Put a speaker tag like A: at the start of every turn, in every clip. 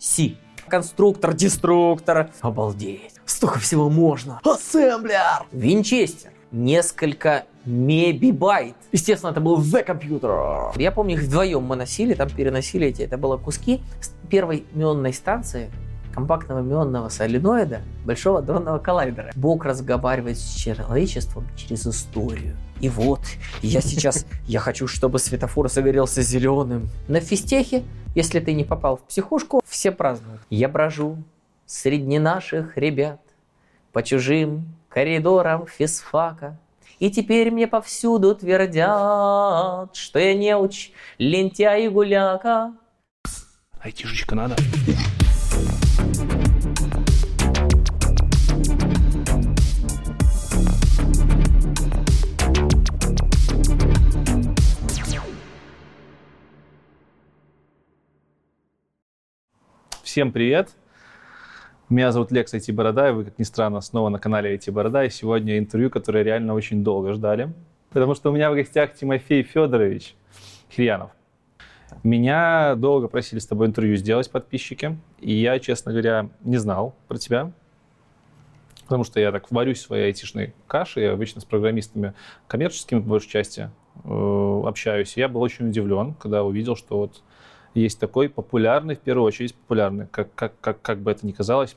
A: Си. Конструктор, деструктор. Обалдеть. Столько всего можно. Ассемблер. Винчестер. Несколько мебибайт. Естественно, это был The Computer. Я помню, их вдвоем мы носили, там переносили эти. Это было куски с первой мионной станции компактного мионного соленоида Большого дронного коллайдера. Бог разговаривает с человечеством через историю. И вот, я сейчас, я хочу, чтобы светофор загорелся зеленым. На физтехе, если ты не попал в психушку, все празднуют. Я брожу среди наших ребят по чужим коридорам физфака. И теперь мне повсюду твердят, что я не уч, лентяй и гуляка.
B: Айтишечка надо. Всем привет! Меня зовут Лекс IT Борода, и вы, как ни странно, снова на канале IT Борода. И сегодня интервью, которое реально очень долго ждали. Потому что у меня в гостях Тимофей Федорович Хирьянов. Меня долго просили с тобой интервью сделать подписчики. И я, честно говоря, не знал про тебя. Потому что я так варюсь в своей айтишной каше. Я обычно с программистами коммерческими, по большей части, э, общаюсь. Я был очень удивлен, когда увидел, что вот есть такой популярный, в первую очередь популярный, как, как, как, как бы это ни казалось,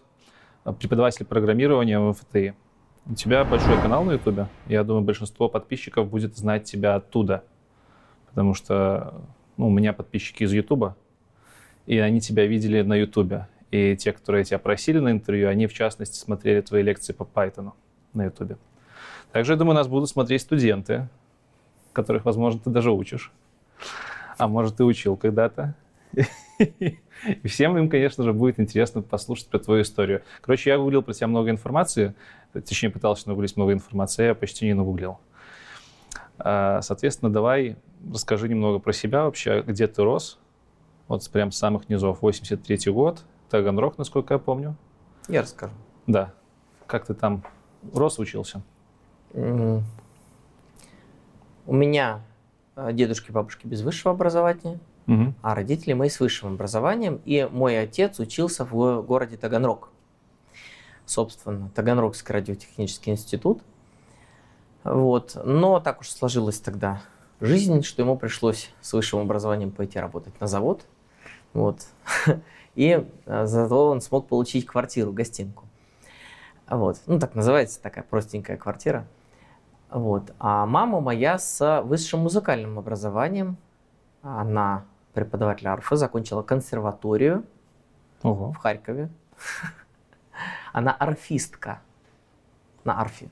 B: преподаватель программирования в МФТИ. У тебя большой канал на Ютубе. Я думаю, большинство подписчиков будет знать тебя оттуда. Потому что ну, у меня подписчики из Ютуба, и они тебя видели на Ютубе. И те, которые тебя просили на интервью, они, в частности, смотрели твои лекции по Python на Ютубе. Также, я думаю, нас будут смотреть студенты, которых, возможно, ты даже учишь. А может, ты учил когда-то. И всем им, конечно же, будет интересно послушать про твою историю. Короче, я гуглил про тебя много информации, точнее, пытался нагуглить много информации, а я почти не нагуглил. А, соответственно, давай расскажи немного про себя вообще, где ты рос, вот прям с самых низов, 83-й год, Таганрог, насколько я помню.
A: Я расскажу.
B: Да. Как ты там рос, учился?
A: У меня а, дедушки и бабушки без высшего образования угу. а родители мои с высшим образованием. И мой отец учился в городе Таганрог. Собственно, Таганрогский радиотехнический институт. Вот. Но так уж сложилась тогда жизнь, что ему пришлось с высшим образованием пойти работать на завод. Вот. И а, зато он смог получить квартиру, гостинку. Вот. Ну, так называется такая простенькая квартира. Вот. А мама моя с высшим музыкальным образованием. Она преподаватель арфы, закончила консерваторию Ого. в Харькове. Она арфистка на арфе.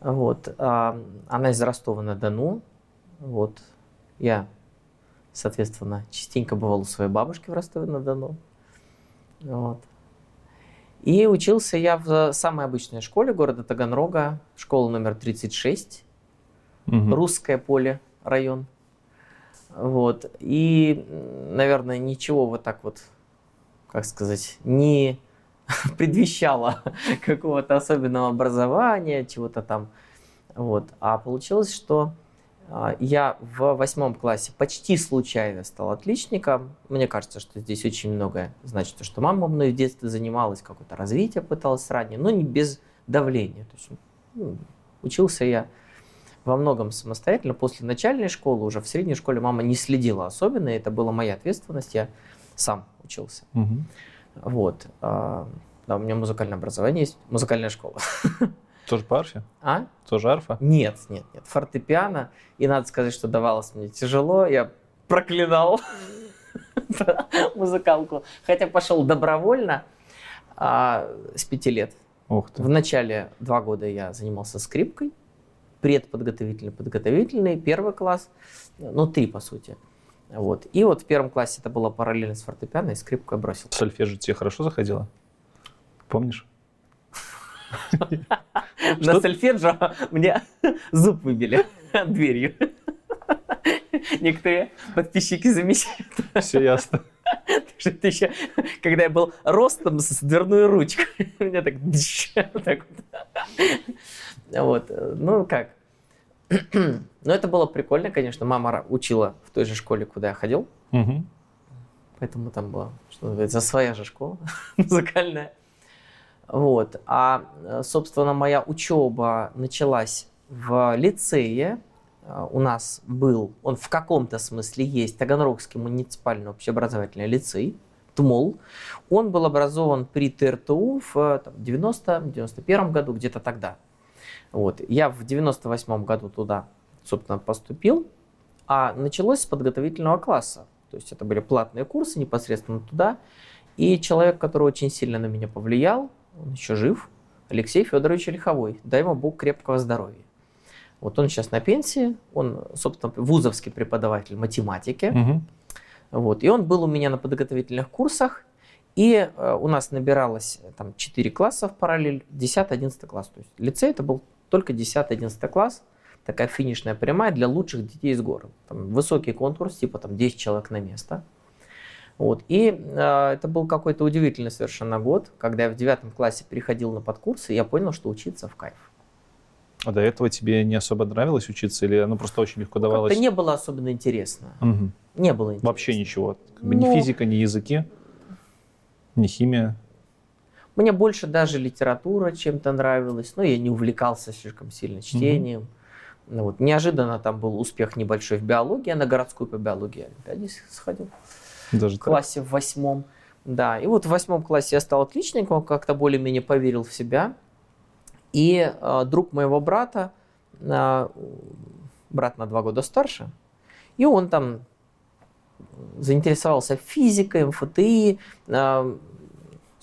A: Вот. Она из Ростова-на-Дону. Вот. Я, соответственно, частенько бывал у своей бабушки в Ростове-на-Дону. Вот. И учился я в самой обычной школе города Таганрога, школа номер 36, угу. Русское поле, район. Вот. И, наверное, ничего вот так вот, как сказать, не предвещало какого-то особенного образования, чего-то там. Вот. А получилось, что а, я в восьмом классе почти случайно стал отличником. Мне кажется, что здесь очень многое значит, что мама мной в детстве занималась, какое-то развитие пыталась ранее, но не без давления. То есть, ну, учился я во многом самостоятельно. После начальной школы, уже в средней школе мама не следила особенно, это была моя ответственность, я сам учился. Угу. Вот. А, да, у меня музыкальное образование есть, музыкальная школа.
B: Тоже по арфе?
A: А?
B: Тоже арфа?
A: Нет, нет, нет. Фортепиано. И надо сказать, что давалось мне тяжело. Я проклинал музыкалку. Хотя пошел добровольно а, с пяти лет.
B: Ух ты.
A: В начале два года я занимался скрипкой предподготовительный, подготовительный, первый класс, ну, три, по сути. Вот. И вот в первом классе это было параллельно с фортепиано, и скрипку я бросил.
B: Сольфеджио тебе хорошо заходило? Помнишь?
A: На сольфеджио мне зуб выбили дверью. Некоторые подписчики замечают.
B: Все ясно.
A: что это еще, когда я был ростом с дверной ручкой, у меня так, так вот. Вот. Ну, как? Ну, это было прикольно, конечно. Мама учила в той же школе, куда я ходил. Угу. поэтому там была, что называется, своя же школа музыкальная. Вот. А, собственно, моя учеба началась в лицее. У нас был, он в каком-то смысле есть, Таганрогский муниципальный общеобразовательный лицей, ТМОЛ. Он был образован при ТРТУ в 90-91 году, где-то тогда. Вот. Я в 98 году туда, собственно, поступил, а началось с подготовительного класса. То есть это были платные курсы непосредственно туда. И человек, который очень сильно на меня повлиял, он еще жив, Алексей Федорович Ольховой. Дай ему Бог крепкого здоровья. Вот он сейчас на пенсии, он, собственно, вузовский преподаватель математики. Угу. Вот, и он был у меня на подготовительных курсах, и э, у нас набиралось там 4 класса в параллель, 10-11 класс. То есть лицей это был только 10-11 класс, такая финишная прямая для лучших детей из города. Там высокий конкурс, типа там 10 человек на место. Вот. И э, это был какой-то удивительный совершенно год, когда я в девятом классе приходил на подкурсы, и я понял, что учиться в кайф.
B: А до этого тебе не особо нравилось учиться или оно просто очень легко давалось?
A: Это не было особенно интересно. Угу. Не было интересно.
B: Вообще ничего? Как бы ну, ни физика, ни языки, ни химия?
A: Мне больше даже литература чем-то нравилась, но я не увлекался слишком сильно чтением. Угу. вот. Неожиданно там был успех небольшой в биологии, я на городскую по биологии Олимпиаде сходил. Даже в классе в восьмом. Да, и вот в восьмом классе я стал отличником, как-то более-менее поверил в себя. И э, друг моего брата, э, брат на два года старше, и он там заинтересовался физикой, МФТИ, э,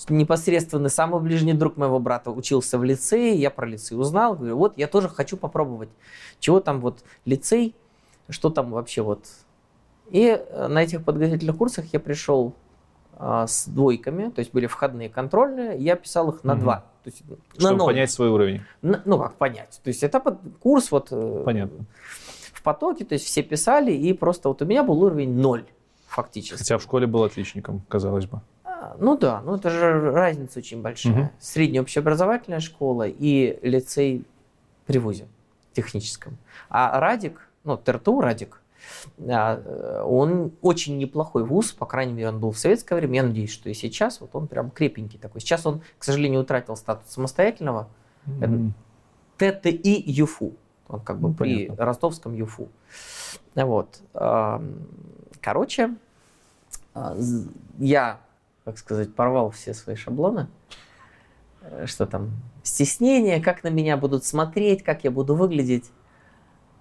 A: непосредственно самый ближний друг моего брата учился в лицее, я про лицей узнал, говорю, вот я тоже хочу попробовать, чего там вот лицей, что там вообще вот и э, на этих подготовительных курсах я пришел а, с двойками, то есть были входные контрольные, я писал их на угу. два. То есть,
B: Чтобы на 0. понять свой уровень.
A: На, ну, как понять. То есть это под, курс вот
B: э, Понятно.
A: в потоке, то есть все писали, и просто вот у меня был уровень ноль фактически.
B: Хотя в школе был отличником, казалось бы.
A: Ну да, ну это же разница очень большая. Угу. Средняя общеобразовательная школа и лицей при ВУЗе техническом. А Радик, ну ТРТУ Радик, а, э, он очень неплохой вуз, по крайней мере, он был в советское время. Я надеюсь, что и сейчас вот он прям крепенький такой. Сейчас он, к сожалению, утратил статус самостоятельного. Mm-hmm. ТТИ ЮФУ. Он как бы ну, при понятно. ростовском ЮФУ. Вот. Короче, а, я, как сказать, порвал все свои шаблоны. Э, что там, стеснение, как на меня будут смотреть, как я буду выглядеть.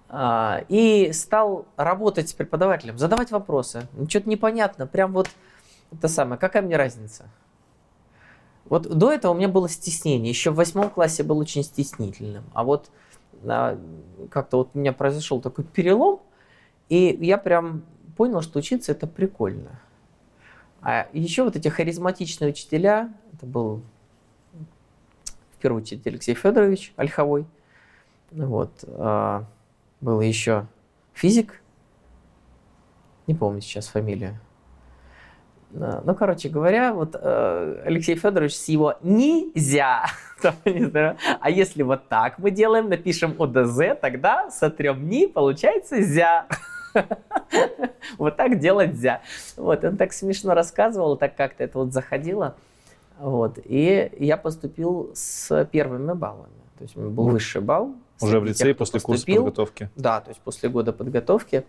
A: А, и стал работать с преподавателем, задавать вопросы. Ну, что-то непонятно, прям вот это самое, какая мне разница? Вот до этого у меня было стеснение. Еще в восьмом классе был очень стеснительным. А вот а, как-то вот у меня произошел такой перелом, и я прям понял, что учиться это прикольно. А еще вот эти харизматичные учителя, это был в первую очередь Алексей Федорович Ольховой, вот, а, был еще физик, не помню сейчас фамилию. Ну, короче говоря, вот э, Алексей Федорович с его нельзя. а если вот так мы делаем, напишем ОДЗ, тогда сотрем ни, получается зя. вот так делать зя. Вот, он так смешно рассказывал, так как-то это вот заходило. Вот, и я поступил с первыми баллами. То есть у меня был высший балл,
B: уже в лицее после курса подготовки?
A: Да, то есть после года подготовки.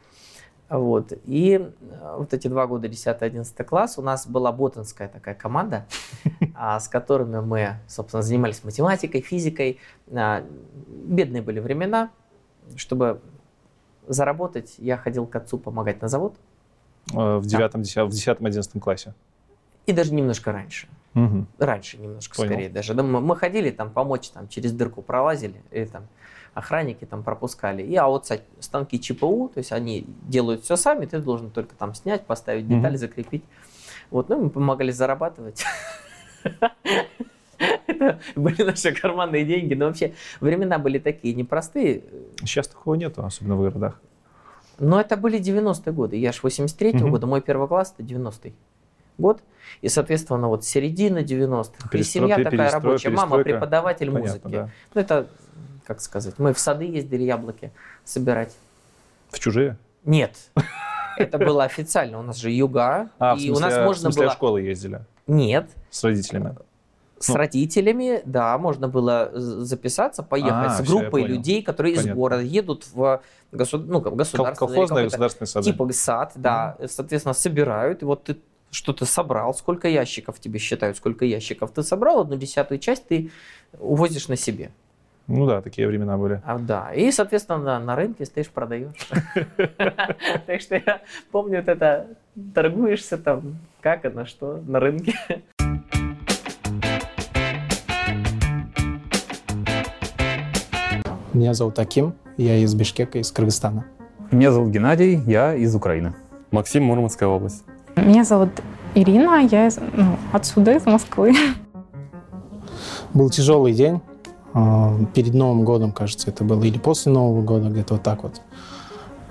A: Вот. И э, вот эти два года, 10-11 класс, у нас была ботанская такая команда, а, с которыми мы, собственно, занимались математикой, физикой. А, бедные были времена. Чтобы заработать, я ходил к отцу помогать на завод.
B: Э, в 10-11 классе?
A: И даже немножко раньше. Угу. Раньше немножко Понял. скорее даже. Мы ходили там помочь, там через дырку пролазили, или там охранники там пропускали. И а вот станки ЧПУ, то есть они делают все сами, ты должен только там снять, поставить детали, mm-hmm. закрепить. Вот, ну, мы помогали зарабатывать. Это были наши карманные деньги, но вообще времена были такие непростые.
B: Сейчас такого нету, особенно в городах.
A: Но это были 90-е годы. Я ж 83-го года, мой первый класс это 90-й год. И, соответственно, вот середина 90-х. И семья такая рабочая. Мама преподаватель Понятно, музыки. Да. Ну, это как сказать, мы в сады ездили яблоки собирать.
B: В чужие?
A: Нет. это было официально. У нас же юга.
B: А, в
A: и
B: смысле,
A: у нас
B: в
A: можно
B: смысле
A: было...
B: школы ездили
A: Нет.
B: с родителями?
A: С
B: Ну.
A: родителями, да, можно было записаться, поехать
B: А,
A: с группой
B: понял.
A: людей, которые из
B: Понятно.
A: города едут в госу- ну, как
B: Кол-
A: государственный
B: Колхозные государственные сады.
A: типа сад, да, соответственно, собирают, и вот ты что-то собрал, сколько ящиков тебе считают, сколько ящиков ты собрал, одну десятую часть ты увозишь на себе.
B: Ну да, такие времена были.
A: А, да, и, соответственно, на, на рынке стоишь, продаешь. Так что я помню вот это, торгуешься там, как и на что, на рынке.
C: Меня зовут Аким, я из Бишкека, из Кыргызстана.
D: Меня зовут Геннадий, я из Украины.
E: Максим, Мурманская область.
F: Меня зовут Ирина, я из- ну, отсюда, из Москвы.
C: Был тяжелый день. а, Перед Новым годом, кажется, это было, или после Нового года, где-то вот так вот.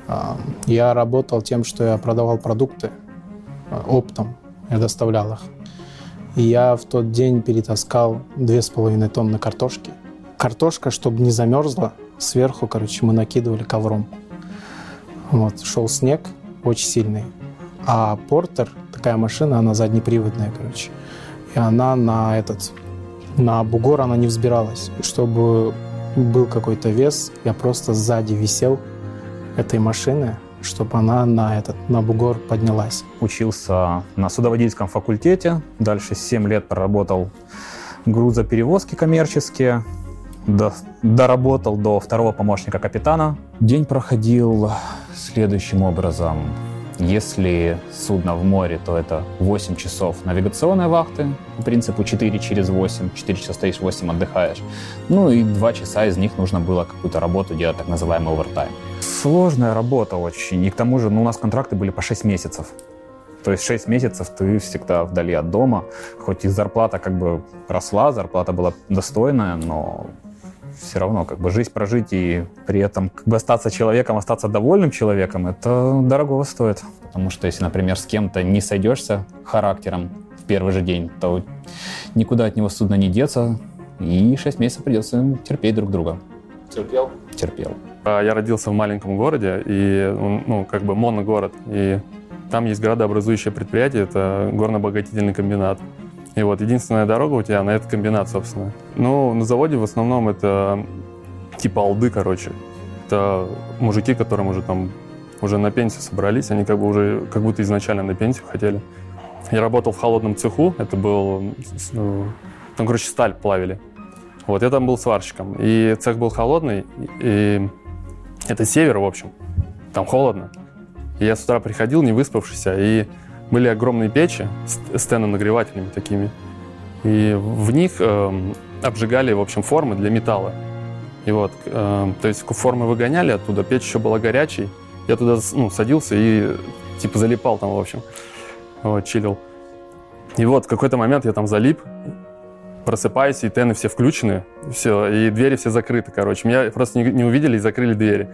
C: А, Я работал тем, что я продавал продукты а, оптом, я доставлял их. И я в тот день перетаскал две с половиной тонны картошки. Картошка, чтобы не замерзла, сверху, короче, мы накидывали ковром. Вот, шел снег очень сильный. А Портер, такая машина, она заднеприводная, короче. И она на этот, на бугор она не взбиралась. Чтобы был какой-то вес, я просто сзади висел этой машины, чтобы она на этот, на бугор поднялась.
D: Учился на судоводительском факультете, дальше 7 лет проработал грузоперевозки коммерческие, до- доработал до второго помощника капитана. День проходил следующим образом. Если судно в море, то это 8 часов навигационной вахты, по принципу 4 через 8, 4 часа стоишь, 8 отдыхаешь. Ну и 2 часа из них нужно было какую-то работу делать, так называемый овертайм. Сложная работа очень. И к тому же ну, у нас контракты были по 6 месяцев. То есть 6 месяцев ты всегда вдали от дома. Хоть и зарплата как бы росла, зарплата была достойная, но все равно как бы жизнь прожить и при этом как бы остаться человеком, остаться довольным человеком, это дорогого стоит. Потому что если, например, с кем-то не сойдешься характером в первый же день, то никуда от него судно не деться, и 6 месяцев придется терпеть друг друга.
B: Терпел?
D: Терпел.
E: А Я родился в маленьком городе, и, он, ну, как бы моногород, и там есть градообразующее предприятие, это горно-обогатительный комбинат. И вот единственная дорога у тебя на этот комбинат, собственно. Ну, на заводе в основном это типа алды, короче. Это мужики, которым уже там уже на пенсию собрались, они как бы уже как будто изначально на пенсию хотели. Я работал в холодном цеху, это был, ну, там, короче, сталь плавили. Вот, я там был сварщиком. И цех был холодный, и это север, в общем. Там холодно. И я с утра приходил, не выспавшийся, и были огромные печи с стенонагревателями такими. И в них эм, обжигали, в общем, формы для металла. И вот, эм, то есть формы выгоняли оттуда, печь еще была горячей. Я туда ну, садился и типа залипал там, в общем. Вот, чилил. И вот в какой-то момент я там залип, просыпаюсь, и тены все включены, все, и двери все закрыты, короче. Меня просто не, не увидели и закрыли двери.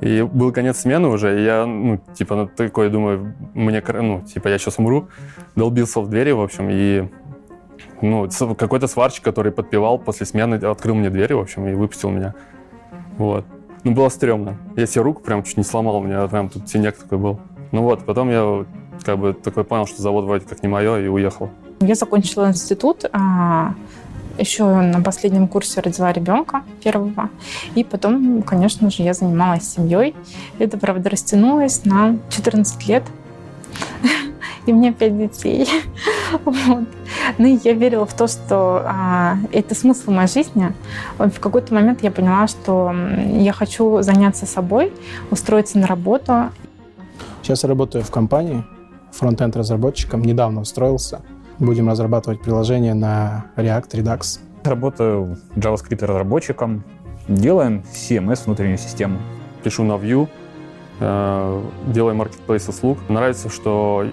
E: И был конец смены уже, и я, ну, типа, такой, думаю, мне, ну, типа, я сейчас умру. Долбился в двери, в общем, и, ну, какой-то сварщик, который подпевал после смены, открыл мне двери, в общем, и выпустил меня. Вот. Ну, было стрёмно. Я себе руку прям чуть не сломал, у меня прям тут синяк такой был. Ну вот, потом я как бы такой понял, что завод вроде как не мое, и уехал.
F: Я закончила институт, а, еще на последнем курсе родила ребенка первого. И потом, конечно же, я занималась семьей. Это, правда, растянулось на 14 лет. И мне пять детей. Вот. Ну, и я верила в то, что а, это смысл моей жизни. В какой-то момент я поняла, что я хочу заняться собой, устроиться на работу.
C: Сейчас я работаю в компании фронтенд разработчиком. Недавно устроился. Будем разрабатывать приложение на React, Redux.
D: Работаю JavaScript разработчиком, делаем CMS, внутреннюю систему.
E: пишу на Vue, э, делаю маркетплейс услуг. Нравится, что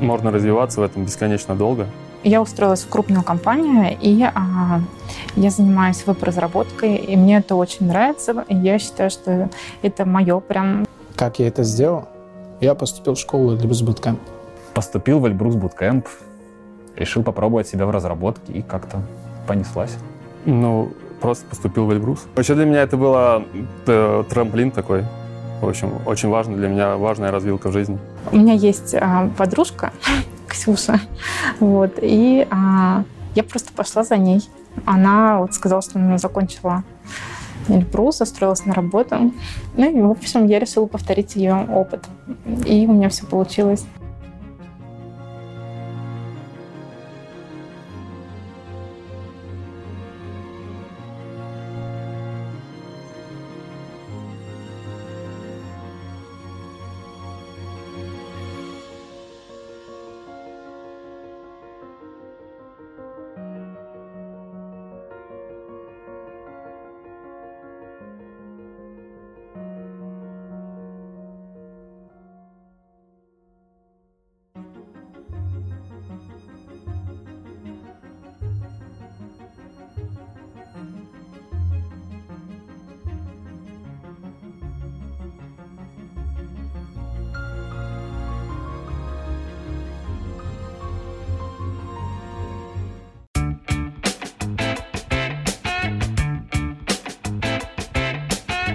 E: можно развиваться в этом бесконечно долго.
F: Я устроилась в крупную компанию, и а, я занимаюсь веб-разработкой, и мне это очень нравится. И я считаю, что это мое прям...
C: Как я это сделал? Я поступил в школу Эльбрус Bootcamp.
D: Поступил в Эльбрус Bootcamp, решил попробовать себя в разработке и как-то понеслась.
E: Ну, просто поступил в Эльбрус. Вообще для меня это было э, трамплин такой. В общем, очень важно для меня, важная развилка в жизни.
F: У меня есть а, подружка, Ксюша, вот, и а, я просто пошла за ней. Она вот сказала, что она закончила Эльбрус, устроилась на работу. Ну и, в общем, я решила повторить ее опыт. И у меня все получилось.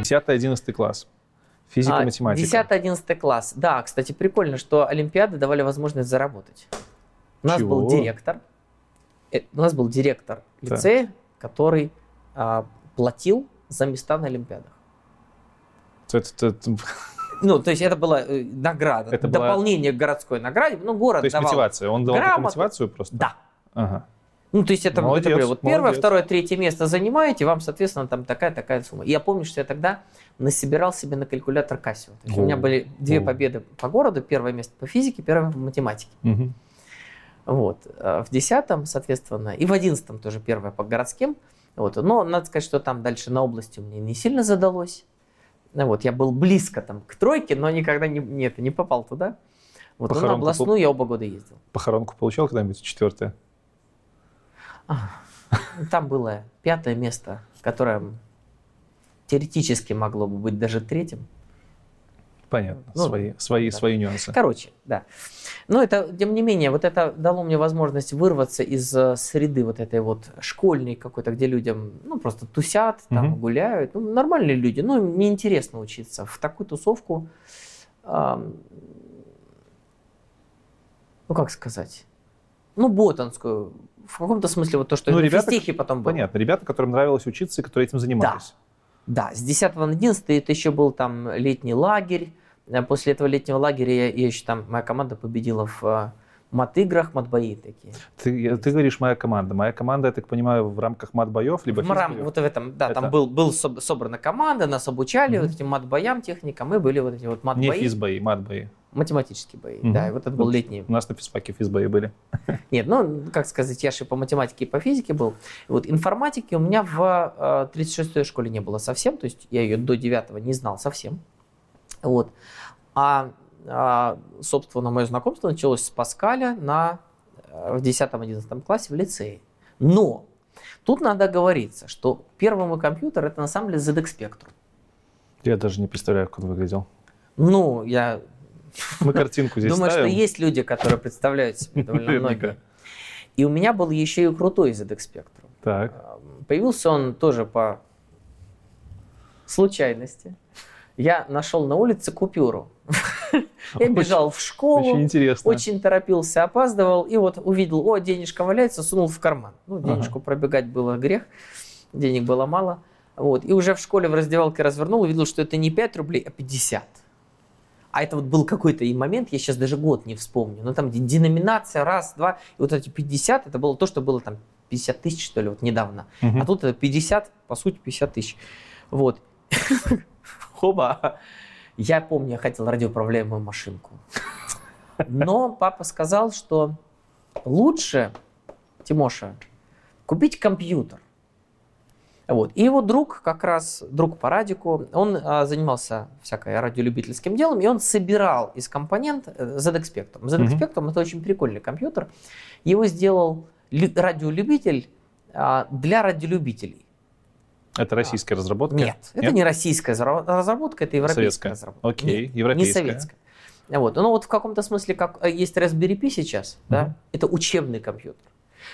B: Десятый, одиннадцатый класс. Физика,
A: А,
B: математика.
A: 10-11 класс. Да, кстати, прикольно, что Олимпиады давали возможность заработать. У нас был
B: Чего?
A: директор, э, у нас был директор лицея, который а, платил за места на Олимпиадах.
B: Это- это- это-
A: Ну, то есть это была э, награда,
B: Это была-
A: дополнение к городской награде. Ну, город
B: То есть
A: давал.
B: мотивация. Он давал
A: грамоту.
B: мотивацию просто?
A: Да.
B: Ага.
A: Ну, то есть это,
B: Молодец,
A: это говорю, вот первое,
B: молодец.
A: второе, третье место занимаете, вам, соответственно, там такая-такая сумма. И я помню, что я тогда насобирал себе на калькулятор Casio. То есть у меня были две
B: о.
A: победы по городу, первое место по физике, первое по математике.
B: Мгм.
A: Вот. А В десятом, соответственно, и в одиннадцатом тоже первое по городским. Вот. Но надо сказать, что там дальше на области мне не сильно задалось. Ну Вот. Я был близко там к тройке, но никогда не, нет, не попал туда. Вот. Но на областную я оба года ездил.
B: Похоронку получал когда-нибудь? Четвертое?
A: Там было пятое место, которое теоретически могло бы быть даже третьим.
B: Понятно.
A: Ну,
B: свои, свои,
A: да.
B: свои нюансы.
A: Короче, да. Но это, тем не менее, вот это дало мне возможность вырваться из э, среды вот этой вот школьной какой-то, где людям, ну, просто тусят, там,
B: Мгм.
A: гуляют. Ну, нормальные люди, ну, им неинтересно учиться. В такую тусовку, ам, ну, как сказать, ну, ботанскую. В каком-то смысле вот то, что
B: Ну, ребята-
A: физтехе потом было.
B: Понятно. Ребята, которым нравилось учиться и которые этим занимались.
A: Да, с 10 на 11 это еще был там летний лагерь. Э, После этого летнего лагеря я, я еще там, моя команда победила в э, мат-играх, мат-бои такие.
B: Ты, ты говоришь моя команда. Моя команда, я так понимаю, в рамках мат-боев, либо
A: В рам-
B: физбоев?
A: вот в этом, да,
B: Это-
A: там был, был соб- собрана команда, нас обучали
B: Мгм.
A: вот этим мат-боям, техникам, и были вот эти вот
B: Не
A: мат-бои,
B: физбои, мат-бои.
A: Математические бои.
B: Мгм.
A: Да, и вот это был
B: Вот.
A: летний.
B: У нас на физфаке физбои были.
A: Нет, ну, как сказать, я же по математике и по физике был. Вот информатики у меня в э, 36-й школе не было совсем, то есть я ее до 9 не знал совсем. Вот. А, а, собственно, мое знакомство началось с Паскаля на, э, в 10-11 классе в лицее. Но тут надо оговориться, что первый мой компьютер это на самом деле ZX Spectrum.
B: Я даже не представляю, как он выглядел.
A: Ну, я
B: Мы картинку здесь
A: думаю, что есть люди, которые представляют себе довольно
B: Наверняка.
A: многие. И у меня был еще и крутой ZX Spectrum.
B: Так.
A: Эм, Появился он тоже по случайности. Я нашел на улице купюру. Я бежал в школу,
B: Очень интересно.
A: очень торопился, опаздывал, и вот увидел, о, денежка валяется, сунул в карман. Ну, денежку пробегать было грех, денег было мало. Вот. И уже в школе в раздевалке развернул, увидел, что это не 5 рублей, а 50. А это вот был какой-то и момент, я сейчас даже год не вспомню, но там деноминация, раз, два, и вот эти 50, это было то, что было там 50 тысяч, что ли, вот недавно.
B: Мгм.
A: А тут это 50, по сути, 50 тысяч. Вот. Хоба. Я помню, я хотел радиоуправляемую машинку. Но папа сказал, что лучше, Тимоша, купить компьютер. Вот. И его друг, как раз друг по радику, он а, занимался всякой радиолюбительским делом, и он собирал из компонент ZX Spectrum. ZX. Spectrum это очень прикольный компьютер. Его сделал лю- радиолюбитель а, для радиолюбителей.
B: Это российская разработка?
A: Нет, это не российская разработка, это европейская
B: Советская.
A: разработка.
B: Окей,
A: Нет,
B: европейская.
A: Не советская. Вот. Ну вот в каком-то смысле, как э, есть Raspberry Pi сейчас, да,
B: Мгм.
A: это учебный компьютер.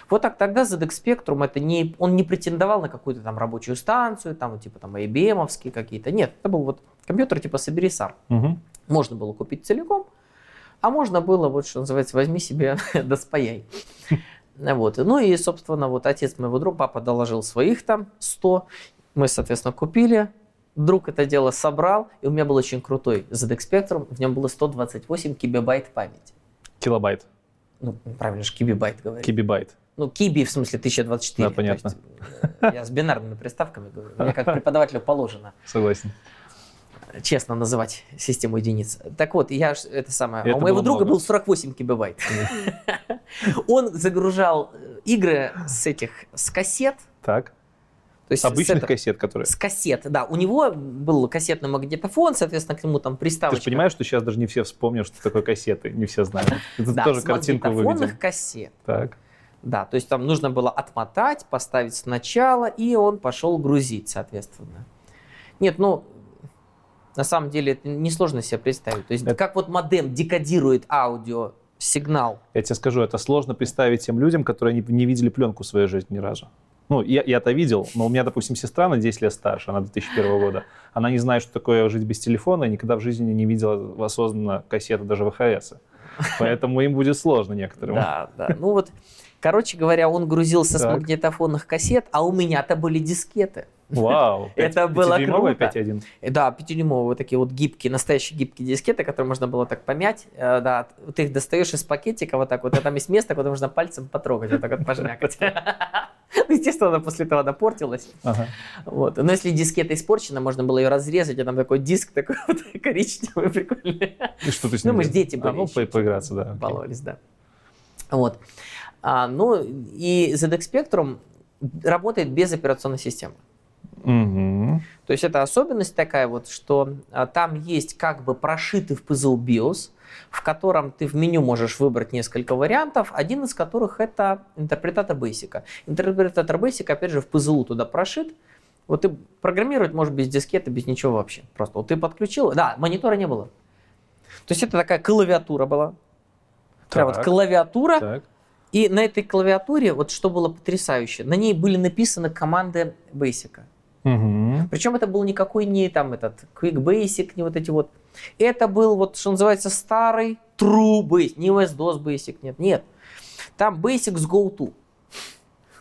A: Вот так тогда ZX Spectrum это не, он не претендовал на какую-то там рабочую станцию, там типа там IBM какие-то. Нет, это был вот компьютер типа собери сам.
B: Мгм.
A: Можно было купить целиком, а можно было, вот что называется, возьми себе да спаяй. Вот. Ну и, собственно, вот отец моего друга, папа доложил своих там 100. Мы, соответственно, купили. Друг это дело собрал, и у меня был очень крутой ZX Spectrum, в нем было 128 кибибайт памяти.
B: Килобайт,
A: Ну, правильно же, кибибайт говорю.
B: кибибайт.
A: Ну, киби в смысле 1024.
B: Да, понятно.
A: То есть, э, я с бинарными приставками говорю. Мне как преподавателю положено
B: Согласен.
A: честно называть систему единиц. Так вот, я это самое. а
B: Это
A: у моего друга
B: много.
A: был 48 кибайт. Он загружал э, игры с этих с кассет.
B: Так,
A: То есть
B: с обычных
A: это-
B: кассет, которые...
A: С кассет, да. У него был кассетный магнитофон, соответственно, к нему там
B: Ты
A: приставочка.
B: же понимаешь, что сейчас даже не все вспомнят, что такое кассеты, не все знают. Это
A: да,
B: тоже
A: с
B: картинку выведем.
A: кассет.
B: Так,
A: Да, то есть там нужно было отмотать, поставить сначала, и он пошел грузить, соответственно. Нет, ну, на самом деле это несложно себе представить. То есть
B: Это-
A: как вот модем декодирует аудио сигнал.
B: я тебе скажу, это сложно представить тем людям, которые не, не видели пленку в своей жизни ни разу. Ну, я, я-то видел, но у меня, допустим, сестра на 10 лет старше, она 2001 года. Она не знает, что такое жить без телефона, и никогда в жизни не видела осознанно кассеты, даже ВХС. Поэтому им будет сложно некоторым.
A: Да, да. Ну вот, короче говоря, он грузился с
B: Так.
A: магнитофонных кассет, а у меня-то были дискеты.
B: Вау.
A: Это было круто.
B: 5.1.
A: Э, Да, пятидюймовые вот такие вот гибкие, настоящие гибкие дискеты, которые можно было так помять. Э, Да, ты их достаешь из пакетика вот так вот, а там есть место, куда можно пальцем потрогать, вот так вот пожмякать. Ну, Естественно, она после этого напортилась.
B: Ага.
A: Вот. Но если дискета испорчена, можно было ее разрезать, а там такой диск такой вот коричневый, прикольный.
B: И что ты с
A: Ну, мы ж
B: делал?
A: дети
B: А,
A: были
B: ну,
A: еще.
B: по- поиграться, да.
A: Баловались, да. Вот. А, ну, и ZX Spectrum работает без операционной системы.
B: Мгм.
A: То есть это особенность такая вот, что а, там есть как бы прошитый в ПЗУ BIOS, в котором ты в меню можешь выбрать несколько вариантов, один из которых это интерпретатор Basic. Интерпретатор Basic, опять же, в ПЗУ туда прошит. Вот ты программировать можешь без дискеты, без ничего вообще. Просто вот ты подключил, да, монитора не было. То есть это такая клавиатура была. Прям вот клавиатура,
B: Так.
A: и на этой клавиатуре, вот что было потрясающе, на ней были написаны команды Basic.
B: Мгм.
A: Причем это был никакой не там этот Quick Basic, не вот эти вот. Это был вот, что называется, старый True Basic, не OS-DOS Basic, нет, нет. Там Basic с GoTo.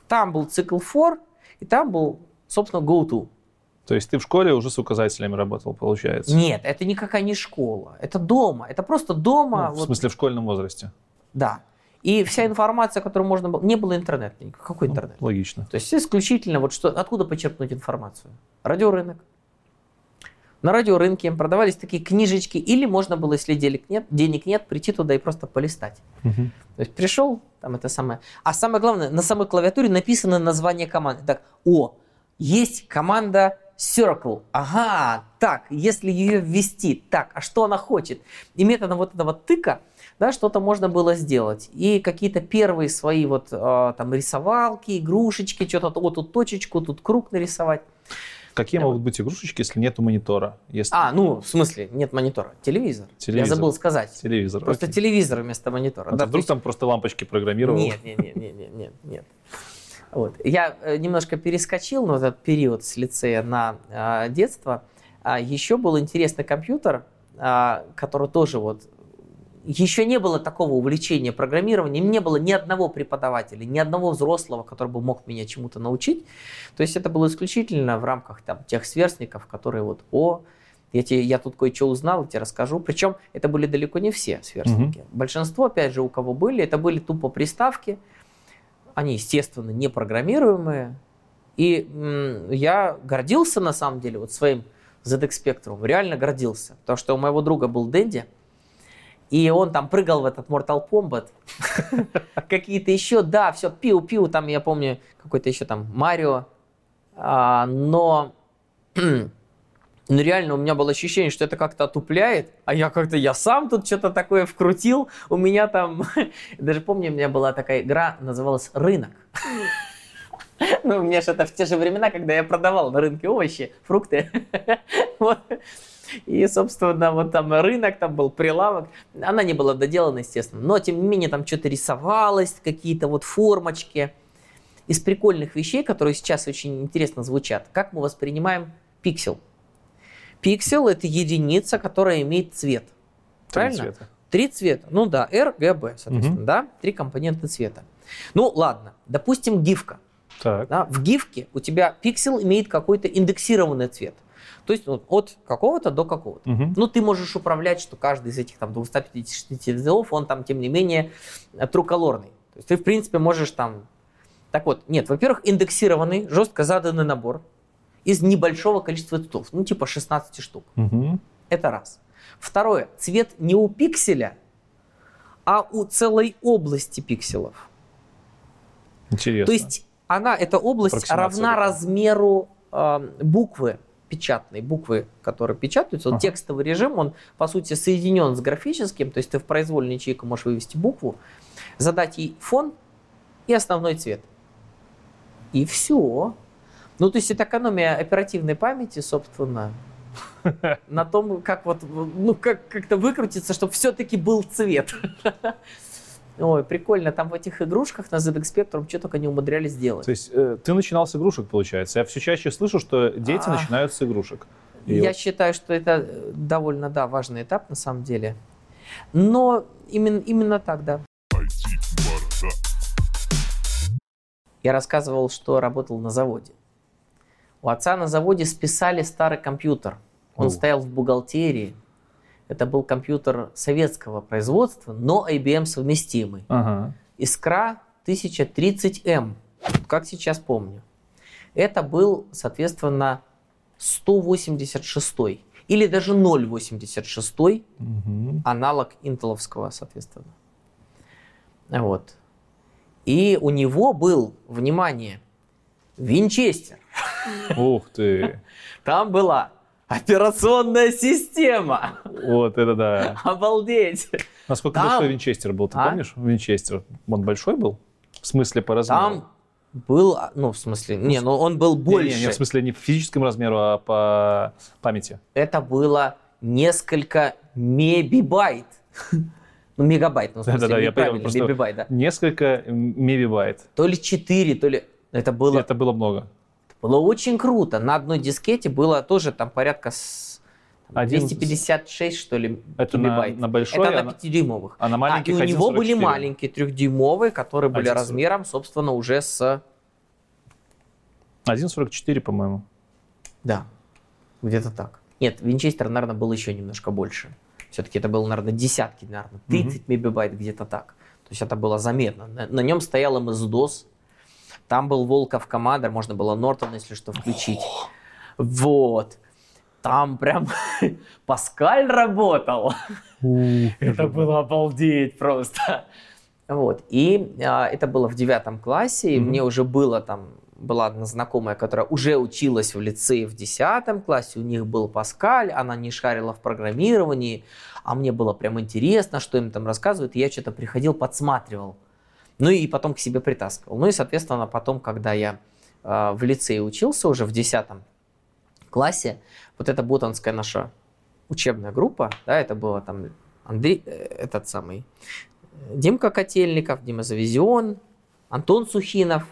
A: Там был цикл for, и там был, собственно, GoTo.
B: То есть ты в школе уже с указателями работал, получается?
A: Нет, это никакая не школа, это дома, это просто дома.
B: Ну, в
A: вот,
B: смысле, в школьном возрасте.
A: Да. И вся информация, которую можно было... Не было интернета. Какой
B: Ну,
A: интернет?
B: логично.
A: То есть исключительно вот что, откуда почерпнуть информацию? Радиорынок. На радиорынке продавались такие книжечки, или можно было, если денег нет, денег нет, прийти туда и просто полистать.
B: Мгм.
A: То есть пришел, там это самое. А самое главное, на самой клавиатуре написано название команды. Так, о, есть команда Circle. Ага, так, если ее ввести, так, а что она хочет? И методом вот этого тыка, да, что-то можно было сделать. И какие-то первые свои вот э, там рисовалки, игрушечки, что-то вот тут точечку, тут круг нарисовать.
B: Какие
A: Да.
B: могут быть игрушечки, если нету монитора? Если
A: А, ну, в смысле, нет монитора, телевизор.
B: Телевизор.
A: Я забыл сказать.
B: телевизор.
A: Просто
B: окей.
A: телевизор вместо монитора.
B: А
A: да,
B: ты вдруг
A: то
B: там просто лампочки программировал?
A: Нет, нет, нет, нет, нет, нет, нет. Вот. Я э, немножко перескочил на этот период с лицея на а, детство. А, еще был интересный компьютер, а, который тоже вот еще не было такого увлечения программированием, не было ни одного преподавателя, ни одного взрослого, который бы мог меня чему-то научить. То есть это было исключительно в рамках там, тех сверстников, которые вот, о, я, тебе, я тут кое-что узнал, я тебе расскажу. Причем это были далеко не все сверстники. Большинство, опять же, у кого были, это были тупо приставки. Они, естественно, не программируемые. И м, я гордился, на самом деле, вот своим ZX Spectrum. Реально гордился. Потому что у моего друга был Дэнди. И он там прыгал в этот Mortal Kombat. Какие-то еще, да, все, пиу-пиу, там, я помню, какой-то еще там Марио. А, но ну, реально, у меня было ощущение, что это как-то отупляет, а я как-то, я сам тут что-то такое вкрутил, у меня там, даже помню, у меня была такая игра, называлась «Рынок». Ну, у меня же это в те же времена, когда я продавал на рынке овощи, фрукты. Вот. И, собственно, вот там рынок, там был прилавок. Она не была доделана, естественно. Но, тем не менее, там что-то рисовалось, какие-то вот формочки. Из прикольных вещей, которые сейчас очень интересно звучат, как мы воспринимаем пиксель. Пиксель – это единица, которая имеет цвет.
B: Три
A: Правильно?
B: цвета.
A: Три цвета. Ну да, R, G, B, соответственно,
B: Мгм.
A: да? Три компонента цвета. Ну ладно, допустим, гифка.
B: Так.
A: Да? В гифке у тебя пиксель имеет какой-то индексированный цвет. То есть вот, от какого-то до какого-то.
B: Мгм.
A: Ну, ты можешь управлять, что каждый из этих там 256 цветов, он там, тем не менее, э, труколорный. То есть ты, в принципе, можешь там... Так вот, нет, во-первых, индексированный, жестко заданный набор из небольшого количества цветов, ну, типа 16 штук.
B: Мгм.
A: Это раз. Второе, цвет не у пикселя, а у целой области пикселов.
B: Интересно.
A: То есть она, эта область равна
B: такая.
A: размеру э, буквы печатной, буквы, которые печатаются. Вот
B: Ага.
A: текстовый режим, он по сути соединен с графическим, то есть ты в произвольную ячейку можешь вывести букву, задать ей фон и основной цвет. И все. Ну, то есть это экономия оперативной памяти, собственно, на том, как вот, ну, как как-то выкрутиться, чтобы все-таки был цвет. Ой, прикольно, там в этих игрушках на ZX Spectrum что только не умудрялись делать.
B: То есть э, ты начинал с игрушек, получается. Я все чаще слышу, что дети
A: А.
B: начинают с игрушек. И
A: Я
B: вот-
A: считаю, что это э, довольно, да, важный этап на самом деле. Но именно, именно так, да. Я рассказывал, что работал на заводе. У отца на заводе списали старый компьютер. Он
B: О.
A: стоял в бухгалтерии. Это был компьютер советского производства, но IBM совместимый.
B: Ага.
A: Искра 1030М, как сейчас помню. Это был, соответственно, 186 или даже 086
B: Мгм.
A: аналог интеловского, соответственно. Вот. И у него был, внимание, винчестер.
B: Ух ты.
A: Там была операционная система.
B: Вот это да.
A: Обалдеть.
B: Насколько
A: Там-
B: большой винчестер был, ты
A: А?
B: помнишь? Винчестер. Он большой был? В смысле по размеру?
A: Там был, ну, в смысле, не, ну он был
B: Не,
A: больше.
B: Не, не, в смысле не в физическом размеру, а по памяти.
A: это было несколько мебибайт. Ну, мегабайт, ну, в смысле,
B: Да-да-да, я понял, просто-
A: мебибайт, да.
B: Несколько мегабайт.
A: То ли 4, то ли... Это было,
B: Это было много.
A: Было очень круто. На одной дискете было тоже там порядка с... там,
B: Один-
A: 256, что ли,
B: Это на,
A: килобайт.
B: на большой,
A: Это
B: а
A: на
B: на,
A: 5-дюймовых.
B: а на
A: А, и
B: маленьких
A: у него были
B: 1,44.
A: маленькие трехдюймовые, которые были
B: 1,40.
A: размером, собственно, уже с...
B: 1,44, по-моему.
A: Да, где-то так. Нет, Винчестер, наверное, был еще немножко больше. Все-таки это было, наверное, десятки, наверное, 30 мегабайт, где-то так. То есть это было заметно. На, на нем стоял MS-DOS, там был Волков Командер, можно было Нортон, если что, включить. Вот. Там прям Паскаль работал. Это было обалдеть просто. Вот. И а, это было в девятом классе, и
B: Мгм.
A: мне уже было там, была одна знакомая, которая уже училась в лицее в десятом классе, у них был Паскаль, она не шарила в программировании, а мне было прям интересно, что им там рассказывают, и я что-то приходил, подсматривал. Ну и потом к себе притаскивал. Ну и, соответственно, потом, когда я а, в лицее учился уже в десятом классе, вот эта ботанская наша учебная группа, да, это было там Андрей, э, этот самый, э, Димка Котельников, Дима Завизион, Антон Сухинов.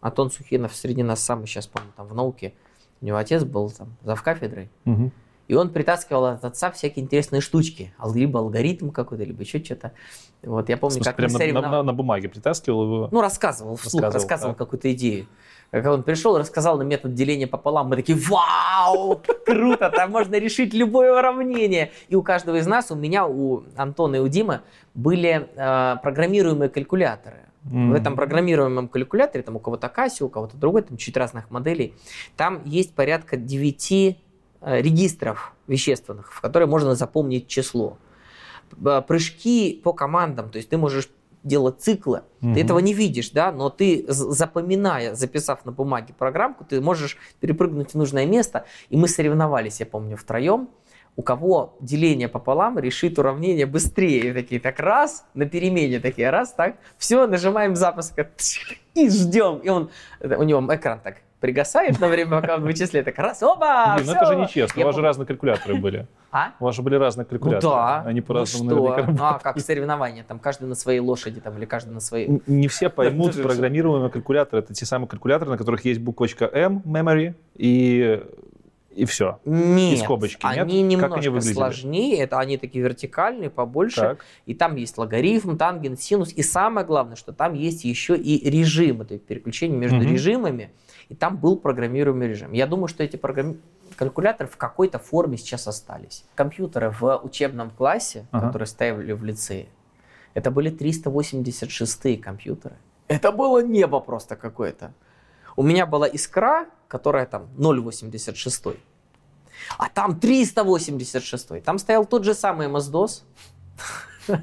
A: Антон Сухинов среди нас самый сейчас, по-моему, там в науке. У него отец был там завкафедрой.
B: Мгм.
A: И он притаскивал от отца всякие интересные штучки. Либо алгоритм какой-то, либо еще что-то. Вот я помню,
B: смысле,
A: как мы
B: прям на, на- на- бумаге притаскивал его.
A: Ну, рассказывал вслух,
B: Рассказывал,
A: рассказывал,
B: так.
A: какую-то идею. Когда он пришел, рассказал на метод деления пополам, мы такие, вау, круто, там можно решить любое уравнение. И у каждого из нас, у меня, у Антона и у Димы, были э, программируемые калькуляторы. В этом программируемом калькуляторе, там у кого-то Casio, у кого-то другой, там чуть разных моделей, там есть порядка 9 э, регистров вещественных, в которые можно запомнить число. Прыжки по командам, то есть ты можешь делать циклы,
B: Мгм.
A: ты этого не видишь, да, но ты, запоминая, записав на бумаге программку, ты можешь перепрыгнуть в нужное место. И мы соревновались, я помню, втроем, у кого деление пополам решит уравнение быстрее. И такие, так раз, на перемене такие, раз, так, все, нажимаем запуск, и ждем. И он, у него экран так пригасает на время, пока он вычисляет, так раз, оба,
B: Блин, ну
A: всё.
B: это же нечестно.
A: Я
B: У вас же разные калькуляторы были.
A: А?
B: У вас же были разные
A: Ну
B: калькуляторы.
A: да.
B: Они
A: Ну
B: по-разному
A: что?
B: наверняка
A: Ну, а как соревнования, там каждый на своей лошади, там, или каждый на своей...
B: Не все поймут программируемые калькуляторы. Это те самые калькуляторы, на которых есть буквочка M, memory, и, и все.
A: Нет,
B: скобочки, нет?
A: они
B: Как
A: немножко
B: они выглядели?
A: сложнее, это они такие вертикальные, побольше,
B: Так.
A: и там есть логарифм, тангенс, синус, и самое главное, что там есть еще и режим, это переключение между
B: Мгм.
A: режимами, и там был программируемый режим. Я думаю, что эти программи- калькуляторы в какой-то форме сейчас остались. Компьютеры в учебном классе,
B: Ага.
A: которые ставили в лицее, это были 386 компьютеры. Это было небо просто какое-то. У меня была искра, которая там 0,86. А там 386. Там стоял тот же самый MS-DOS.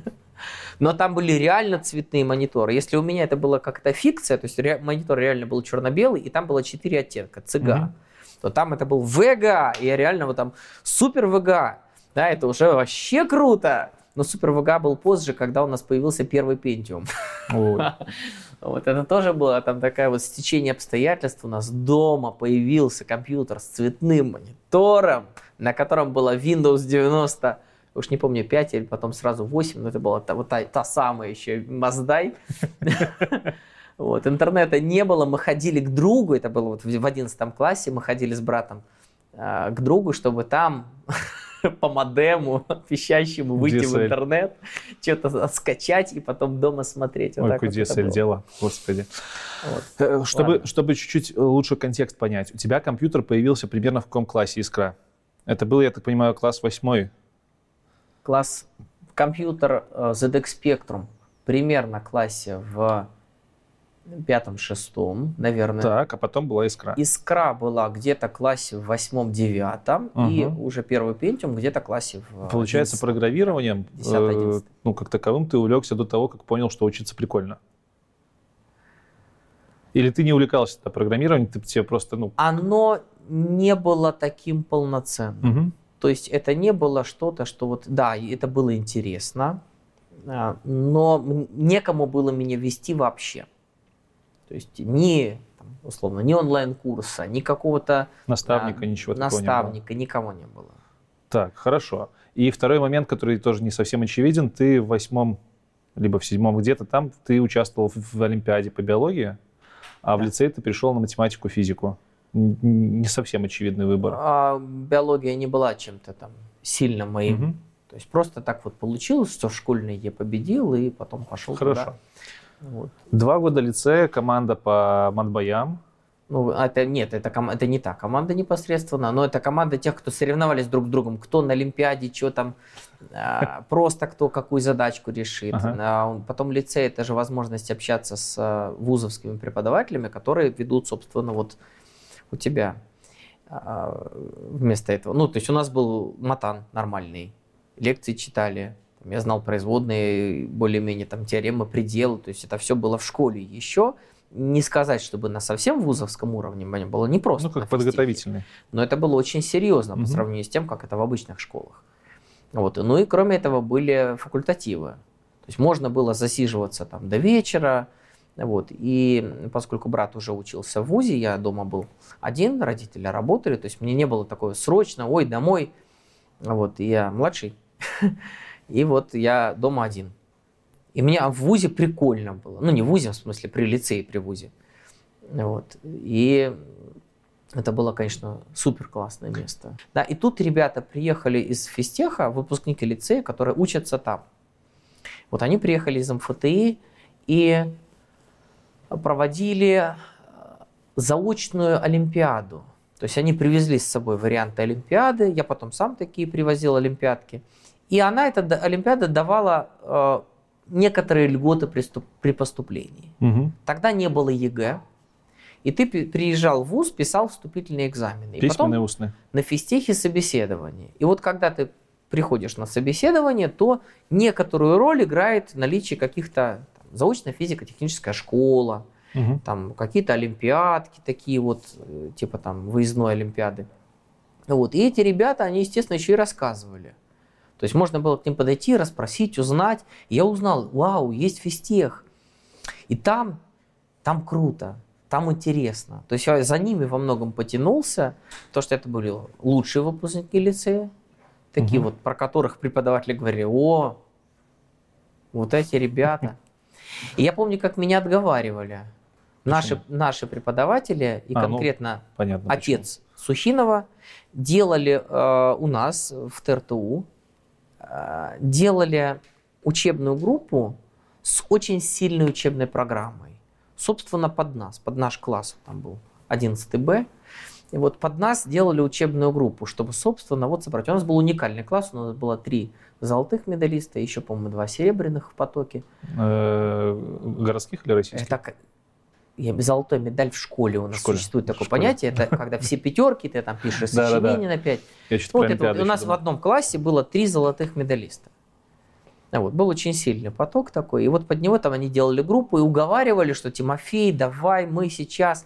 A: Но там были реально цветные мониторы. Если у меня это была как-то фикция, то есть ре- монитор реально был черно-белый, и там было 4 оттенка, цыга,
B: Мгм.
A: то там это был VGA, и я реально вот там супер VGA. Да, это уже вообще круто. Но супер VGA был позже, когда у нас появился первый Pentium. Вот это тоже было там такая вот стечение обстоятельств. У нас дома появился компьютер с цветным монитором, на котором была Windows 90, уж не помню, 5 или потом сразу 8, но это была та, вот та, та самая еще Маздай. Вот, интернета не было, мы ходили к другу, это было вот в 11 классе, мы ходили с братом а, к другу, чтобы там по модему пищащему выйти в
B: DSL.
A: интернет, что-то скачать и потом дома смотреть. Вот
B: Ой, какое
A: вот
B: DSL дело, господи.
A: Вот.
B: Э, Чтобы,
A: Ладно.
B: чтобы чуть-чуть лучше контекст понять, у тебя компьютер появился примерно в каком классе «Искра»? Это был, я так понимаю, класс восьмой.
A: Класс компьютер э, ZX Spectrum примерно классе в пятом-шестом, наверное.
B: Так, а потом была «Искра».
A: Искра была где-то классе в восьмом-девятом, и
B: Ага.
A: уже первый Pentium где-то классе в
B: Получается,
A: 11.
B: программированием, э,
A: 10-11.
B: ну, как таковым, ты увлекся до того, как понял, что учиться прикольно. Или ты не увлекался тогда программированием, ты тебе просто, ну...
A: Оно не было таким полноценным.
B: мгм.
A: То есть это не было что-то, что вот, да, и это было интересно, а, но некому было меня вести вообще. То есть ни, условно, ни онлайн-курса, ни какого-то
B: Наставника,
A: а,
B: ничего такого не было.
A: наставника, никого не было.
B: Так, хорошо. И второй момент, который тоже не совсем очевиден, ты в восьмом, либо в седьмом где-то там, ты участвовал в, в Олимпиаде по биологии, а в
A: Да.
B: лицее ты пришел на математику, физику. Не совсем очевидный выбор.
A: А биология не была чем-то там сильно моим.
B: Мгм.
A: То есть просто так вот получилось, что в школьной я победил и потом пошел
B: Хорошо.
A: туда. Вот.
B: Два года лицея, команда по матбоям.
A: Ну, это нет, это, ком- это не та команда непосредственно, но это команда тех, кто соревновались друг с другом, кто на Олимпиаде, что там, а, просто кто какую задачку решит.
B: Ага.
A: А, Потом лицей это же возможность общаться с а, вузовскими преподавателями, которые ведут, собственно, вот у тебя вместо этого. Ну, то есть у нас был матан нормальный, лекции читали, я знал производные, более-менее там теоремы, пределы, то есть это все было в школе еще. Не сказать, чтобы на совсем вузовском уровне мне было не просто.
B: Ну, как подготовительный.
A: Но это было очень серьезно
B: Мгм.
A: по сравнению с тем, как это в обычных школах. Вот. Ну и кроме этого были факультативы. То есть можно было засиживаться там до вечера. Вот. И поскольку брат уже учился в ВУЗе, я дома был один, родители работали, то есть мне не было такого срочно, ой, домой. Вот. И я младший. И вот я дома один. И мне в ВУЗе прикольно было. Ну, не в ВУЗе, в смысле, при лицее, при ВУЗе. Вот. И это было, конечно, супер классное место. Да, и тут ребята приехали из физтеха, выпускники лицея, которые учатся там. Вот они приехали из МФТИ и проводили э, заочную олимпиаду. То есть они привезли с собой варианты олимпиады, я потом сам такие привозил олимпиадки. И она, эта олимпиада, давала э, некоторые льготы при, при поступлении.
B: Мгм.
A: Тогда не было ЕГЭ. И ты приезжал в ВУЗ, писал вступительные экзамены. И
B: Письменные,
A: потом
B: устные.
A: на физтехе собеседование. И вот когда ты приходишь на собеседование, то некоторую роль играет наличие каких-то заочная физико-техническая школа,
B: Мгм.
A: там какие-то олимпиадки такие вот, э, типа там выездной олимпиады. Вот. И эти ребята, они, естественно, еще и рассказывали. То есть можно было к ним подойти, расспросить, узнать. И я узнал, вау, есть физтех. И там, там круто. там интересно. То есть я за ними во многом потянулся, то что это были лучшие выпускники лицея, такие
B: Мгм.
A: вот, про которых преподаватели говорили, о, вот эти ребята. И я помню, как меня отговаривали. Наши, наши преподаватели, и
B: А, ну,
A: конкретно
B: Понятно.
A: отец Сухинова, делали э, у нас в ТРТУ, делали учебную группу с очень сильной учебной программой. Собственно, под нас, под наш класс там был 11 Б. И вот под нас делали учебную группу, чтобы, собственно, вот собрать. У нас был уникальный класс, у нас было три золотых медалиста, еще, по-моему, два серебряных в потоке.
B: Э, Городских или российских?
A: Это я, золотой медаль в школе у нас
B: школе.
A: существует такое
B: школе.
A: понятие. Это когда все пятерки, ты там пишешь сочинение на пять. Вот это вот. У нас в одном классе было три золотых медалиста. А Вот, был очень сильный поток такой. И вот под него там они делали группу и уговаривали, что Тимофей, давай мы сейчас.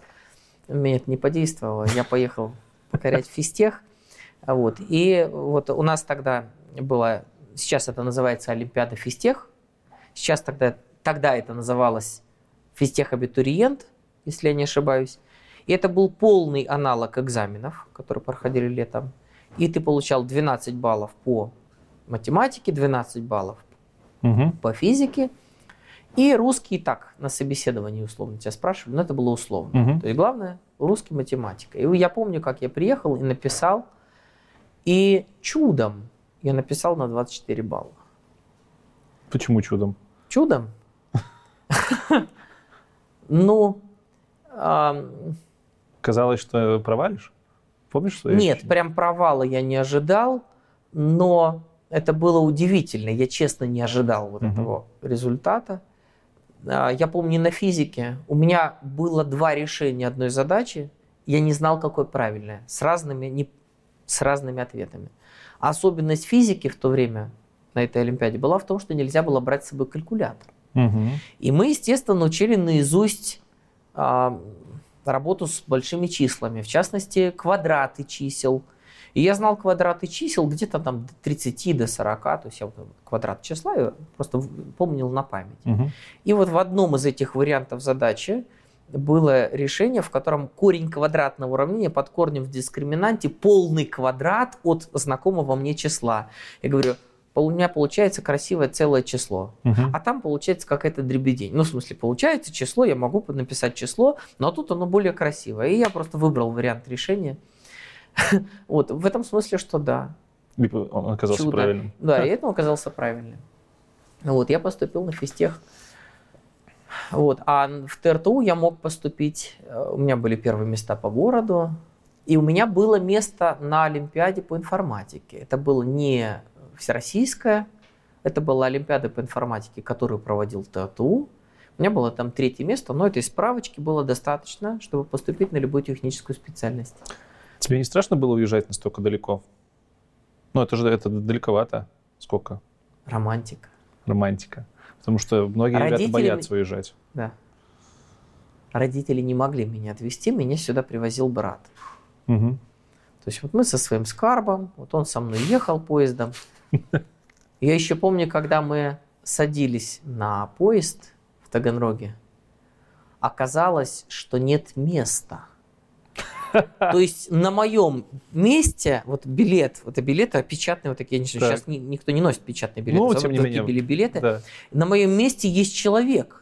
A: Меня это не подействовало. Я поехал покорять физтех. А Вот. И вот у нас тогда была, сейчас это называется Олимпиада физтех. Сейчас тогда, тогда это называлось физтех абитуриент, если я не ошибаюсь. И это был полный аналог экзаменов, которые проходили летом. И ты получал 12 баллов по математике, 12 баллов
B: Мгм.
A: по физике. И русский так, на собеседовании условно тебя спрашивали, но это было условно.
B: Мгм.
A: То есть главное, русский математика. И я помню, как я приехал и написал, и чудом я написал на 24 балла.
B: Почему чудом?
A: Чудом? Ну, ам,
B: Казалось, что провалишь? Помнишь свои
A: Нет, прям провала я не ожидал, но это было удивительно. Я честно не ожидал вот
B: Мгм.
A: этого результата. А, Я помню на физике у меня было два решения одной задачи. Я не знал, какое правильное, с разными, не, с разными ответами. А Особенность физики в то время на этой Олимпиаде была в том, что нельзя было брать с собой калькулятор.
B: Мгм.
A: И мы, естественно, учили наизусть а, работу с большими числами, в частности, квадраты чисел. И я знал квадраты чисел где-то там до 30 до 40, то есть я вот квадрат числа я просто помнил на память.
B: Мгм.
A: И вот в одном из этих вариантов задачи было решение, в котором корень квадратного уравнения под корнем в дискриминанте полный квадрат от знакомого мне числа. Я говорю, «Пол- у меня получается красивое целое число.
B: Мгм.
A: А там получается какая-то дребедень. Ну, в смысле, получается число, я могу написать число, но тут оно более красивое. И я просто выбрал вариант решения. Вот, в этом смысле, что да.
B: И Он оказался
A: Чудо.
B: правильным.
A: Да, и это оказался правильным. Вот, я поступил на физтех. Вот, а в ТРТУ я мог поступить, э, у меня были первые места по городу, и у меня было место на Олимпиаде по информатике. Это было не всероссийская, это была Олимпиада по информатике, которую проводил ТРТУ. У меня было там третье место, но этой справочки было достаточно, чтобы поступить на любую техническую специальность.
B: Тебе не страшно было уезжать настолько далеко? Ну, это же это далековато. Сколько?
A: Романтика.
B: Романтика. Потому что многие ребята
A: Родители-
B: боятся уезжать.
A: Да. Родители не могли меня отвезти, меня сюда привозил брат.
B: Мгм.
A: То есть вот мы со своим скарбом, вот он со мной ехал поездом. Я еще помню, когда мы садились на поезд в Таганроге, оказалось, что нет места. То есть на моем месте, вот билет, вот это билеты печатные, вот такие,
B: Так.
A: сейчас ни- никто не носит печатные билеты,
B: Ну, тем не менее.
A: билеты.
B: Да.
A: На моем месте есть человек.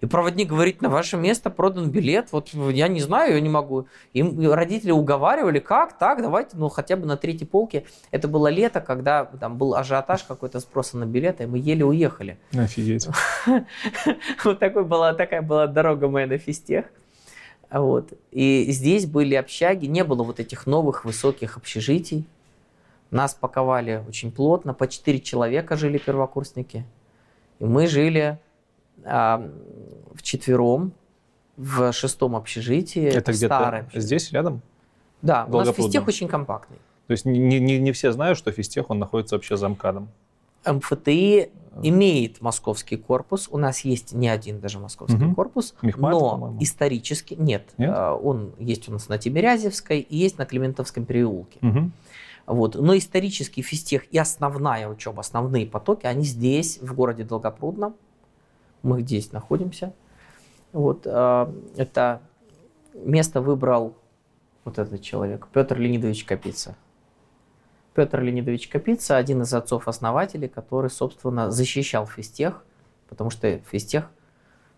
A: И проводник говорит, на ваше место продан билет, вот я не знаю, я не могу. Им родители уговаривали, как, так, давайте, ну хотя бы на третьей полке. Это было лето, когда там был ажиотаж какой-то спроса на билеты, и мы еле уехали.
B: Офигеть.
A: Вот такой была, такая была дорога моя на физтех. Вот. И здесь были общаги, не было вот этих новых высоких общежитий. Нас паковали очень плотно, по 4 человека жили первокурсники. И мы жили а, вчетвером в шестом общежитии.
B: Это
A: старое
B: где-то здесь, рядом?
A: Да, у нас физтех очень компактный.
B: То есть не, не- не все знают, что физтех, он находится вообще за МКАДом.
A: МФТИ имеет московский корпус. У нас есть не один даже московский
B: Мгм.
A: корпус,
B: Мехмат,
A: но
B: по-моему.
A: исторически нет.
B: Нет?
A: А, Он есть у нас на Тимирязевской и есть на Климентовском переулке.
B: Мгм.
A: Вот. Но исторический физтех и основная учеба, основные потоки, они здесь, в городе Долгопрудном. Мы здесь находимся. Вот. а, Это место выбрал вот этот человек, Петр Леонидович Капица. Петр Леонидович Капица, один из отцов-основателей, который, собственно, защищал физтех, потому что физтех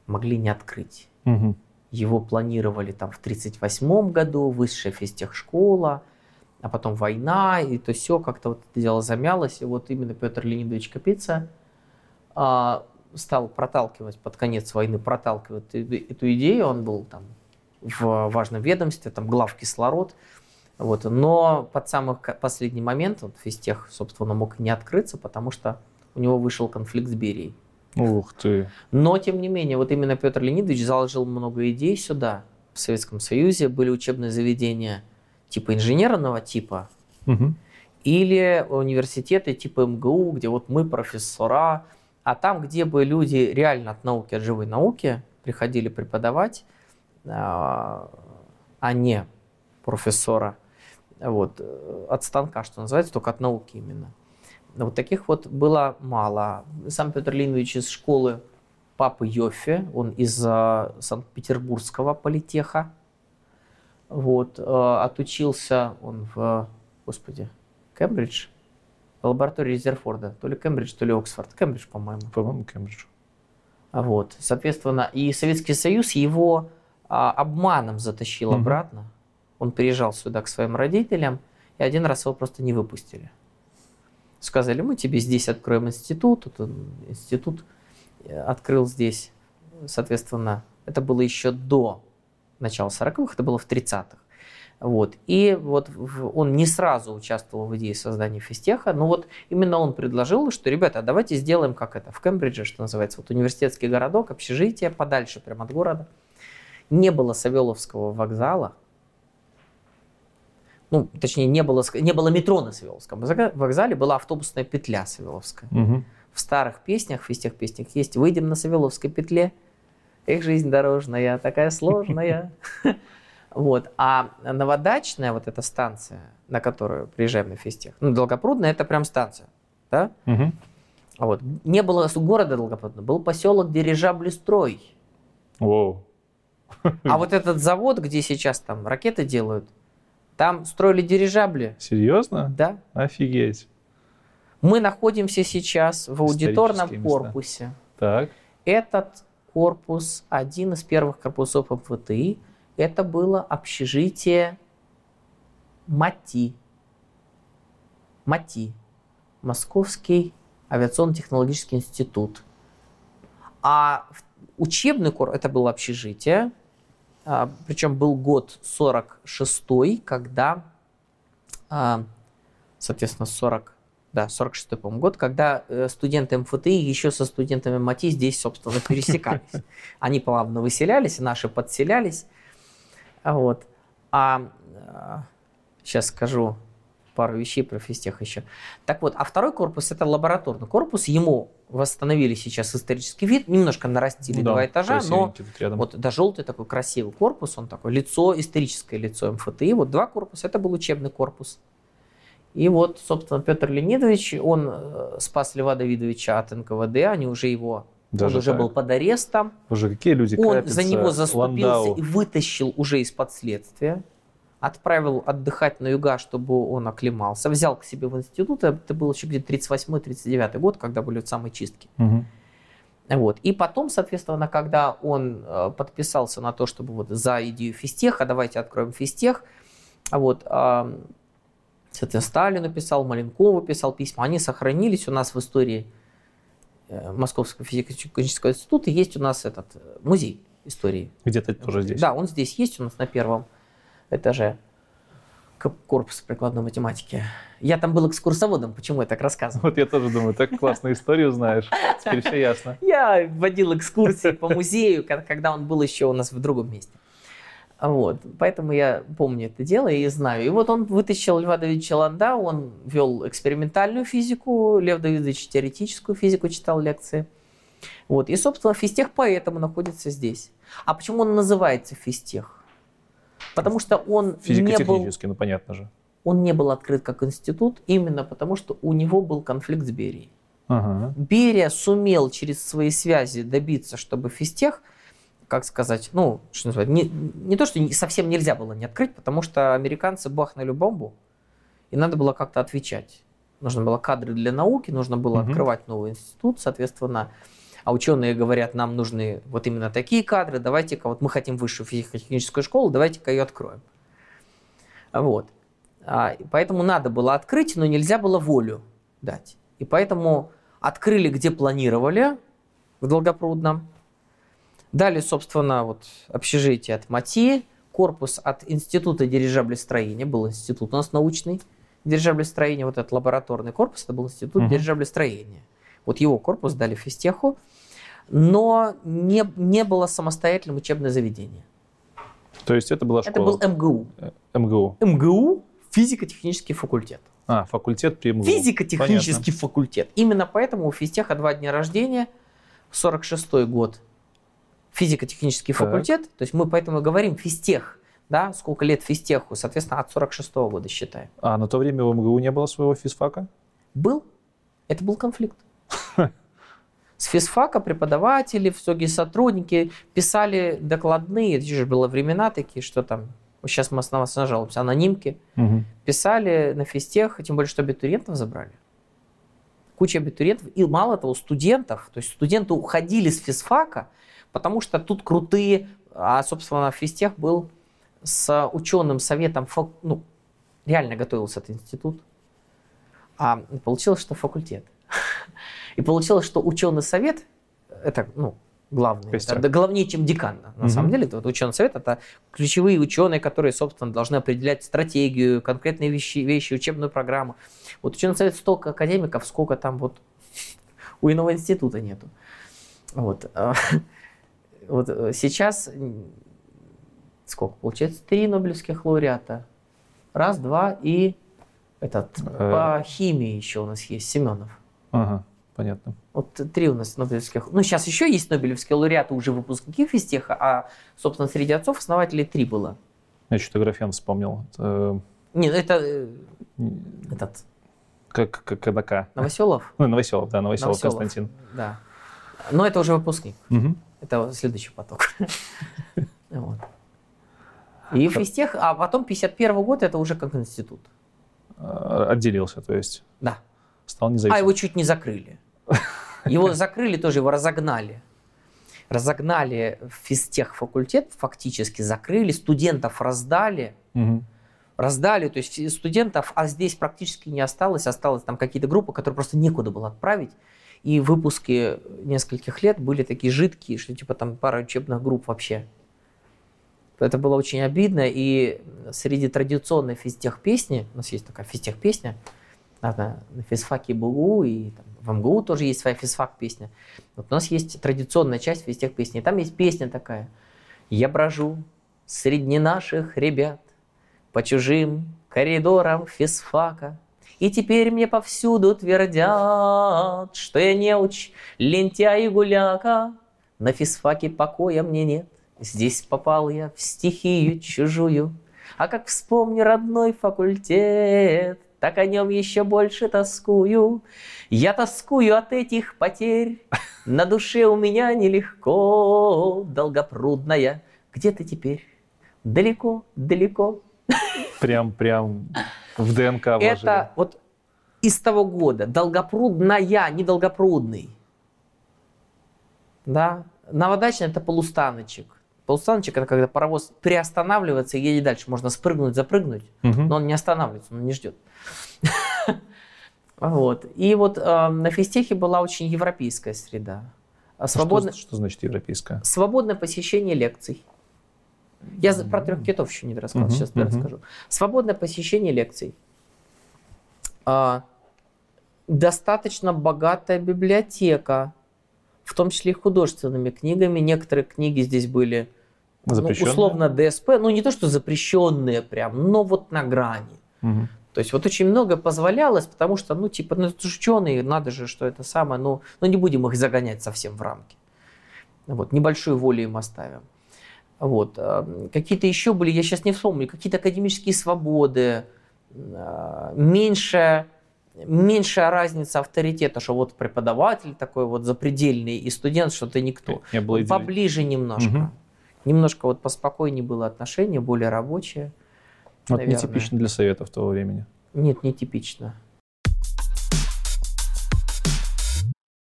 A: могли не открыть.
B: Мгм.
A: Его планировали там в 1938 году, высшая физтехшкола, а потом война, и то все как-то вот это дело замялось. И вот именно Петр Леонидович Капица а, стал проталкивать под конец войны, проталкивать эту идею. Он был там в важном ведомстве, там глав кислород. Вот. Но под самый последний момент вот, физтех, собственно, мог не открыться, потому что у него вышел конфликт с Берией.
B: Ух ты.
A: Но, тем не менее, вот именно Петр Леонидович заложил много идей сюда. В Советском Союзе были учебные заведения типа инженерного типа
B: Мгм.
A: или университеты типа МГУ, где вот мы профессора, а там, где бы люди реально от науки, от живой науки приходили преподавать, а а не профессора, вот, э, от станка, что называется, только от науки именно. Вот таких вот было мало. Сам Петр Леонидович из школы папы Йоффе, он из а, Санкт-Петербургского политеха. Вот, э, отучился он в, господи, Кембридж, лаборатории Резерфорда, то ли Кембридж, то ли Оксфорд, Кембридж, по-моему.
B: По-моему, Кембридж.
A: А Вот, соответственно, и Советский Союз его а, обманом затащил
B: Мгм.
A: обратно. Он приезжал сюда к своим родителям, и один раз его просто не выпустили. Сказали, мы тебе здесь откроем институт. Вот институт э, открыл здесь, соответственно, это было еще до начала 40-х, это было в 30-х. Вот. И вот он не сразу участвовал в идее создания физтеха, но вот именно он предложил, что, ребята, давайте сделаем как это, в Кембридже, что называется, вот университетский городок, общежитие, подальше прямо от города. Не было Савеловского вокзала, ну, точнее, не было, не было метро на Савеловском вокза- вокзале, была автобусная петля Савеловская.
B: Мгм.
A: В старых песнях, в физтех песнях есть «Выйдем на Савеловской петле, эх, жизнь дорожная, такая сложная». Вот. А новодачная вот эта станция, на которую приезжаем на физтех, ну, Долгопрудная, это прям станция, да? А вот не было города Долгопрудного, был поселок Дирижаблестрой.
B: Воу.
A: А вот этот завод, где сейчас там ракеты делают, там строили дирижабли,
B: Серьезно?
A: да?
B: Офигеть.
A: Мы находимся сейчас в аудиторном
B: Исторические места.
A: корпусе.
B: Так.
A: Этот корпус, один из первых корпусов МФТИ, это было общежитие МАТИ. МАТИ. Московский авиационно-технологический институт. А учебный корпус, это было общежитие, а, причем был год 46 когда, а, соответственно, 40, да, 46 по-моему, год, когда э, студенты МФТИ еще со студентами МАТИ здесь, собственно, пересекались. Они плавно выселялись, наши подселялись. А Вот. А сейчас скажу пару вещей про физтех еще. Так вот, а второй корпус это лабораторный корпус. Ему восстановили сейчас исторический вид, немножко нарастили
B: да,
A: два этажа, но вот да, желтый такой красивый корпус, он такой лицо, историческое лицо МФТИ. Вот два корпуса, это был учебный корпус. И вот, собственно, Петр Леонидович, он э, спас Льва Давидовича от НКВД, они уже его,
B: Даже
A: он уже
B: так?
A: был под арестом,
B: Боже, какие люди
A: он
B: Капица,
A: за него заступился
B: Ландау.
A: и вытащил уже из-под следствия, отправил отдыхать на юга, чтобы он оклемался, взял к себе в институт, это был еще где-то 38-39 год, когда были вот самые чистки.
B: Мгм.
A: Вот. И потом, соответственно, когда он э, подписался на то, чтобы вот за идею физтеха, давайте откроем физтех, вот, а, соответственно, Сталину писал, Маленкову писал письма, они сохранились у нас в истории Московского физико-технического института, есть у нас этот э, музей истории.
B: Где-то тоже здесь.
A: Да, он здесь есть у нас на первом этаже корпуса прикладной математики. Я там был экскурсоводом, почему я так рассказываю?
B: Вот я тоже думаю, так классно историю знаешь. Теперь все ясно.
A: Я водил экскурсии по музею, ко- когда он был еще у нас в другом месте. Вот, поэтому я помню это дело и знаю. И вот он вытащил Льва Давидовича Ланда, он вел экспериментальную физику, Лев Давидович теоретическую физику читал лекции. Вот, и, собственно, физтех поэтому находится здесь. А почему он называется физтех? Потому что он не был
B: ну понятно же.
A: он не был открыт как институт именно потому, что у него был конфликт с Берией.
B: Ага.
A: Берия сумел через свои связи добиться, чтобы физтех как сказать, ну, что называется, не, не то, что совсем нельзя было не открыть, потому что американцы бахнули бомбу, и надо было как-то отвечать. Нужно было кадры для науки, нужно было
B: Мгм.
A: открывать новый институт, соответственно. А ученые говорят, нам нужны вот именно такие кадры, давайте-ка, вот мы хотим высшую физико-техническую школу, давайте-ка ее откроем. Вот. А, поэтому надо было открыть, но нельзя было волю дать. И поэтому открыли, где планировали, в Долгопрудном. Дали, собственно, вот общежитие от МАТИ, корпус от Института дирижаблестроения, был институт у нас научный дирижаблестроения, вот этот лабораторный корпус, это был институт
B: Мгм.
A: дирижаблестроения. Вот его корпус дали физтеху, но не, не было самостоятельным учебное заведение.
B: То есть это была
A: Это
B: школа?
A: был МГУ.
B: МГУ.
A: МГУ физико-технический факультет.
B: А, факультет при МГУ.
A: Физико-технический факультет. Именно поэтому у физтеха два дня рождения, 46-й год, физико-технический
B: Так.
A: факультет. То есть мы поэтому и говорим физтех, да, сколько лет физтеху, соответственно, от 46-го года считаем.
B: А на то время в МГУ не было своего физфака?
A: Был, это был конфликт. С физфака преподаватели, многие сотрудники писали докладные, это же было времена такие, что там, сейчас мы на вас нажалуемся, анонимки,
B: Мгм.
A: писали на физтех, тем более, что абитуриентов забрали. Куча абитуриентов. И мало того, студентов. То есть студенты уходили с физфака, потому что тут крутые... А, собственно, физтех был с ученым советом... Ну, реально готовился этот институт. А получилось, что факультет. И получилось, что ученый совет, это, ну, главное,
B: Костяк.
A: это главнее, чем декан. На
B: Мгм.
A: самом деле, это вот ученый совет, это ключевые ученые, которые, собственно, должны определять стратегию, конкретные вещи, вещи учебную программу. Вот ученый совет столько академиков, сколько там вот у иного института нету. Вот. Вот э, сейчас сколько получается? Три Нобелевских лауреата. Раз, два и этот
B: Э.
A: по химии еще у нас есть Семенов.
B: Ага, понятно.
A: Вот три у нас Нобелевских. Ну, сейчас еще есть Нобелевские лауреаты, уже выпускники физтеха, а, собственно, среди отцов-основателей три было.
B: Я что-то графен вспомнил. Это,
A: Нет, это э,
B: э,
A: этот
B: как, как КДК.
A: Новоселов.
B: Ну, Новоселов, да, Новоселов,
A: Новоселов.
B: Константин.
A: Да. Но это уже выпускник.
B: Мгм.
A: Это следующий поток. Вот. И физтех, а потом 51 год это уже как институт.
B: А, Отделился, то есть
A: Да.
B: стал
A: А
B: независимым.
A: его чуть не закрыли. Его закрыли тоже, его разогнали. Разогнали физтех факультет, фактически закрыли, студентов раздали.
B: Мгм.
A: Раздали, то есть студентов, а здесь практически не осталось. Осталось там какие-то группы, которые просто некуда было отправить. И выпуски нескольких лет были такие жидкие, что типа там пара учебных групп вообще. Это было очень обидно. И среди традиционной физтех песни, у нас есть такая физтех песня, на на физфаке БУ и там, в МГУ тоже есть своя физфак песня. Вот у нас есть традиционная часть физтех песни. И там есть песня такая. Я брожу среди наших ребят по чужим коридорам физфака. И теперь мне повсюду твердят, что я неуч, лентяй и гуляка. На физфаке покоя мне нет, здесь попал я в стихию чужую. А как вспомню родной факультет, так о нем еще больше тоскую. Я тоскую от этих потерь, на душе у меня нелегко, долгопрудная. Где ты теперь? Далеко, далеко.
B: Прям, прям в ДНК вложили.
A: Это вот из того года. Долгопрудная, не долгопрудный. Да. Новодачный это полустаночек. Полустаночек это когда паровоз приостанавливается и едет дальше. Можно спрыгнуть, запрыгнуть,
B: Мгм.
A: но он не останавливается, он не ждет. Вот. И вот э, на физтехе была очень европейская среда. А
B: Что-
A: Свободно,
B: Что, значит европейская?
A: свободное посещение лекций. Я за- про трех китов еще не рассказал,
B: Мгм,
A: сейчас
B: мгм.
A: расскажу. Свободное посещение лекций. А, достаточно богатая библиотека, в том числе и художественными книгами. Некоторые книги здесь были ну, условно ДСП, ну не то что запрещенные прям, но вот на грани.
B: Мгм.
A: То есть вот очень много позволялось, потому что, ну, типа, ну, это же ученые, надо же, что это самое, ну, ну, не будем их загонять совсем в рамки. Вот, небольшую волю им оставим. Вот, какие-то еще были, я сейчас не вспомню, какие-то академические свободы, а, меньше меньшая разница авторитета, что вот преподаватель такой вот запредельный и студент, что ты никто.
B: Не было идеи.
A: Поближе немножко.
B: Мгм.
A: Немножко вот поспокойнее было отношение, более рабочее.
B: Вот
A: наверное.
B: нетипично для советов того времени.
A: Нет, не типично.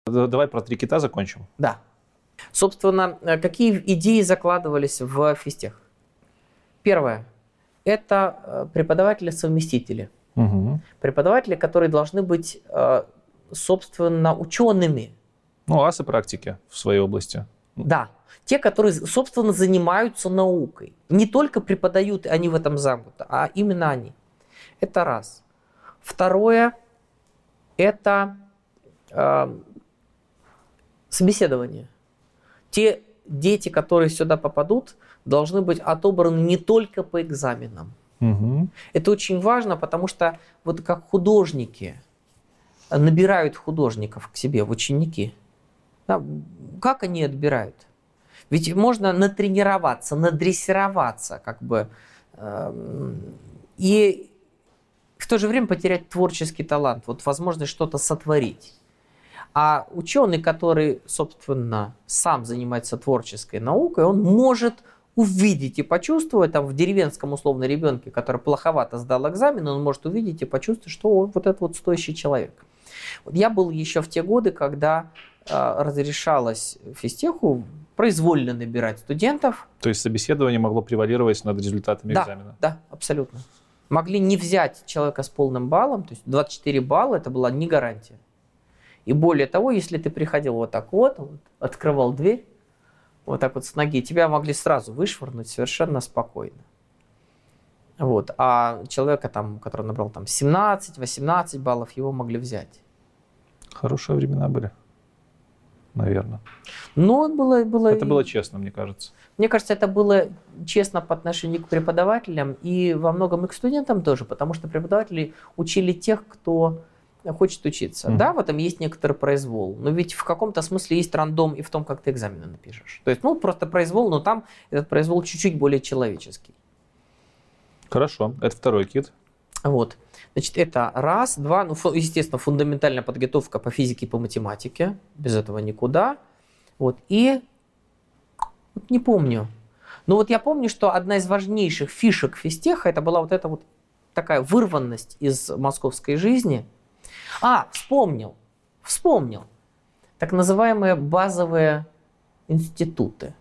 B: Да- Давай про три кита закончим.
A: Да. Собственно, э, какие идеи закладывались в физтех? Первое. Это э, преподаватели-совместители.
B: Мгм.
A: Преподаватели, которые должны быть, э, собственно, учеными.
B: Ну, асы практики в своей области.
A: Да. Те, которые, собственно, занимаются наукой. Не только преподают, они в этом замкнуты, а именно они. Это раз. Второе – это э, собеседование. Те дети, которые сюда попадут, должны быть отобраны не только по экзаменам.
B: Мгм.
A: Это очень важно, потому что вот как художники набирают художников к себе в ученики, да, как они отбирают? Ведь можно натренироваться, надрессироваться, как бы, эм, и в то же время потерять творческий талант, вот возможность что-то сотворить. А ученый, который, собственно, сам занимается творческой наукой, он может увидеть и почувствовать, там, в деревенском условно ребенке, который плоховато сдал экзамен, он может увидеть и почувствовать, что он вот это вот стоящий человек. Вот я был еще в те годы, когда э, разрешалось физтеху произвольно набирать студентов.
B: То есть собеседование могло превалировать над результатами
A: Да.
B: экзамена.
A: Да, абсолютно. Могли не взять человека с полным баллом, то есть 24 балла это была не гарантия. И более того, если ты приходил вот так вот, вот, открывал дверь, вот так вот с ноги, тебя могли сразу вышвырнуть совершенно спокойно. Вот. А человека, там, который набрал там 17-18 баллов, его могли взять.
B: Хорошие времена были. Наверное.
A: Но было, было,
B: Это было честно, мне кажется.
A: Мне кажется, это было честно по отношению к преподавателям и во многом и к студентам тоже, потому что преподаватели учили тех, кто хочет учиться.
B: Мгм.
A: Да, в этом есть некоторый произвол, но ведь в каком-то смысле есть рандом и в том, как ты экзамены напишешь. То есть, ну, просто произвол, но там этот произвол чуть-чуть более человеческий.
B: Хорошо. Это второй кит.
A: Вот. Значит, это раз, два, ну, естественно, фундаментальная подготовка по физике и по математике. Без этого никуда. Вот. И вот не помню. Но вот я помню, что одна из важнейших фишек физтеха это была вот эта вот такая вырванность из московской жизни. А, вспомнил, вспомнил. Так называемые базовые институты.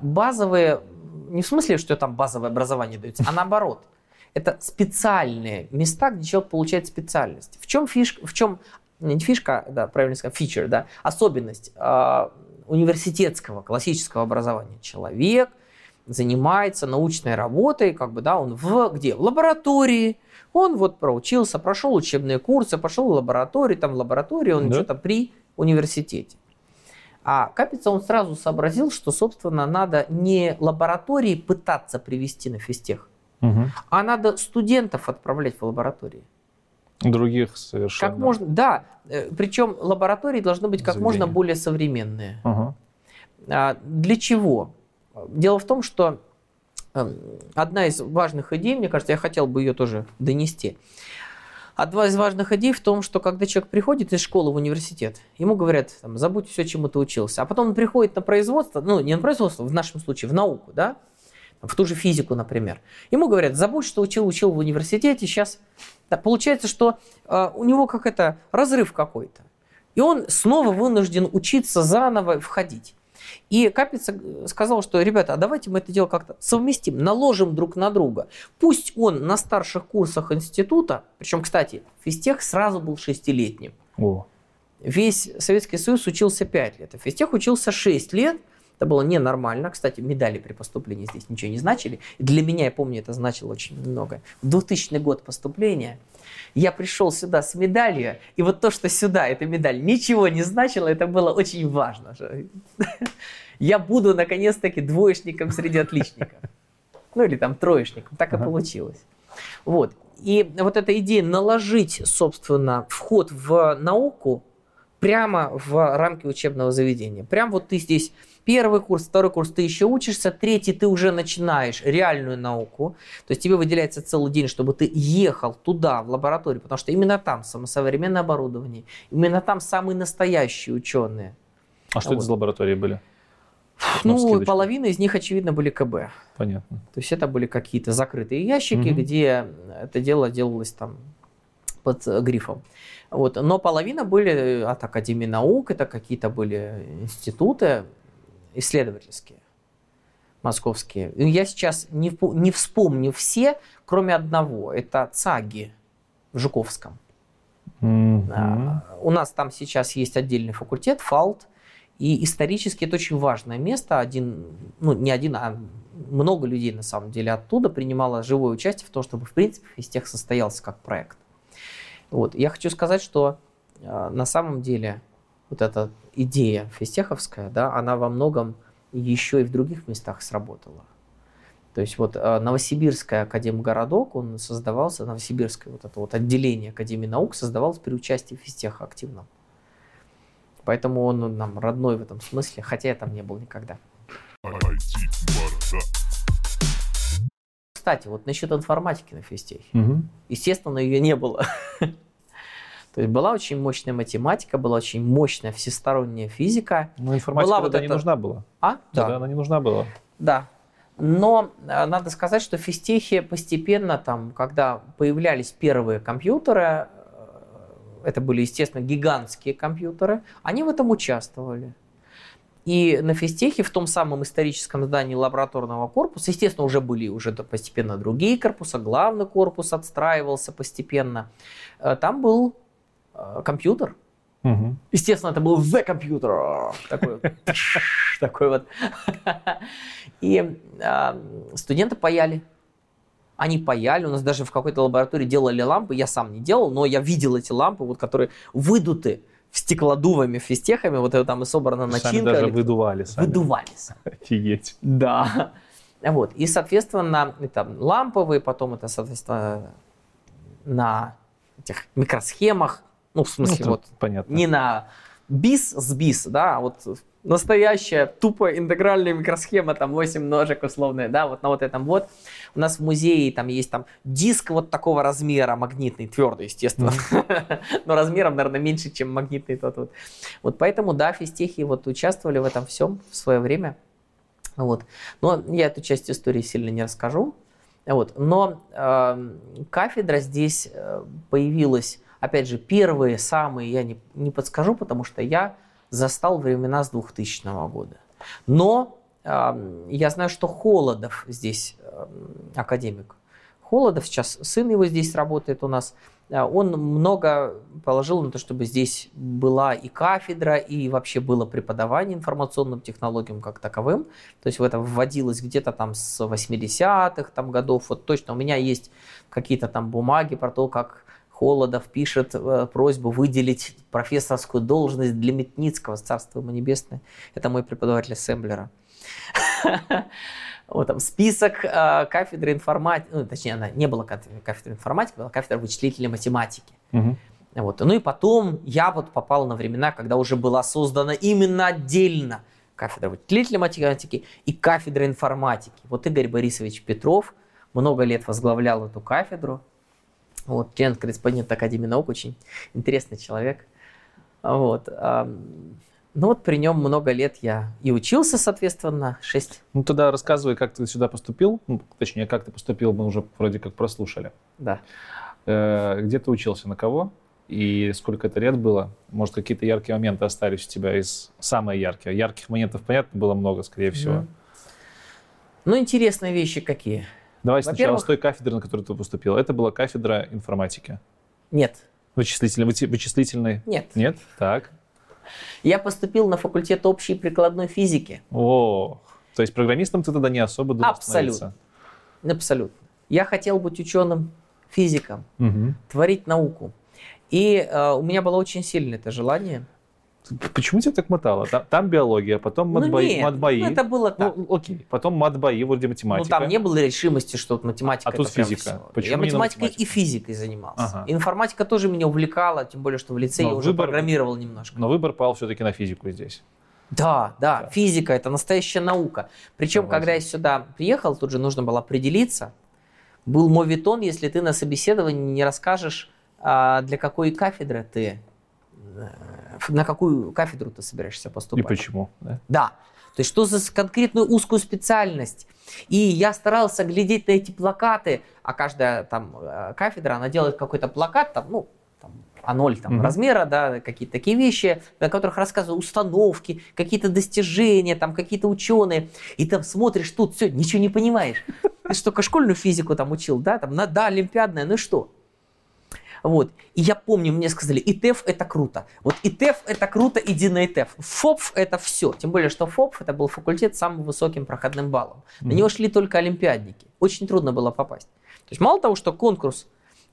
A: Базовые, не в смысле, что там базовое образование дается, а наоборот. Это специальные места, где человек получает специальность. В чем фишка, в чем, не фишка, да, правильно сказать, фичер, да, особенность э, университетского, классического образования. Человек занимается научной работой, как бы, да, он в, где? В лаборатории, он вот проучился, прошел учебные курсы, пошел в лабораторию, там в лаборатории он
B: Да.
A: что-то при университете. А Капица он сразу сообразил, что, собственно, надо не лаборатории пытаться привести на физтех,
B: Мгм.
A: а надо студентов отправлять в лаборатории.
B: Других совершенно.
A: Как можно, да, э, причем лаборатории должны быть как можно
B: Заведения.
A: более современные.
B: Ага.
A: А, Для чего? Дело в том, что одна из важных идей, мне кажется, я хотел бы ее тоже донести. Одна из важных идей в том, что когда человек приходит из школы в университет, ему говорят, там, забудь все, чему ты учился. А потом он приходит на производство, ну, не на производство, в нашем случае, в науку, да, в ту же физику, например. Ему говорят, забудь, что учил, учил в университете, сейчас получается, что э, у него как это разрыв какой-то. И он снова вынужден учиться заново входить. И Капица сказал, что, ребята, а давайте мы это дело как-то совместим, наложим друг на друга. Пусть он на старших курсах института, причем, кстати, физтех сразу был шестилетним.
B: О,
A: Весь Советский Союз учился 5 лет, а физтех учился 6 лет. Это было ненормально. Кстати, медали при поступлении здесь ничего не значили. Для меня, я помню, это значило очень много. В 2000 год поступления я пришел сюда с медалью, и вот то, что сюда эта медаль ничего не значила, это было очень важно. Я буду, наконец-таки, двоечником среди отличников. Ну или там троечником. Так и получилось. Вот. И вот эта идея наложить, собственно, вход в науку прямо в рамки учебного заведения. Прям вот ты здесь Первый курс, второй курс ты еще учишься, третий ты уже начинаешь реальную науку. То есть тебе выделяется целый день, чтобы ты ехал туда, в лабораторию, потому что именно там самосовременное оборудование, именно там самые настоящие ученые.
B: А что
A: Вот.
B: это за лаборатории были?
A: Ну,
B: вскидочку.
A: половина из них, очевидно, были КБ.
B: Понятно.
A: То есть это были какие-то закрытые ящики,
B: Мгм.
A: где это дело делалось там под грифом. Вот. Но половина были от Академии наук, это какие-то были институты исследовательские, московские. И Я сейчас не, не вспомню все, кроме одного. Это ЦАГИ в Жуковском. А, У нас там сейчас есть отдельный факультет, ФАЛТ, и исторически это очень важное место. Один, ну не один, а много людей на самом деле оттуда принимало живое участие в том, чтобы в принципе физтех состоялся как проект. Вот. Я хочу сказать, что а, на самом деле вот эта идея физтеховская, да, она во многом еще и в других местах сработала. То есть вот э, Новосибирская академгородок, он создавался, Новосибирское вот это вот отделение Академии наук создавалось при участии физтеха активном. Поэтому он нам родной в этом смысле, хотя я там не был никогда. Кстати, вот насчет информатики на физтехе.
B: Мгм.
A: Естественно, ее не было. То есть была очень мощная математика, была очень мощная всесторонняя физика.
B: Ну, информатика
A: Была
B: тогда
A: вот
B: не
A: эта-
B: нужна была.
A: А?
B: Тогда она не нужна была.
A: Да. Но э, надо сказать, что в физтехе постепенно, там, когда появлялись первые компьютеры, э, это были, естественно, гигантские компьютеры, они в этом участвовали. И на физтехе, в том самом историческом здании лабораторного корпуса, естественно, уже были уже постепенно другие корпуса, главный корпус отстраивался постепенно. Э, Там был компьютер,
B: Мгм.
A: Естественно, это был The Computer. Такой. Такой вот. И а, студенты паяли. Они паяли. У нас даже в какой-то лаборатории делали лампы. Я сам не делал, но я видел эти лампы, вот, которые выдуты стеклодувами, фистехами. Вот это там и собрана
B: Сами
A: начинка.
B: даже
A: электро-
B: выдували сами.
A: Выдувались.
B: Офигеть.
A: Да. Вот. И, соответственно, это ламповые, потом это, соответственно, на этих микросхемах. Ну, в
B: Ну,
A: смысле,
B: это
A: вот
B: понятно.
A: не на бис с бис, да, а вот настоящая тупо интегральная микросхема, там 8 ножек условные, да, вот на вот этом вот. У нас в музее там есть там диск вот такого размера, магнитный, твердый, естественно, но размером, наверное, меньше, чем магнитный тот вот. Вот поэтому, да, физтехи вот участвовали в этом всем в свое время. Вот. Но я эту часть истории сильно не расскажу. Вот. Но э, кафедра здесь э, появилась, опять же, первые, самые, я не, не подскажу, потому что я застал времена с 2000 года. Но э, я знаю, что Холодов здесь, э, академик, Холодов сейчас, сын его здесь работает у нас, э, он много положил на то, чтобы здесь была и кафедра, и вообще было преподавание информационным технологиям как таковым. То есть в это вводилось где-то там с 80-х там, годов. Вот точно у меня есть какие-то там бумаги про то, как Холодов пишет э, просьбу выделить профессорскую должность для Метницкого, царство ему небесное. Это мой преподаватель ассемблера. Вот там список э, кафедры информатики, ну, точнее, она не была каф- кафедрой информатики, была кафедра вычислительной математики. Вот. Ну и потом я вот попал на времена, когда уже была создана именно отдельно кафедра вычислительной математики и кафедра информатики. Вот Игорь Борисович Петров много лет возглавлял эту кафедру. Вот, член-корреспондент Академии наук, очень интересный человек. Вот. Ну вот при нем много лет я и учился, соответственно, 6,
B: Ну, тогда рассказывай, как ты сюда поступил. Ну, точнее, как ты поступил, мы уже вроде как прослушали.
A: да.
B: Э, Где ты учился, на кого? И сколько это лет было? Может, какие-то яркие моменты остались у тебя из... Самые яркие. Ярких моментов, понятно, было много, скорее всего.
A: Мгм. Ну, интересные вещи какие.
B: Давай сначала с той кафедры, на которую ты поступил. Это была кафедра информатики.
A: Нет,
B: Вычислительной. Вычислительной.
A: нет.
B: Нет? Так.
A: Я поступил на факультет общей прикладной физики.
B: О, то есть программистом ты тогда не особо думал
A: Абсолютно.
B: становиться?
A: Абсолютно. Я хотел быть ученым, физиком,
B: Мгм.
A: творить науку. И э, у меня было очень сильное это желание.
B: Почему тебя так мотало? Там, там биология, потом
A: Ну,
B: матбои.
A: нет,
B: матбои.
A: ну, это было так.
B: Ну, окей. Потом матбои, вроде
A: Ну,
B: математика.
A: там не было решимости, что вот математика
B: А тут физика. Почему
A: Я математикой и
B: математику?
A: физикой занимался.
B: Ага.
A: Информатика тоже меня увлекала, тем более, что в лицее
B: Но
A: я уже
B: выбор-
A: программировал немножко.
B: Но выбор пал все-таки на физику здесь.
A: Да, да, физика это настоящая наука. Причем,
B: Согласен.
A: когда я сюда приехал, тут же нужно было определиться. Был моветон, если ты на собеседовании не расскажешь, а, для какой кафедры ты, на какую кафедру ты собираешься
B: И
A: поступать.
B: почему? да?
A: Да. То есть что за конкретную узкую специальность? И я старался глядеть на эти плакаты, а каждая там э, кафедра, она делает какой-то плакат, там, ну, там, А0 там,
B: Мгм.
A: размера, да, какие-то такие вещи, на которых рассказывают установки, какие-то достижения, там какие-то ученые. И там смотришь, тут все, ничего не понимаешь. Ты только школьную физику там учил, да, там, на, да, олимпиадная, ну и что? Вот. И я помню, мне сказали, ИТЭФ это круто. Вот ИТЭФ это круто, иди на ИТЭФ. ФОПФ это все. Тем более, что ФОПФ это был факультет с самым высоким проходным баллом. На него шли только олимпиадники. Очень трудно было попасть. То есть мало того, что конкурс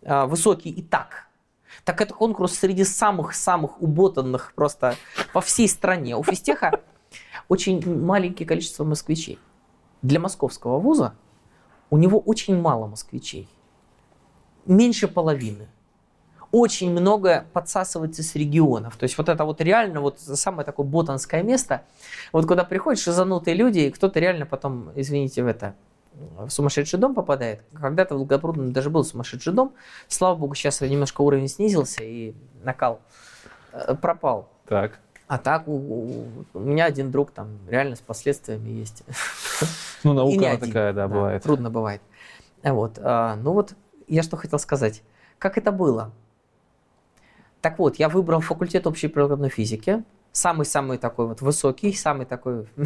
A: а, высокий и так, так это конкурс среди самых-самых уботанных просто по всей стране. У физтеха очень маленькое количество москвичей. Для московского вуза у него очень мало москвичей. Меньше половины очень много подсасывается с регионов. То есть вот это вот реально вот самое такое ботанское место, вот куда приходят шизанутые люди, и кто-то реально потом, извините, в это, в сумасшедший дом попадает. Когда-то в Долгопрудном даже был сумасшедший дом. Слава богу, сейчас немножко уровень снизился, и накал э, пропал.
B: Так.
A: А так у, у- у меня один друг там реально с последствиями есть.
B: Ну, наука она такая, да, бывает.
A: Трудно бывает. Вот. а, ну вот, я что хотел сказать. Как это было? Так вот, я выбрал факультет общей природной физики. Самый-самый такой вот высокий, самый такой...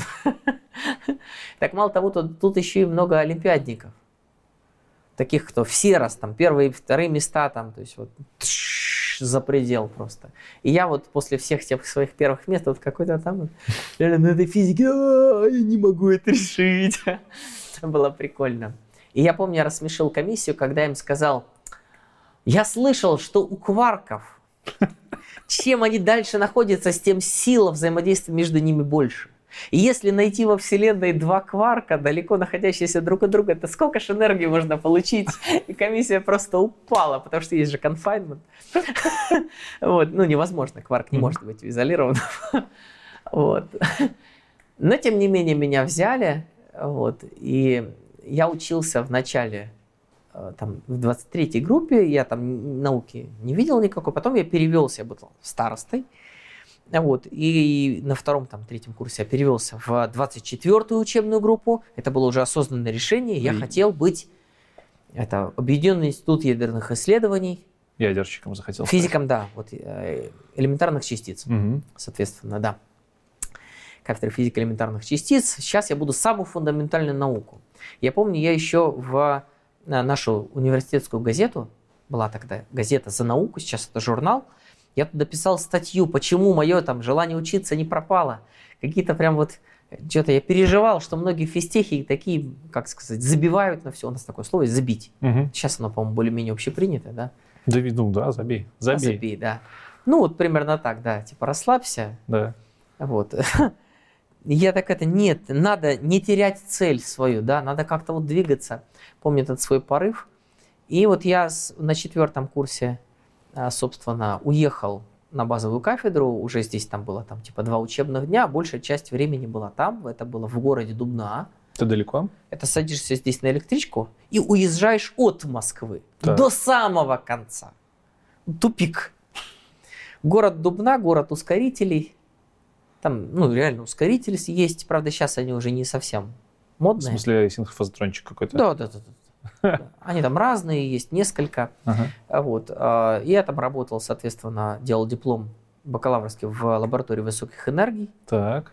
A: Так мало того, тут, еще и много олимпиадников. Таких, кто все раз, там, первые вторые места, там, то есть вот за предел просто. И я вот после всех тех своих первых мест, вот какой-то там, реально на этой физике, «А, я не могу это решить. Было прикольно. И я помню, я рассмешил комиссию, когда им сказал, я слышал, что у кварков, чем они дальше находятся, с тем сила взаимодействия между ними больше. И если найти во Вселенной два кварка, далеко находящиеся друг от друга, то сколько же энергии можно получить? И комиссия просто упала, потому что есть же confinement. Вот, ну невозможно, кварк не может быть изолирован. Вот. Но тем не менее меня взяли, вот, и я учился в начале там, в 23-й группе, я там науки не видел никакой, потом я перевелся, я был старостой, вот, и на втором, там, третьем курсе я перевелся в 24-ю учебную группу, это было уже осознанное решение, я
B: И-
A: хотел быть, это Объединенный институт ядерных исследований,
B: Ядерщиком захотел.
A: физиком, да, вот, э, элементарных частиц
B: Мгм.
A: соответственно, да. Кафедра физики элементарных частиц. Сейчас я буду самую фундаментальную науку. Я помню, я еще в э, нашу университетскую газету, была тогда газета «За науку», сейчас это журнал, я туда писал статью, почему мое там желание учиться не пропало. Какие-то прям вот что-то я переживал, что многие физтехи такие, как сказать, забивают на все. У нас такое слово есть «забить».
B: Мгм.
A: Сейчас оно, по-моему, более-менее общепринято, да?
B: Да, ну да, забей.
A: А,
B: Забей.
A: забей, да. Ну, вот примерно так, да. Типа расслабься,
B: Да.
A: вот. Я так это, нет, надо не терять цель свою, да, надо как-то вот двигаться. Помню этот свой порыв. И вот я на четвертом курсе, а, собственно, уехал на базовую кафедру, уже здесь там было там типа два учебных дня, большая часть времени была там, это было в городе Дубна.
B: Ты далеко?
A: Это садишься здесь на электричку и уезжаешь от Москвы
B: Так.
A: до самого конца. Тупик. Город Дубна, город ускорителей. Там, ну, реально ускорители есть. Правда, сейчас они уже не совсем
B: В
A: модные.
B: смысле, синхрофазотрончик какой-то?
A: Да, да, да, да. Они там разные, есть несколько.
B: Ага.
A: А Вот. а, Я там работал, соответственно, делал диплом бакалаврский в лаборатории высоких энергий.
B: Так.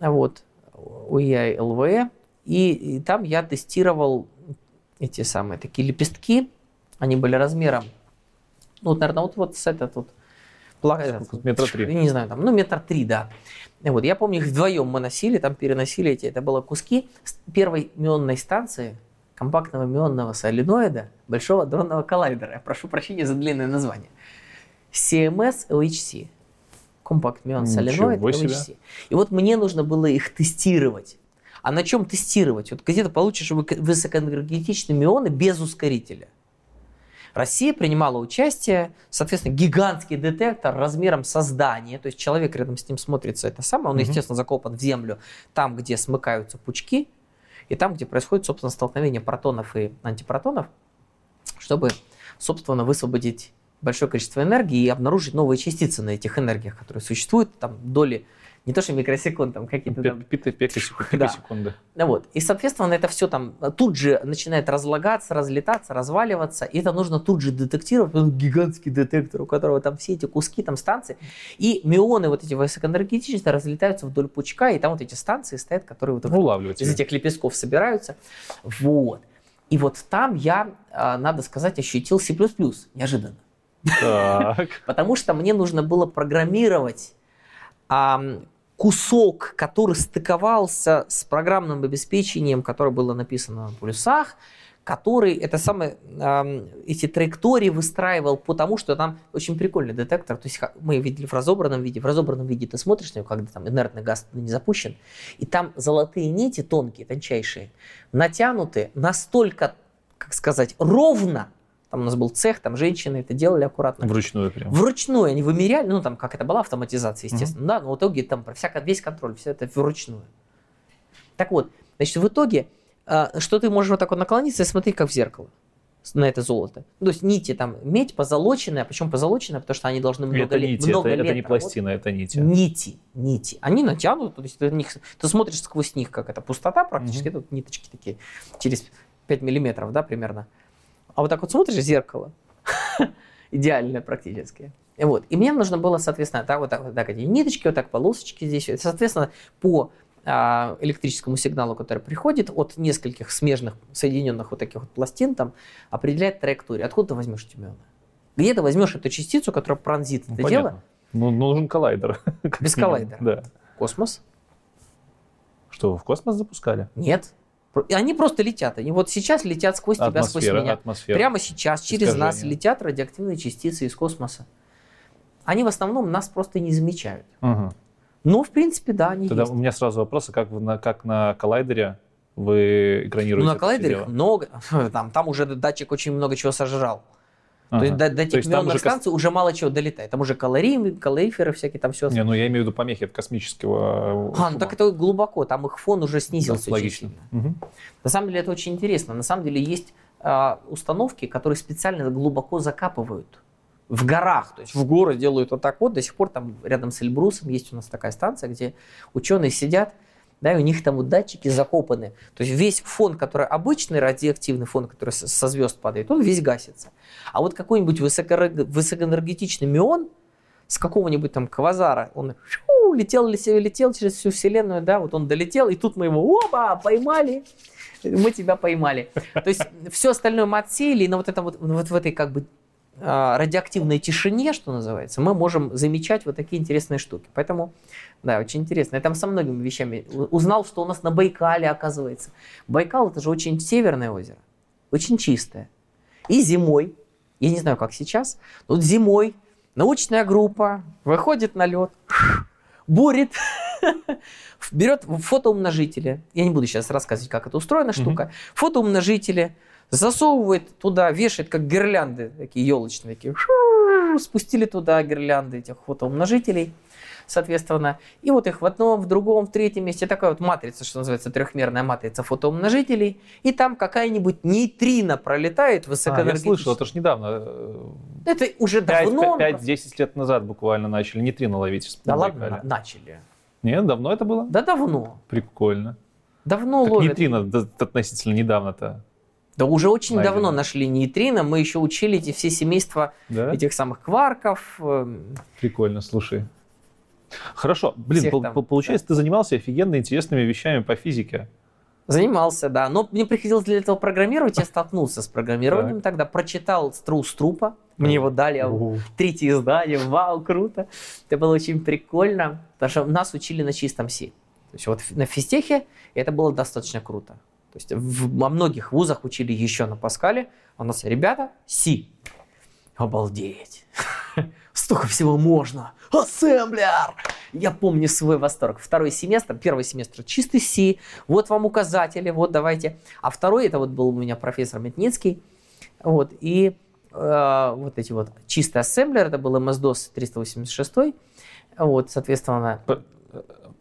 A: А Вот. У ЛВЭ. И, и там я тестировал эти самые такие лепестки. Они были размером, ну, вот, наверное, вот, вот с этот вот?
B: Метра три.
A: не знаю, там, ну, метр три, да. Вот, я помню, их вдвоем мы носили, там переносили эти, это было куски первой мионной станции компактного мионного соленоида Большого дронного коллайдера. Я прошу прощения за длинное название. CMS LHC. Компакт мион соленоид. LHC. И вот мне нужно было их тестировать. А на чем тестировать? Вот где ты получишь высокоэнергетичные мионы без ускорителя. Россия принимала участие, соответственно, гигантский детектор размером со здание, то есть человек рядом с ним смотрится это самое, он,
B: Мгм.
A: естественно, закопан в землю, там, где смыкаются пучки, и там, где происходит, собственно, столкновение протонов и антипротонов, чтобы, собственно, высвободить большое количество энергии и обнаружить новые частицы на этих энергиях, которые существуют, там доли, не то что микросекунд, там какие-то там
B: Пи- пи- пикосек-
A: Да.
B: Пикосекунды.
A: ну Вот. И, соответственно, это все там тут же начинает разлагаться, разлетаться, разваливаться. И это нужно тут же детектировать. Он гигантский детектор, у которого там все эти куски, там станции. И мионы вот эти высокоэнергетические разлетаются вдоль пучка, и там вот эти станции стоят, которые вот
B: Улавливать.
A: из этих лепестков собираются. Вот. И вот там я, а, надо сказать, ощутил C++ неожиданно.
B: Так.
A: Потому что мне нужно было программировать ам, кусок, который стыковался с программным обеспечением, которое было написано на полюсах, который это самое, ам, эти траектории выстраивал, потому что там очень прикольный детектор. То есть мы видели в разобранном виде. В разобранном виде ты смотришь на него, когда там инертный газ не запущен, и там золотые нити, тонкие, тончайшие, натянуты настолько, как сказать, ровно. Там у нас был цех, там женщины это делали аккуратно.
B: Вручную прям.
A: Вручную они вымеряли, ну там как это была автоматизация, естественно, да, но в итоге там всяко, весь контроль, все это вручную. Так вот, значит, в итоге, а, что ты можешь вот так вот наклониться и смотреть, как в зеркало на это золото. То есть нити там, медь позолоченная, почему позолоченная, потому что они должны много
B: Это
A: лет,
B: нити,
A: много
B: это, это
A: лет
B: не
A: работать.
B: пластина, это нити.
A: Нити, нити. Они натянуты, то есть ты, них, ты смотришь сквозь них, как это пустота практически, тут ниточки такие, через 5 миллиметров, да, примерно. А вот так вот смотришь в зеркало, идеальное практически. Вот. И мне нужно было, соответственно, так вот так, вот так эти ниточки, вот так полосочки здесь. Соответственно, по а, электрическому сигналу, который приходит от нескольких смежных, соединенных вот таких вот пластин, там, определяет траекторию. Откуда ты возьмешь мионы? Где ты возьмешь эту частицу, которая пронзит
B: Ну,
A: это
B: понятно.
A: дело?
B: Ну, нужен коллайдер.
A: Без коллайдера.
B: Да.
A: Космос?
B: Что, вы в космос запускали?
A: Нет. Они просто летят. Они вот сейчас летят сквозь тебя, сквозь
B: Атмосфера,
A: меня.
B: атмосфера.
A: Прямо сейчас через нас
B: Искажение.
A: летят радиоактивные частицы из космоса. Они в основном нас просто не замечают.
B: Мгм.
A: Но, в принципе, да, они
B: Тогда
A: есть.
B: у меня сразу вопрос, а как, вы на, как на коллайдере вы
A: Ну,
B: экранируете
A: на
B: это
A: коллайдере много. Там, там уже датчик очень много чего сожрал.
B: Ага.
A: То есть до, до
B: там
A: миллионных
B: кос-
A: станций уже мало чего долетает. Там уже калории, калориферы всякие, там все.
B: Не, ну я имею в виду помехи от космического...
A: А, ну так это глубоко, там их фон уже снизился очень
B: логично. Мгм.
A: На самом деле это очень интересно. На самом деле есть а, установки, которые специально глубоко закапывают в горах. То есть в горы делают вот так вот. До сих пор там рядом с Эльбрусом есть у нас такая станция, где ученые сидят, да, и у них там вот датчики закопаны. То есть весь фон, который обычный радиоактивный фон, который со- звезд падает, он весь гасится. А вот какой-нибудь высокоэнерг- высокоэнергетичный мион с какого-нибудь там квазара, он фью, летел, летел, летел через всю вселенную, да, вот он долетел, и тут мы его, оба, поймали, мы тебя поймали. То есть все остальное мы отсеяли, на вот, это вот, вот в этой как бы радиоактивной тишине, что называется, мы можем замечать вот такие интересные штуки. Поэтому, да, очень интересно. Я там со многими вещами узнал, что у нас на Байкале, оказывается. Байкал это же очень северное озеро, очень чистое. И зимой, я не знаю, как сейчас, но вот зимой научная группа выходит на лед, бурит, берет фотоумножители. Я не буду сейчас рассказывать, как это устроена штука. Фотоумножители засовывает туда, вешает как гирлянды, такие елочные, такие, спустили туда гирлянды этих фотоумножителей, соответственно. И вот их в одном, в другом, в третьем месте. Такая вот матрица, что называется, трехмерная матрица фотоумножителей. И там какая-нибудь нейтрино пролетает
B: А, я слышал, это ж недавно. э,
A: Это уже давно.
B: 5-10 лет назад буквально начали нейтрино ловить.
A: Да ладно, начали.
B: Нет, давно это было?
A: Да давно.
B: Прикольно.
A: Давно
B: Так
A: ловят.
B: нейтрино относительно недавно-то.
A: Да уже очень
B: Найдено.
A: давно нашли нейтрино. Мы еще учили эти все семейства
B: Да?
A: этих самых кварков. эм,
B: Прикольно, слушай. Хорошо. Блин, пол-
A: там,
B: пол- получается, ты занимался офигенно интересными вещами по физике.
A: Занимался, да. Но мне приходилось для этого программировать. Я столкнулся с программированием тогда. Прочитал Струс Трупа. Мне его дали.
B: О,
A: Третье издание. Вау, круто. Это было очень прикольно. Потому что нас учили на чистом C. То есть вот на физтехе это было достаточно круто. То есть в, во многих вузах учили еще на Паскале. А у нас, ребята, C. Обалдеть. Столько всего можно. Ассемблер! Я помню свой восторг. Второй семестр, первый семестр чистый C. Вот вам указатели, вот давайте. А второй, это вот был у меня профессор Метницкий. Вот, и э, вот эти вот чистый ассемблер, это был MS-DOS 386, вот, соответственно,
B: П-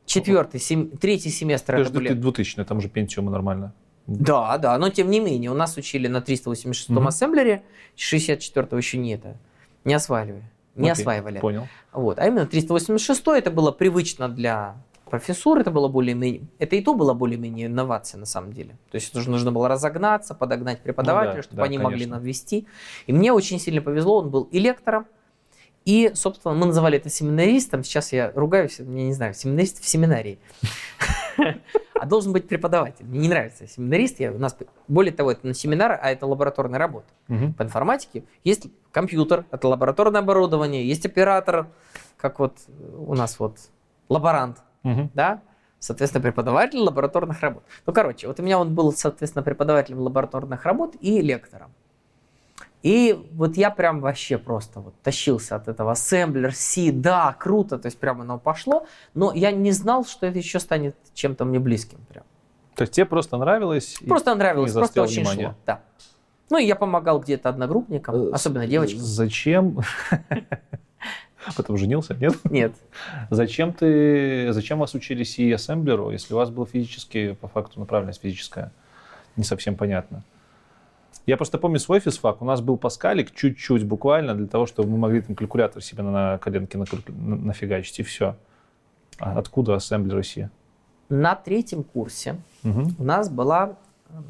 A: четвертый, сем- третий семестр это
B: Подожди,
A: были...
B: ты 2000 там же Pentium нормально.
A: Да, да, но тем не менее, у нас учили на 386-м
B: Мгм.
A: ассемблере, 64-го еще не это, не осваивали, не
B: Окей,
A: осваивали.
B: Понял.
A: Вот. А именно 386 это было привычно для профессур, это было более-менее, это и то было более-менее инновация на самом деле. То есть нужно, нужно было разогнаться, подогнать преподавателя,
B: Ну да,
A: чтобы
B: да,
A: они могли
B: конечно.
A: нам ввести. И мне очень сильно повезло, он был и лектором, и, собственно, мы называли это семинаристом. Сейчас я ругаюсь, я не знаю, семинарист в семинарии. А должен быть преподаватель. Мне не нравится семинарист. Я, у нас, более того, это не семинар, а это лабораторная работа
B: Мгм.
A: по информатике. Есть компьютер, это лабораторное оборудование, есть оператор, как вот у нас вот лаборант,
B: Мгм.
A: да, соответственно, преподаватель лабораторных работ. Ну, короче, вот у меня он был, соответственно, преподавателем лабораторных работ и лектором. И вот я прям вообще просто вот тащился от этого ассемблер, C, да, круто, то есть прямо оно пошло, но я не знал, что это еще станет чем-то мне близким прям.
B: То есть тебе просто нравилось? и-
A: Просто нравилось,
B: не
A: просто очень
B: внимание.
A: шло, да. Ну, и я помогал где-то одногруппникам,
B: Э,
A: особенно девочкам.
B: Зачем? Потом женился, нет?
A: Нет.
B: Зачем ты, зачем вас учили C и ассемблеру, если у вас была физически, по факту, направленность физическая? Не совсем понятно. Я просто помню свой физфак, у нас был паскалик чуть-чуть буквально для того, чтобы мы могли там калькулятор себе на коленке нафигачить, и все. А откуда ассемблер C?
A: На третьем курсе
B: Мгм.
A: у нас была, эм,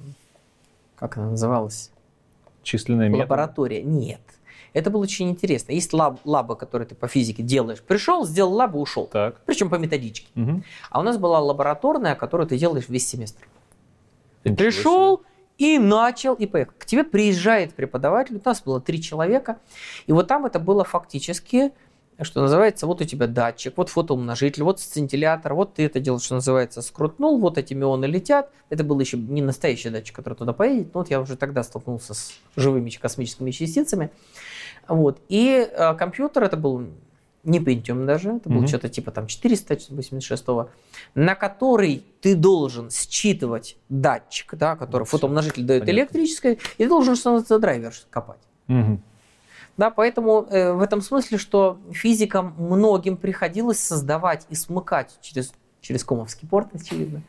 A: как она называлась,
B: Численные методы.
A: лаборатория. Нет. Это было очень интересно. Есть лаб, лаба, которую ты по физике делаешь. Пришел, сделал лабу, ушел.
B: Так.
A: Причем по методичке.
B: Мгм.
A: А у нас была лабораторная, которую ты делаешь весь семестр. Ты
B: Ничего
A: пришел и начал, и поехал. К тебе приезжает преподаватель, у нас было три человека, и вот там это было фактически, что называется, вот у тебя датчик, вот фотоумножитель, вот сцинтиллятор, вот ты это дело, что называется, скрутнул, вот эти мионы летят. Это был еще не настоящий датчик, который туда поедет, но вот я уже тогда столкнулся с живыми космическими частицами. Вот. И э, компьютер это был не Pentium даже, это был
B: Мгм.
A: что-то типа там 486, на который ты должен считывать датчик, да, который
B: Всё,
A: фотоумножитель дает
B: понятно.
A: электрическое, и ты должен, называется, драйвер копать.
B: Мгм.
A: Да, поэтому э, в этом смысле, что физикам многим приходилось создавать и смыкать через, через комовский порт, очевидно.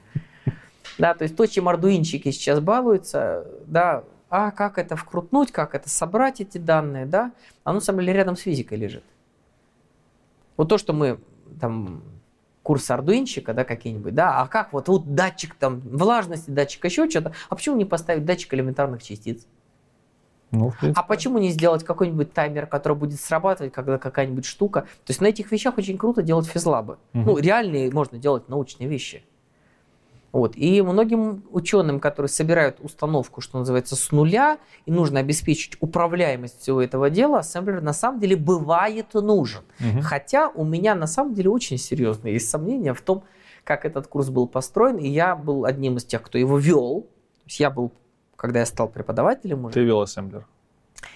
A: Да, то есть то, чем ардуинчики сейчас балуются, да, а как это вкрутнуть, как это собрать эти данные, да, оно, на самом деле, рядом с физикой лежит. Вот то, что мы там курс ардуинчика, да, какие-нибудь, да, а как вот, вот датчик там влажности, датчик еще что-то, а почему не поставить датчик элементарных частиц?
B: Ну,
A: А почему не сделать какой-нибудь таймер, который будет срабатывать, когда какая-нибудь штука? То есть на этих вещах очень круто делать физлабы.
B: Мгм.
A: Ну, реальные можно делать научные вещи. Вот. И многим ученым, которые собирают установку, что называется, с нуля, и нужно обеспечить управляемость всего этого дела, ассемблер на самом деле бывает нужен.
B: Мгм.
A: Хотя у меня на самом деле очень серьезные есть сомнения в том, как этот курс был построен, и я был одним из тех, кто его вел. То есть я был, когда я стал преподавателем уже,
B: Ты вел ассемблер.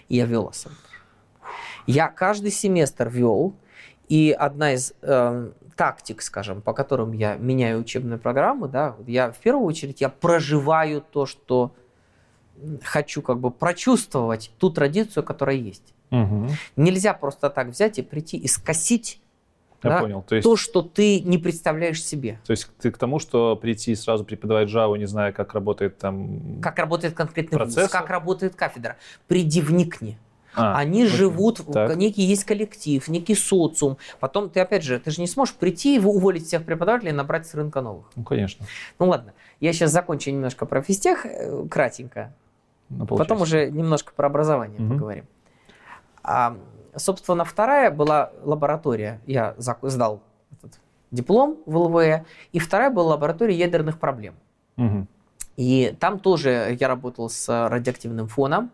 A: я вел ассемблер. Я каждый семестр вел, и одна из э, тактик, скажем, по которым я меняю учебные программы, да, я в первую очередь я проживаю то, что хочу как бы прочувствовать ту традицию, которая есть.
B: Мгм.
A: Нельзя просто так взять и прийти и скосить
B: Я
A: Да.
B: понял. То есть,
A: то, что ты не представляешь себе.
B: то есть ты к тому, что прийти и сразу преподавать Java, не зная, как работает там...
A: Как работает конкретный вуз,
B: Процессор?
A: как работает кафедра. Приди вникни.
B: А,
A: Они
B: окей.
A: живут,
B: Так.
A: некий есть коллектив, некий социум. Потом ты, опять же, ты же не сможешь прийти и уволить всех преподавателей и набрать с рынка новых.
B: Ну, конечно.
A: Ну ладно, я сейчас закончу немножко про физтех, э, кратенько.
B: На
A: Потом уже немножко про образование
B: Мгм.
A: поговорим. А, собственно, вторая была лаборатория. Я сдал этот диплом в ЛВЭ. И вторая была лаборатория ядерных проблем.
B: Мгм.
A: И там тоже я работал с радиоактивным фоном.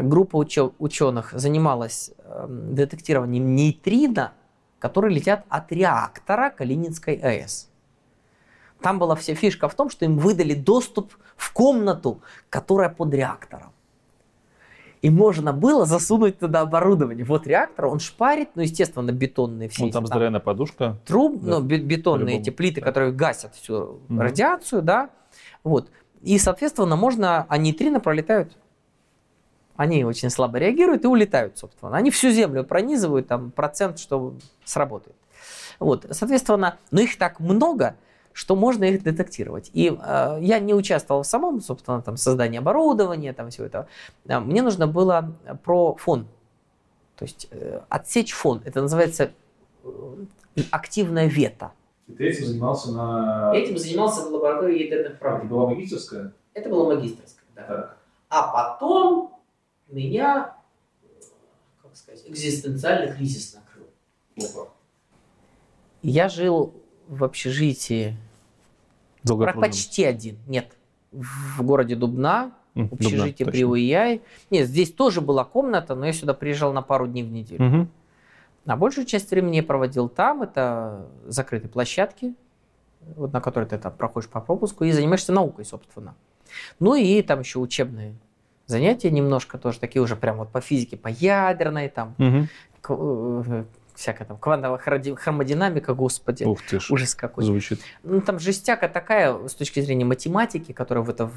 A: Группа ученых занималась эм, детектированием нейтрино, которые летят от реактора Калининской АЭС. Там была вся фишка в том, что им выдали доступ в комнату, которая под реактором. И можно было засунуть туда оборудование. Вот реактор, он шпарит, ну, естественно, бетонные все
B: Ну,
A: эти
B: там здоровенная подушка.
A: труб,
B: Да,
A: ну, бе- бетонные эти плиты,
B: да.
A: которые гасят всю
B: Мгм.
A: радиацию, да, вот. И, соответственно, можно, а нейтрино пролетают Они очень слабо реагируют и улетают, собственно. Они всю землю пронизывают, там процент, что сработает. Вот, соответственно, но их так много, что можно их детектировать. И э, я не участвовал в самом, собственно, там, создании оборудования, там, всего этого. А Мне нужно было про фон. То есть э, отсечь фон. Это называется э, активная вета.
B: И ты этим занимался на...
A: Этим занимался в лаборатории ядерных проблем.
B: была магистрская?
A: Это было магистрское, да.
B: Так.
A: А потом меня, как сказать, экзистенциальный кризис накрыл.
B: Опа.
A: Я жил в общежитии про-
B: Долгопрудном.
A: почти один. Нет, в городе Дубна, общежитие
B: Дубна,
A: при. УИАЙ. Нет, здесь тоже была комната, но я сюда приезжал на пару дней в неделю.
B: Мгм.
A: А большую часть времени я проводил там. Это закрытые площадки, вот на которые ты там проходишь по пропуску и занимаешься наукой, собственно. Ну и там еще учебные занятия немножко тоже, такие уже прям вот по физике, по ядерной, там, к- э, всякая там квантовая хромодинамика, господи,
B: Ух ты ж.
A: ужас какой.
B: Звучит.
A: Ну, там жестяка такая с точки зрения математики, которая в это...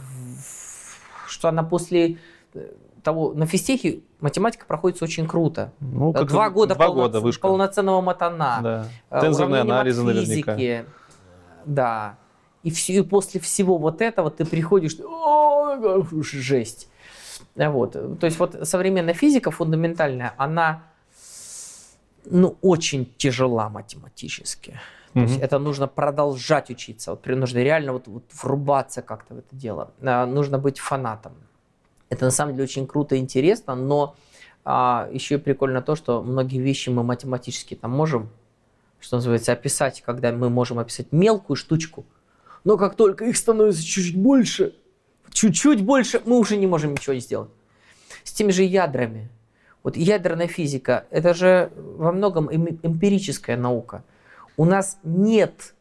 A: Что она после э, того... На физтехе математика проходит очень круто.
B: Ну, как
A: Два года,
B: Два
A: полноц-
B: года вышка.
A: полноценного матана.
B: Да. Тензорные анализы наверняка.
A: Да. И, все, и после всего вот этого ты приходишь, о, жесть. Вот. То есть вот современная физика фундаментальная, она ну, очень тяжела математически. То есть
B: Мгм.
A: это нужно продолжать учиться. Вот нужно реально вот, вот врубаться как-то в это дело. А, нужно быть фанатом. Это на самом деле очень круто и интересно, но а, еще и прикольно то, что многие вещи мы математически там можем, что называется, описать, когда мы можем описать мелкую штучку. Но как только их становится чуть-чуть больше, чуть-чуть больше, мы уже не можем ничего сделать. С теми же ядрами. Вот ядерная физика, это же во многом эм- эмпирическая наука. У нас нет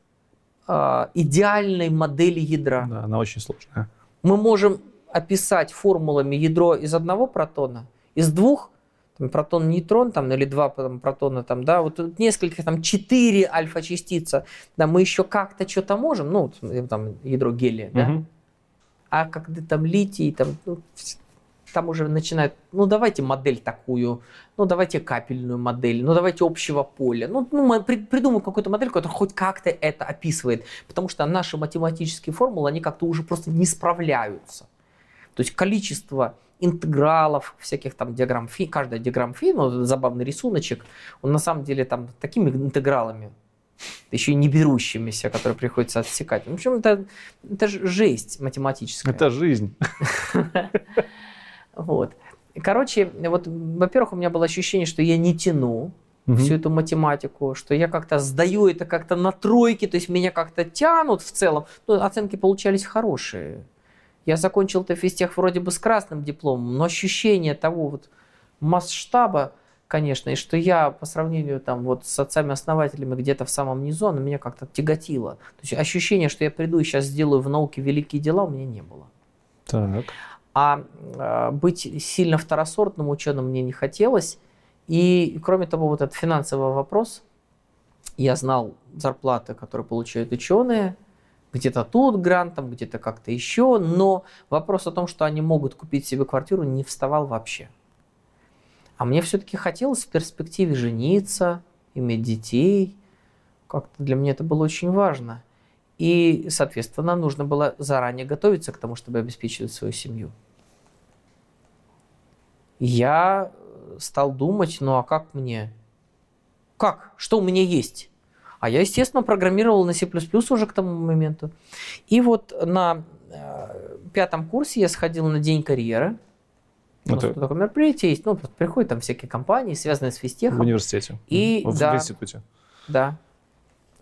A: а, идеальной модели ядра.
B: Да, она очень сложная.
A: Мы можем описать формулами ядро из одного протона, из двух, там, протон, нейтрон, там, или два там, протона, там, да, вот тут несколько, там, четыре альфа-частица, да, мы еще как-то что-то можем, ну, э, там, ядро гелия, да,
B: Мгм.
A: А когда там литий, там, ну, там уже начинают, ну давайте модель такую, ну давайте капельную модель, ну давайте общего поля. Ну, ну мы при- придумаем какую-то модель, которая хоть как-то это описывает. Потому что наши математические формулы, они как-то уже просто не справляются. То есть количество интегралов, всяких там диаграмм фи, каждая диаграмм фи, ну, забавный рисуночек, он на самом деле там такими интегралами, еще и не берущимися, которые приходится отсекать. В общем, это, это же жесть математическая.
B: Это жизнь.
A: Вот. Короче, вот, во-первых, у меня было ощущение, что я не тяну всю эту математику, что я как-то сдаю это как-то на тройки, то есть меня как-то тянут в целом. Ну, оценки получались хорошие. Я закончил это физтех вроде бы с красным дипломом, но ощущение того вот масштаба, конечно, и что я по сравнению там вот с отцами-основателями где-то в самом низу, оно меня как-то тяготило. То есть ощущение, что я приду и сейчас сделаю в науке великие дела, у меня не было.
B: Так.
A: А э, быть сильно второсортным ученым мне не хотелось. И, кроме того, вот этот финансовый вопрос, я знал зарплаты, которые получают ученые, где-то тут грантом, где-то как-то еще, но вопрос о том, что они могут купить себе квартиру, не вставал вообще. А мне все-таки хотелось в перспективе жениться, иметь детей. Как-то для меня это было очень важно. И, соответственно, нужно было заранее готовиться к тому, чтобы обеспечивать свою семью. Я стал думать, ну а как мне? Как? Что у меня есть? А я, естественно, программировал на C++ уже к тому моменту. И вот на э, пятом курсе я сходил на День карьеры. У нас
B: Это
A: такое мероприятие есть. Ну, просто приходят там всякие компании, связанные с
B: в
A: физтехом.
B: университете.
A: И,
B: В
A: да.
B: в институте.
A: Да.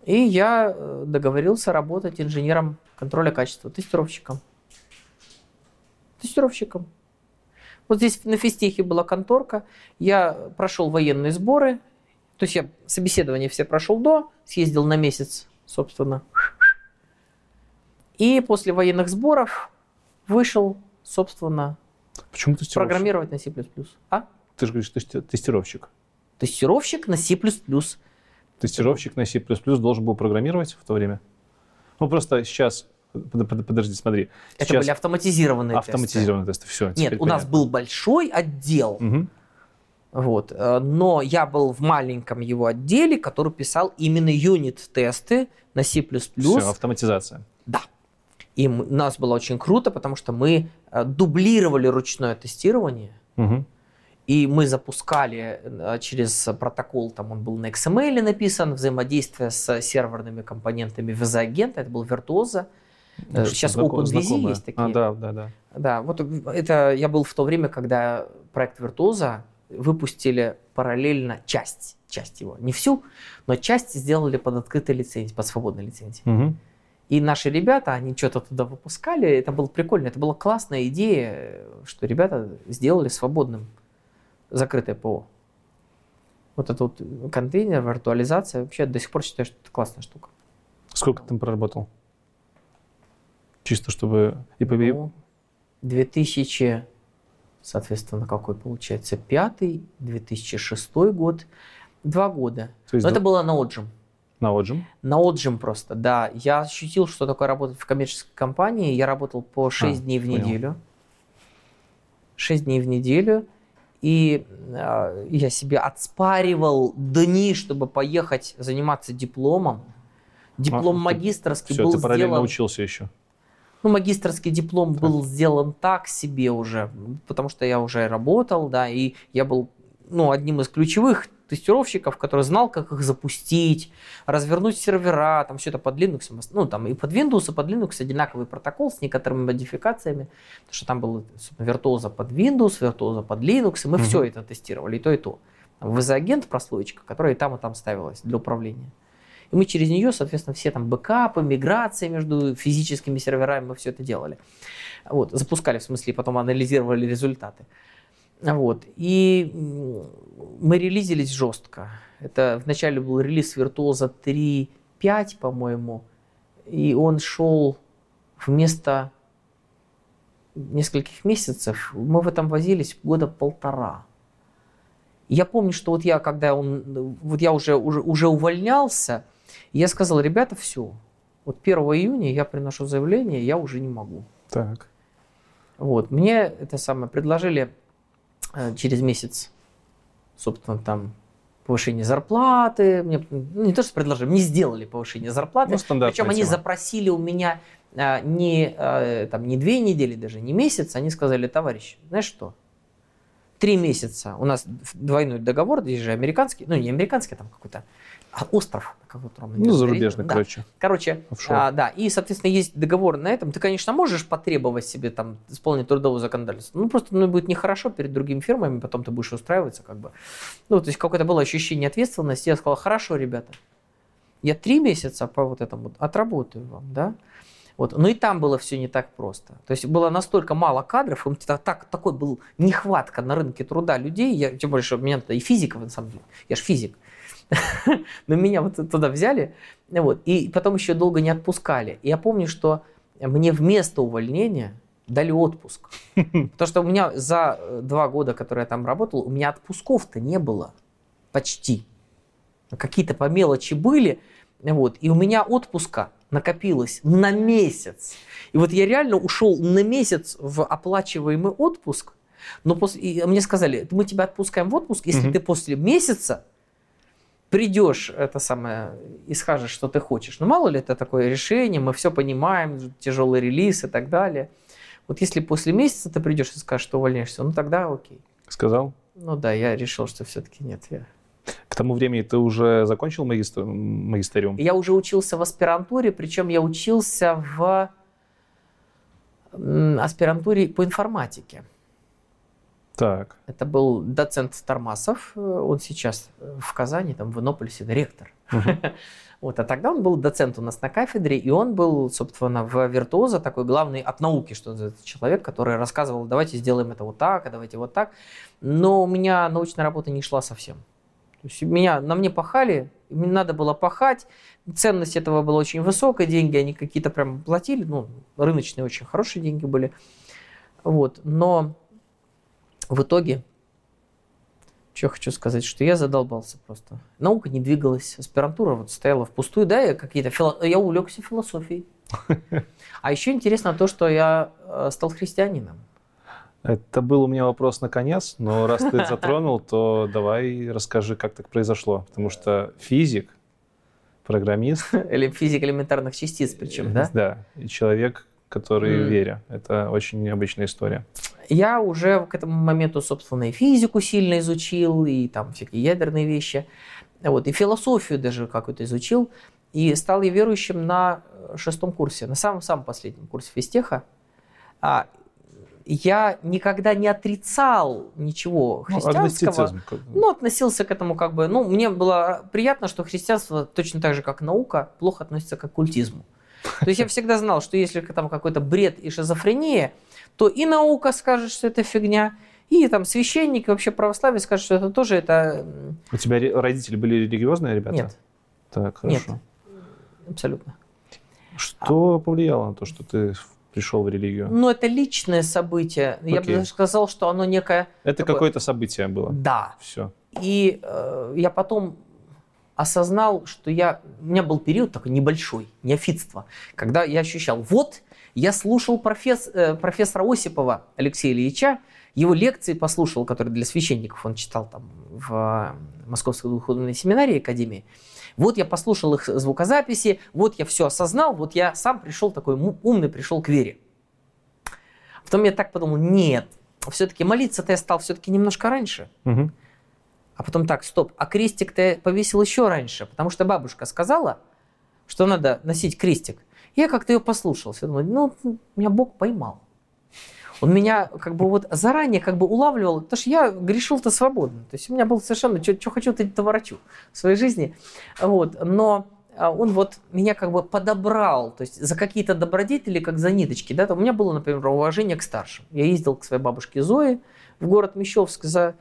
A: И я э, договорился работать инженером контроля качества, тестировщиком. Тестировщиком. Вот здесь на физтехе была конторка, я прошел военные сборы, то есть я собеседование все прошел до, съездил на месяц, собственно. И после военных сборов вышел, собственно,
B: Почему тестировщик?
A: программировать на C++. А?
B: Ты же говоришь, тести- тестировщик.
A: Тестировщик на C++.
B: Тестировщик на C++ должен был программировать в то время? Ну, просто сейчас Под- под- Подожди, смотри.
A: Это
B: Сейчас
A: были автоматизированные тесты.
B: автоматизированные тесты. Все.
A: Нет, у нас был большой отдел,
B: Угу.
A: вот, э, но я был в маленьком его отделе, который писал именно юнит-тесты на C++.
B: Все, автоматизация.
A: Да. И у нас было очень круто, потому что мы дублировали ручное тестирование,
B: Мгм.
A: и мы запускали э, через протокол, там он был на XML написан, взаимодействие с серверными компонентами VZ-агента, это был Virtuoso. Э,
B: Что-то
A: Сейчас OpenVZ есть такие.
B: А, да, да, да.
A: Да, вот это я был в то время, когда проект Virtuoso выпустили параллельно часть, часть его, не всю, но часть сделали под открытой лицензией, под свободной лицензией.
B: Мгм.
A: И наши ребята, они что-то туда выпускали, это было прикольно, это была классная идея, что ребята сделали свободным закрытое ПО. Вот этот вот контейнер, виртуализация, вообще до сих пор считаю, что это классная штука.
B: Сколько ты там проработал? Чисто чтобы... И по...
A: Ну, 2000, соответственно, какой получается, пятый, 2006 год, два года. Но это было на отжим.
B: На отжим?
A: На отжим просто, да. Я ощутил, что такое работать в коммерческой компании. Я работал по 6
B: А,
A: дней в
B: понял.
A: неделю. 6 дней в неделю. И э, я себе отспаривал дни, чтобы поехать заниматься дипломом. Диплом
B: А, ты-
A: магистрский
B: Все,
A: был
B: ты параллельно
A: сделан...
B: учился еще.
A: Ну, магистрский диплом был сделан так себе уже, потому что я уже работал, да, и я был, ну, одним из ключевых тестировщиков, который знал, как их запустить, развернуть сервера, там все это под Linux, ну, там и под Windows, и под Linux одинаковый протокол с некоторыми модификациями, потому что там был Virtuoso под Windows, Virtuoso под Linux, и мы
B: Мгм.
A: все это тестировали, и то, и то. Там VZ-агент прослоечка, которая и там, и там ставилась для управления. И мы через нее, соответственно, все там бэкапы, миграции между физическими серверами, мы все это делали. Вот, запускали, в смысле, и потом анализировали результаты. Вот. И мы релизились жестко. Это вначале был релиз Virtuoso 3.5, по-моему, и он шел вместо нескольких месяцев. Мы в этом возились года полтора. Я помню, что вот я, когда он, вот я уже, уже, уже увольнялся, я сказал, ребята, все, вот 1 июня я приношу заявление, я уже не могу.
B: Так.
A: Вот, мне это самое предложили через месяц, собственно, там повышение зарплаты. Мне, ну, не то, что предложили, мне сделали повышение зарплаты.
B: Ну,
A: Причем они
B: тема.
A: запросили у меня а, не, а, там, не две недели, даже не месяц. Они сказали, товарищ, знаешь что? Три месяца. У нас двойной договор, здесь же американский, ну не американский, а там какой-то остров, на котором
B: Ну, зарубежный,
A: Да.
B: короче.
A: Короче,
B: Офшор.
A: а, да, и, соответственно, есть договор на этом. Ты, конечно, можешь потребовать себе там исполнить трудовое законодательство. Ну, просто ну, будет нехорошо перед другими фирмами, потом ты будешь устраиваться, как бы. Ну, то есть какое-то было ощущение ответственности. Я сказал, хорошо, ребята, я три месяца по вот этому отработаю вам, да. Вот. Но и там было все не так просто. То есть было настолько мало кадров, им та- так, такой был нехватка на рынке труда людей, я, тем более, что меня и физиков, на самом деле, я же физик, но меня вот туда взяли, вот, и потом еще долго не отпускали. И я помню, что мне вместо увольнения дали отпуск. Потому что у меня за э, два года, которые я там работал, у меня отпусков-то не было. Почти. Какие-то по мелочи были. Вот, и у меня отпуска накопилось на месяц. И вот я реально ушел на месяц в оплачиваемый отпуск, но после, и мне сказали, мы тебя отпускаем в отпуск, если
B: Мгм.
A: ты после месяца придешь это самое и скажешь, что ты хочешь. Ну, мало ли это такое решение, мы все понимаем, тяжелый релиз и так далее. Вот если после месяца ты придешь и скажешь, что увольняешься, ну тогда окей.
B: Сказал?
A: Ну да, я решил, что все-таки нет. Я...
B: К тому времени ты уже закончил магистр... магистериум?
A: я уже учился в аспирантуре, причем я учился в аспирантуре по информатике.
B: Так.
A: Это был доцент Тормасов, э, он сейчас э, в Казани, там в Иннополисе, ректор. Вот, а тогда он был доцент у нас на кафедре, и он был, собственно, в виртуоза такой главный от науки, что называется, человек, который рассказывал, давайте сделаем это вот так, а давайте вот так. Но у меня научная работа не шла совсем. То есть меня, на мне пахали, мне надо было пахать, ценность этого была очень высокая, деньги они какие-то прям платили, ну, рыночные очень хорошие деньги были. Вот, но в итоге, что хочу сказать, что я задолбался просто. Наука не двигалась, аспирантура вот стояла впустую, да, я какие-то фило- я увлекся философией. А еще интересно то, что я э, стал христианином.
B: Это был у меня вопрос на конец, но раз ты затронул, то давай расскажи, как так произошло. Потому что физик, программист...
A: Или физик элементарных частиц причем, да?
B: Да, и человек, который в вере. Это очень необычная история.
A: Я уже к этому моменту, собственно, и физику сильно изучил, и там всякие ядерные вещи, вот, и философию даже какую-то изучил. И стал я верующим на шестом курсе, на самом-самом последнем курсе физтеха. А, я никогда не отрицал ничего
B: Ну,
A: христианского.
B: агностицизм, как бы.
A: Ну, относился к этому как бы... Ну, мне было приятно, что христианство точно так же, как наука, плохо относится к оккультизму. То есть я всегда знал, что если там какой-то бред и шизофрения, то и наука скажет, что это фигня, и там священники, вообще православие скажут, что это тоже это...
B: У тебя родители были религиозные ребята?
A: Нет,
B: Так,
A: Нет.
B: хорошо.
A: абсолютно.
B: Что повлияло на то, что ты пришел в религию?
A: Но это личное событие. Я бы
B: Окей.
A: даже сказал, что оно некое...
B: Это
A: такое-
B: какое-то событие было.
A: Да.
B: Все.
A: И э, я потом осознал, что я... У меня был период такой небольшой, неофитства, когда я ощущал, вот, я слушал профес- э, профессора Осипова Алексея Ильича, его лекции послушал, которые для священников он читал там в э, Московской духовной семинарии Академии. Вот я послушал их звукозаписи, вот я все осознал, вот я сам пришел такой умный, пришел к вере. Потом я так подумал, нет, все-таки молиться-то я стал все-таки немножко раньше.
B: Мгм.
A: А потом так, стоп, а крестик-то я повесил еще раньше, потому что бабушка сказала, что надо носить крестик. Я как-то ее послушался, думаю, ну, меня Бог поймал. Он меня как бы вот заранее как бы улавливал, потому что я грешил-то свободно. То есть у меня был совершенно, что хочу, то ворочу в своей жизни. Вот. Но а, он вот меня как бы подобрал, то есть за какие-то добродетели, как за ниточки. Да? Там у меня было, например, уважение к старшим. Я ездил к своей бабушке Зое в город Мещовск за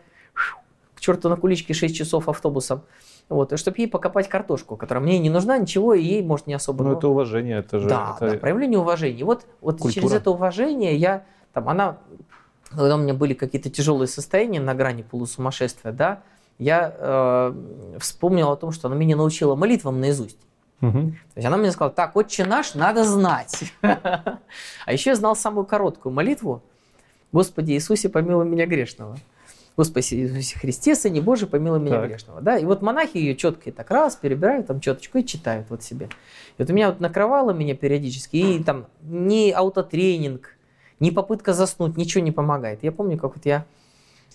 A: к черту на куличке 6 часов автобусом. Вот, чтобы ей покопать картошку, которая мне не нужна, ничего, и ей, может, не особо...
B: Ну,
A: ну,
B: это уважение, это же...
A: да,
B: это-
A: да, проявление уважения. Вот, вот
B: Культура.
A: через это уважение я, там, она, когда у меня были какие-то тяжелые состояния на грани полусумасшествия, да, я э, вспомнил о том, что она меня научила молитвам наизусть.
B: Мгм.
A: То есть она мне сказала, так, отче наш надо знать. А еще я знал самую короткую молитву. Господи Иисусе, помилуй меня грешного. Господи Иисусе Христе, Сыне Божий, помилуй меня
B: Так.
A: грешного. Да? И вот монахи ее четко и так раз перебирают там четочку и читают вот себе. И вот у меня вот накрывало меня периодически, и там ни аутотренинг, ни попытка заснуть, ничего не помогает. Я помню, как вот я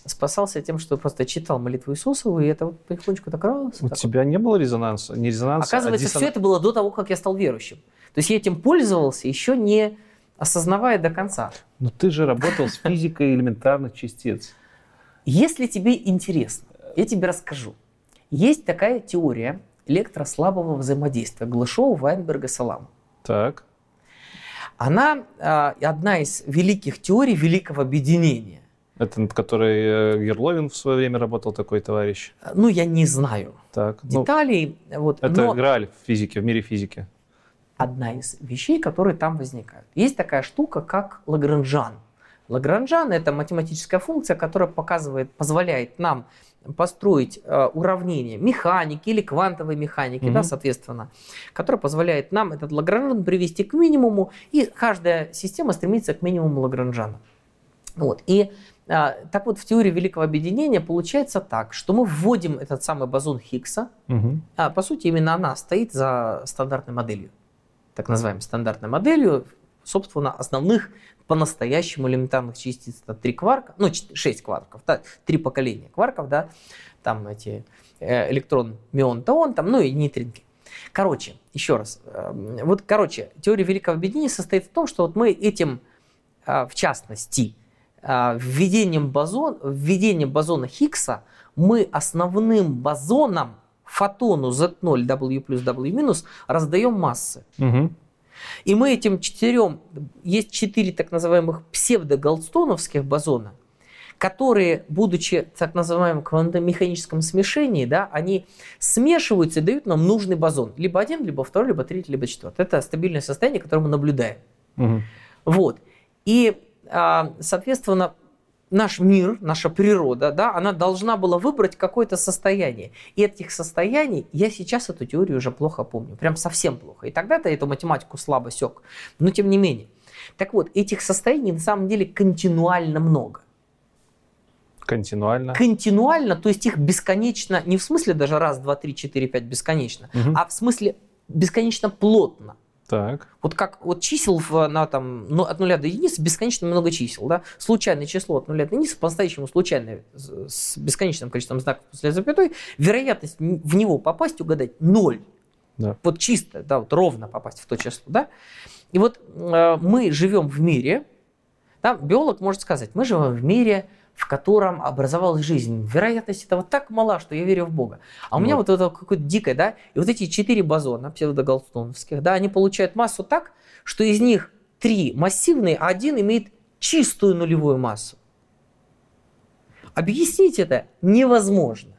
A: спасался тем, что просто читал молитву Иисусову, и это вот потихонечку так раз.
B: У
A: так вот.
B: тебя не было резонанса? Не резонанса,
A: Оказывается,
B: а
A: все
B: диссонанса?
A: это было до того, как я стал верующим. То есть я этим пользовался, еще не осознавая до конца.
B: Но ты же работал с физикой элементарных частиц.
A: Если тебе интересно, я тебе расскажу. Есть такая теория электрослабого взаимодействия Глашова, Вайнберга, Салама.
B: Так.
A: Она а, одна из великих теорий великого объединения.
B: Это над которой э, Герловин в свое время работал, такой товарищ.
A: Ну, я не знаю
B: Так. ну,
A: деталей, вот,
B: это
A: но
B: Грааль в физике, в мире физики.
A: одна из вещей, которые там возникают. Есть такая штука, как Лагранжан. Лагранжан – это математическая функция, которая показывает, позволяет нам построить э, уравнения механики или квантовой механики, да,
B: Мгм.
A: соответственно, которая позволяет нам этот Лагранжан привести к минимуму, и каждая система стремится к минимуму Лагранжана. Вот. И а, так вот в теории великого объединения получается так, что мы вводим этот самый бозон Хиггса,
B: Мгм.
A: а, по сути, именно она стоит за стандартной моделью. Так называемой стандартной моделью, собственно, основных по-настоящему элементарных частиц. Это три кварка, ну, чет- шесть кварков, да, три поколения кварков, да, там эти э, электрон, мион, таон, там, ну и нейтринки. Короче, еще раз. э, Вот, короче, теория великого объединения состоит в том, что вот мы этим, а, в частности, а, введением, бозон, введением бозона Хиггса мы основным бозоном фотону Z0, W плюс W минус раздаем массы.
B: Мгм.
A: И мы этим четырем, есть четыре так называемых псевдоголдстоновских бозона, которые, будучи так называемом квантомеханическом смешении, да, они смешиваются и дают нам нужный бозон. Либо один, либо второй, либо третий, либо четвертый. Это стабильное состояние, которое мы наблюдаем.
B: Мгм.
A: Вот. И, а, соответственно, наш мир, наша природа, да, она должна была выбрать какое-то состояние. И этих состояний, я сейчас эту теорию уже плохо помню, прям совсем плохо. И тогда-то эту математику слабо сек. Но тем не менее. Так вот, этих состояний на самом деле континуально много.
B: Континуально.
A: Континуально, то есть их бесконечно, не в смысле даже раз, два, три, четыре, пять бесконечно,
B: Мгм.
A: а в смысле бесконечно плотно.
B: Так.
A: Вот как вот чисел в, на, там, ну, от нуля до единицы бесконечно много чисел. Да? Случайное число от нуля до единицы по-настоящему случайное с бесконечным количеством знаков после запятой. Вероятность в него попасть, угадать ноль.
B: Да.
A: Вот чисто, да, вот ровно попасть в то число. Да? И вот э, мы живем в мире, да, биолог может сказать, мы живем в мире, в котором образовалась жизнь. Вероятность этого так мала, что я верю в Бога. А у меня
B: Вот.
A: вот это какое-то дикое, да, и вот эти четыре бозона псевдогалстоновских, да, они получают массу так, что из них три массивные, а один имеет чистую нулевую массу. Объяснить это невозможно.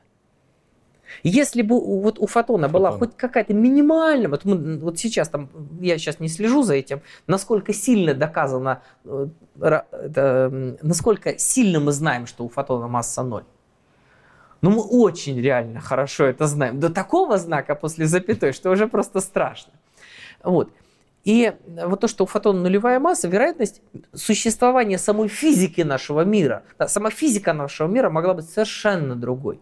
A: Если бы вот у фотона была
B: Фотона.
A: хоть какая-то минимальная, вот, мы, вот сейчас там, я сейчас не слежу за этим, насколько сильно доказано, э, это, насколько сильно мы знаем, что у фотона масса ноль. Ну, мы очень реально хорошо это знаем. До такого знака после запятой, что уже просто страшно. Вот. И вот то, что у фотона нулевая масса, вероятность существования самой физики нашего мира, сама физика нашего мира могла быть совершенно другой.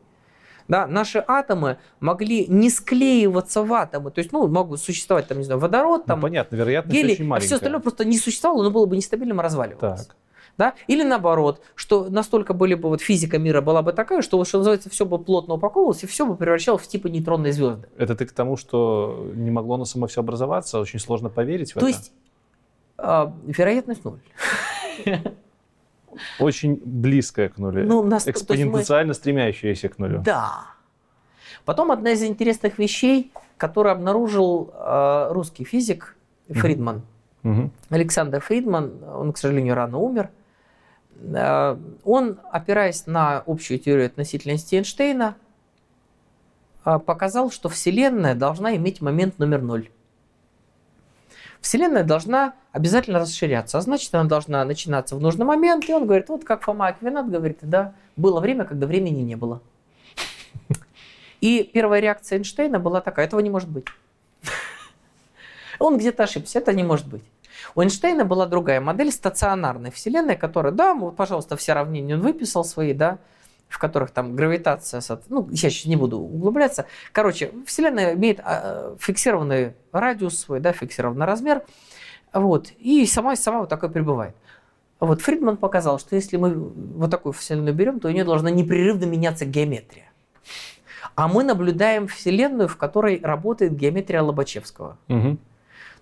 A: Да, наши атомы могли не склеиваться в атомы, то есть, ну, могут существовать, там, не знаю, водород,
B: Ну,
A: там,
B: понятно, вероятность
A: гелий,
B: очень
A: а
B: маленькая.
A: все остальное просто не существовало, но было бы нестабильным и разваливалось.
B: Так.
A: Да? Или наоборот, что настолько были бы вот физика мира была бы такая, что, что называется, все бы плотно упаковывалось, и все бы превращалось в типа нейтронной звезды.
B: Это ты к тому, что не могло оно само все образоваться, очень сложно поверить в
A: То
B: это.
A: есть а, вероятность ноль.
B: Очень близкое к нулю.
A: Ну, нас- есть мы-
B: Экспоненциально стремящееся к нулю.
A: Да. Потом одна из интересных вещей, которую обнаружил э, русский физик Фридман,
B: Мгм.
A: Александр Фридман, он, к сожалению, рано умер. Э, Он, опираясь на общую теорию относительности Эйнштейна, э, показал, что Вселенная должна иметь момент номер ноль. Вселенная должна обязательно расширяться, а значит, она должна начинаться в нужный момент. И он говорит, вот как Фома Аквинат говорит, да, было время, когда времени не было. И первая реакция Эйнштейна была такая, этого не может быть. Он где-то ошибся, это не может быть. У Эйнштейна была другая модель стационарной Вселенной, которая, да, пожалуйста, все равнения он выписал свои, да, в которых там гравитация, ну, я сейчас не буду углубляться. Короче, Вселенная имеет а, фиксированный радиус свой, да, фиксированный размер, вот, и сама сама вот такой пребывает. Вот Фридман показал, что если мы вот такую Вселенную берем, то у нее должна непрерывно меняться геометрия. А мы наблюдаем Вселенную, в которой работает геометрия Лобачевского.
B: Мгм.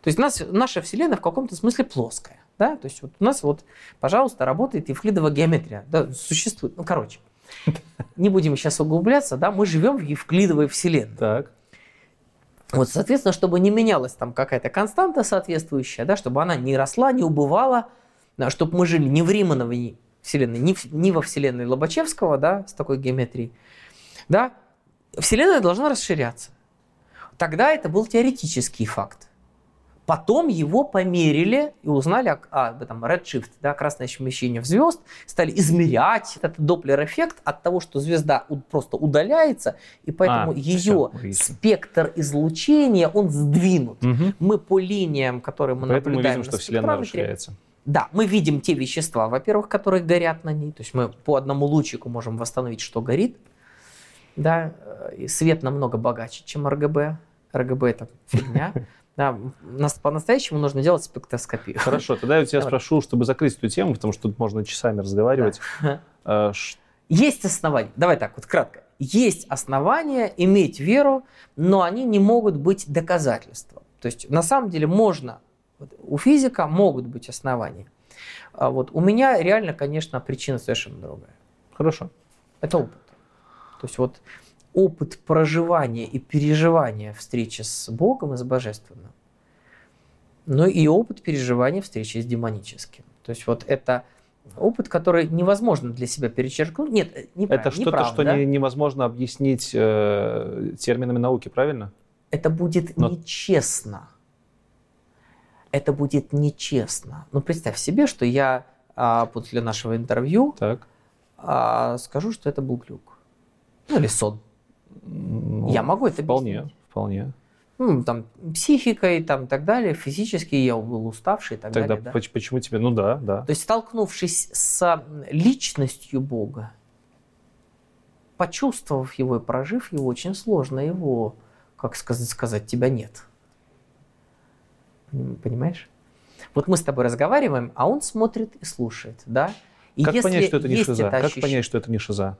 A: То есть нас, наша Вселенная в каком-то смысле плоская. Да? То есть вот у нас вот, пожалуйста, работает евклидова геометрия. Да, существует. Ну, короче, не будем сейчас углубляться, да, мы живем в евклидовой Вселенной.
B: Так.
A: Вот, соответственно, чтобы не менялась там какая-то константа соответствующая, да, чтобы она не росла, не убывала, да, чтобы мы жили не в Римановой Вселенной, не, в- не во Вселенной Лобачевского, да, с такой геометрией, да, Вселенная должна расширяться. Тогда это был теоретический факт. Потом его померили и узнали о- а, об этом redshift, да, красное смещение в звезд, стали измерять этот доплер-эффект от того, что звезда просто удаляется, и поэтому
B: А,
A: ее
B: логично.
A: спектр излучения, он сдвинут.
B: Мгм.
A: Мы по линиям, которые мы
B: Поэтому мы
A: наблюдаем
B: видим,
A: на
B: что Вселенная расширяется.
A: да, мы видим те вещества, во-первых, которые горят на ней. То есть мы по одному лучику можем восстановить, что горит. Да, э, и свет намного богаче, чем РГБ. РГБ это фигня. Да, нас по-настоящему нужно делать спектроскопию.
B: Хорошо, тогда я тебя
A: Давай.
B: спрошу, чтобы закрыть эту тему, потому что тут можно часами разговаривать. Э, ш-
A: Есть основания, давай так вот кратко. Есть основания иметь веру, но они не могут быть доказательством. То есть на самом деле можно, у физика могут быть основания. А вот у меня реально, конечно, причина совершенно другая.
B: Хорошо.
A: Это опыт. То есть вот опыт проживания и переживания встречи с Богом и с Божественным, но и опыт переживания встречи с демоническим. То есть вот это опыт, который невозможно для себя перечеркнуть. Нет, э, неправильно,
B: Это что-то, что
A: да?
B: не- невозможно объяснить э, терминами науки, правильно?
A: Это будет
B: Но-
A: нечестно. Это будет нечестно. Ну, представь себе, что я а, после нашего интервью
B: Так.
A: а, скажу, что это был глюк. Ну, или сон.
B: Ну,
A: Я могу это
B: Вполне,
A: объяснить.
B: вполне.
A: Ну, там, психикой, там, так далее, физически я был уставший и так
B: Тогда
A: далее. да.
B: поч- почему тебе... Ну да, да.
A: То есть, столкнувшись с личностью Бога, почувствовав его и прожив его, очень сложно его, как сказать, сказать, тебя нет. Поним- Понимаешь? Вот мы с тобой разговариваем, а он смотрит и слушает, да? И
B: как
A: если
B: понять, что это не шиза? Как
A: ощущ-
B: понять, что это не шиза?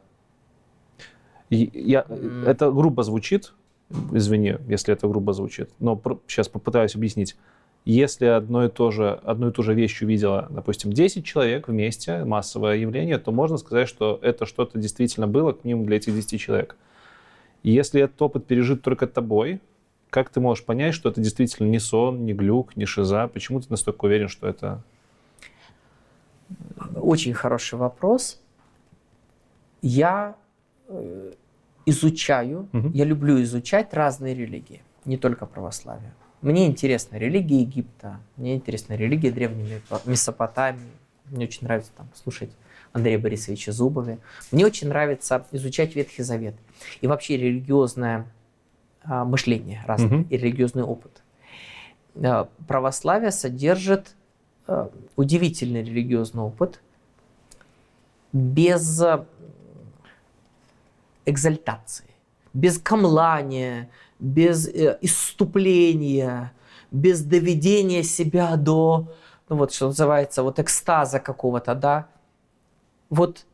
B: Я,
A: М.
B: это грубо звучит, извини, если это грубо звучит, но сейчас попытаюсь объяснить. Если одно и, то же, одну и ту же вещь увидела, допустим, 10 человек вместе, массовое явление, то можно сказать, что это что-то действительно было к ним для этих 10 человек. Если этот опыт пережит только тобой, как ты можешь понять, что это действительно не сон, не глюк, не шиза? Почему ты настолько уверен, что это...
A: Очень хороший вопрос. Я изучаю,
B: Мгм.
A: я люблю изучать разные религии, не только православие. Мне интересна религия Египта, мне интересна религия Древней Месопо- Месопотамии. Мне очень нравится там слушать Андрея Борисовича Зубове. Мне очень нравится изучать Ветхий Завет и вообще религиозное а, мышление разное
B: Мгм.
A: и религиозный опыт. А, Православие содержит а, удивительный религиозный опыт без экзальтации, без камлания, без э, исступления, без доведения себя до, ну вот что называется, вот экстаза какого-то, да. Вот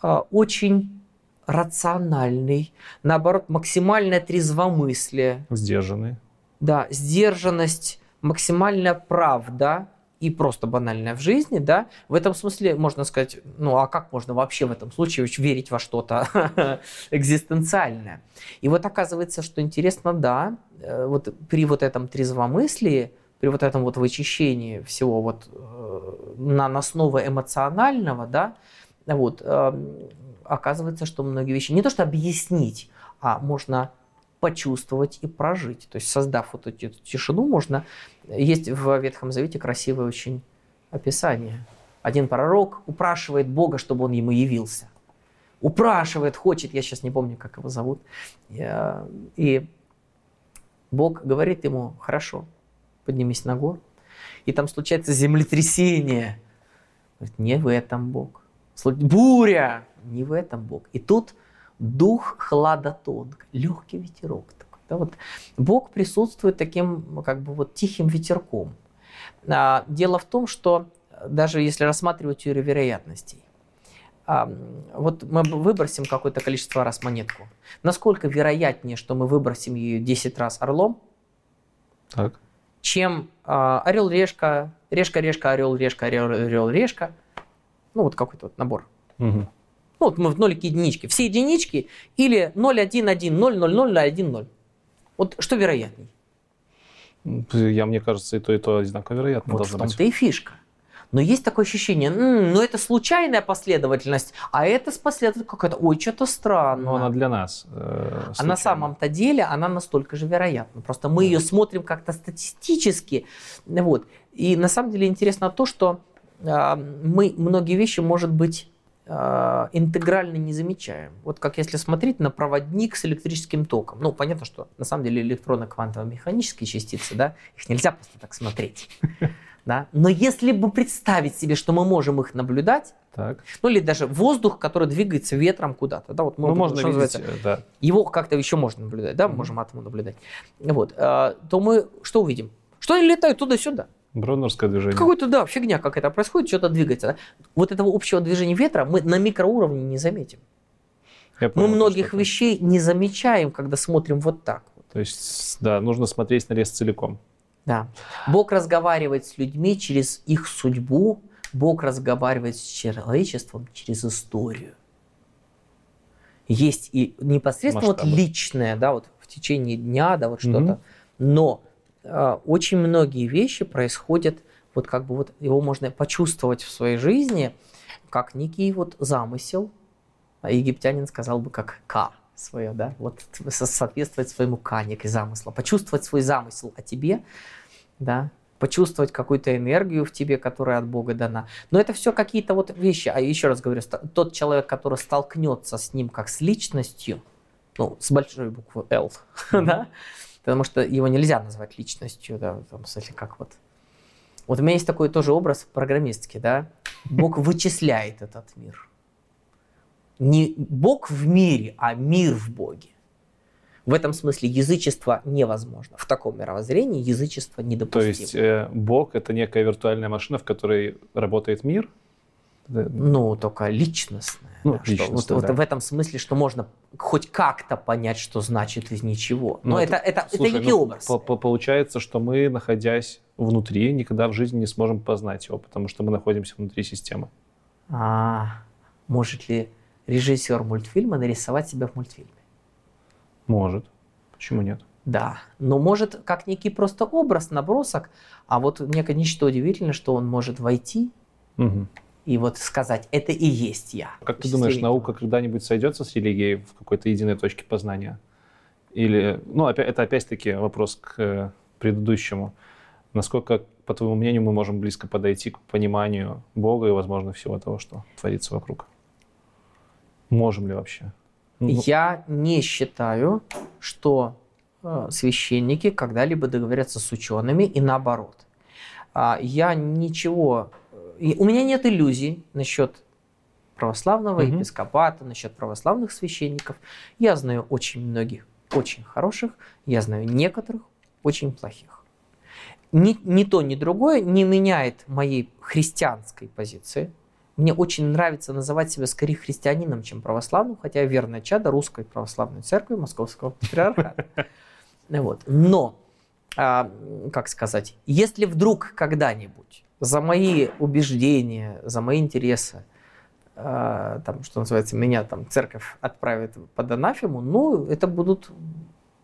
A: а, очень рациональный, наоборот, максимальное трезвомыслие,
B: Сдержанный.
A: да, сдержанность, максимальная правда и просто банальная в жизни, да, в этом смысле можно сказать, ну а как можно вообще в этом случае верить во что-то экзистенциальное? И вот оказывается, что интересно, да, э, вот при вот этом трезвомыслии, при вот этом вот вычищении всего вот э, на на основе эмоционального, да, вот, эм, оказывается, что многие вещи не то что объяснить, а можно почувствовать и прожить. То есть, создав вот эту тишину, можно... Есть в Ветхом Завете красивое очень описание. Один пророк упрашивает Бога, чтобы он ему явился. Упрашивает, хочет, я сейчас не помню, как его зовут. И Бог говорит ему, хорошо, поднимись на гору. И там случается землетрясение. Говорит, не в этом Бог. Буря! Не в этом Бог. И тут дух хладотонк, легкий ветерок такой. Да, вот Бог присутствует таким как бы вот тихим ветерком. А, Дело в том, что даже если рассматривать теорию вероятностей, а, вот мы выбросим какое-то количество раз монетку. Насколько вероятнее, что мы выбросим ее 10 раз орлом,
B: Так.
A: чем а, орел, решка, решка, решка, орел, решка, орел, орел, решка. Ну, вот какой-то вот набор.
B: Мгм.
A: Ну, вот мы в нолике единички. Все единички или 0, 1, 1, 0, 0, 0, 1, 0. Вот что вероятней?
B: Я, мне кажется, и то, и то одинаково вероятно
A: Вот в
B: должно быть.
A: том-то и фишка. Но есть такое ощущение, «М, ну это случайная последовательность, а это с последовательностью какая-то, ой, что-то странно.
B: Но она для нас. э,
A: А на самом-то деле она настолько же вероятна. Просто мы ее смотрим как-то статистически. Вот. И на самом деле интересно то, что а, мы многие вещи, может быть, интегрально не замечаем. Вот как если смотреть на проводник с электрическим током. Ну, понятно, что на самом деле электронно-квантово-механические частицы, да, их нельзя просто так смотреть. Да? Но если бы представить себе, что мы можем их наблюдать,
B: Так.
A: ну или даже воздух, который двигается ветром куда-то, да, вот
B: Ну, можно
A: что
B: видеть, э, да.
A: его как-то еще можно наблюдать, да, мы
B: Мгм.
A: можем атомы наблюдать. Вот, а, то мы что увидим? Что они летают туда-сюда.
B: Бронерское движение.
A: Какой-то, да, фигня какая-то происходит, что-то двигается. Вот этого общего движения ветра мы на микроуровне не заметим.
B: Я
A: Мы
B: понял,
A: многих
B: что это.
A: вещей не замечаем, когда смотрим вот так.
B: То есть, да, нужно смотреть на лес целиком.
A: Да. Бог разговаривает с людьми через их судьбу, Бог разговаривает с человечеством через историю. Есть и непосредственно вот личное, да, вот в течение дня, да, вот
B: Мгм.
A: что-то. Но очень многие вещи происходят, вот как бы вот его можно почувствовать в своей жизни, как некий вот замысел. А египтянин сказал бы как К свое, да, вот со- соответствовать своему К, некий замысла, почувствовать свой замысел о тебе, да, почувствовать какую-то энергию в тебе, которая от Бога дана. Но это все какие-то вот вещи. А еще раз говорю, тот человек, который столкнется с ним как с личностью, ну, с большой буквы L, да, потому что его нельзя назвать личностью, да, в том смысле, как вот. Вот у меня есть такой тоже образ программистский, да, Бог вычисляет этот мир. Не Бог в мире, а мир в Боге. В этом смысле язычество невозможно. В таком мировоззрении язычество
B: То
A: недопустимо.
B: есть э, Бог — это некая виртуальная машина, в которой работает мир? Э,
A: Ну, только личностное.
B: Ну,
A: да, что
B: личностное,
A: вот,
B: да.
A: вот в этом смысле, что можно хоть как-то понять, что значит из ничего. Но
B: Ну,
A: это, это,
B: Слушай,
A: это некий
B: ну,
A: образ.
B: по- по- Получается, что мы, находясь внутри, никогда в жизни не сможем познать его, потому что мы находимся внутри системы.
A: А может ли режиссер мультфильма нарисовать себя в мультфильме?
B: Может. Почему нет?
A: Да, но может как некий просто образ, набросок, а вот некое нечто удивительное, что он может войти
B: Мгм.
A: И вот сказать, это и есть я.
B: Как ты думаешь, наука когда-нибудь сойдется с религией в какой-то единой точке познания? Или, ну, это опять-таки вопрос к э, предыдущему. Насколько, по твоему мнению, мы можем близко подойти к пониманию Бога и, возможно, всего того, что творится вокруг? Можем ли вообще? Ну,
A: Я не считаю, что э, священники когда-либо договорятся с учеными и наоборот. А, Я ничего... У меня нет иллюзий насчет православного
B: Мгм.
A: епископата, насчет православных священников. Я знаю очень многих очень хороших, я знаю некоторых очень плохих. Ни, ни то, ни другое не меняет моей христианской позиции. Мне очень нравится называть себя скорее христианином, чем православным, хотя я верное чадо русской православной церкви Московского патриархата. Вот. Но, а, как сказать, если вдруг когда-нибудь за мои убеждения, за мои интересы, а, там, что называется, меня там церковь отправит под анафему, ну, это будут,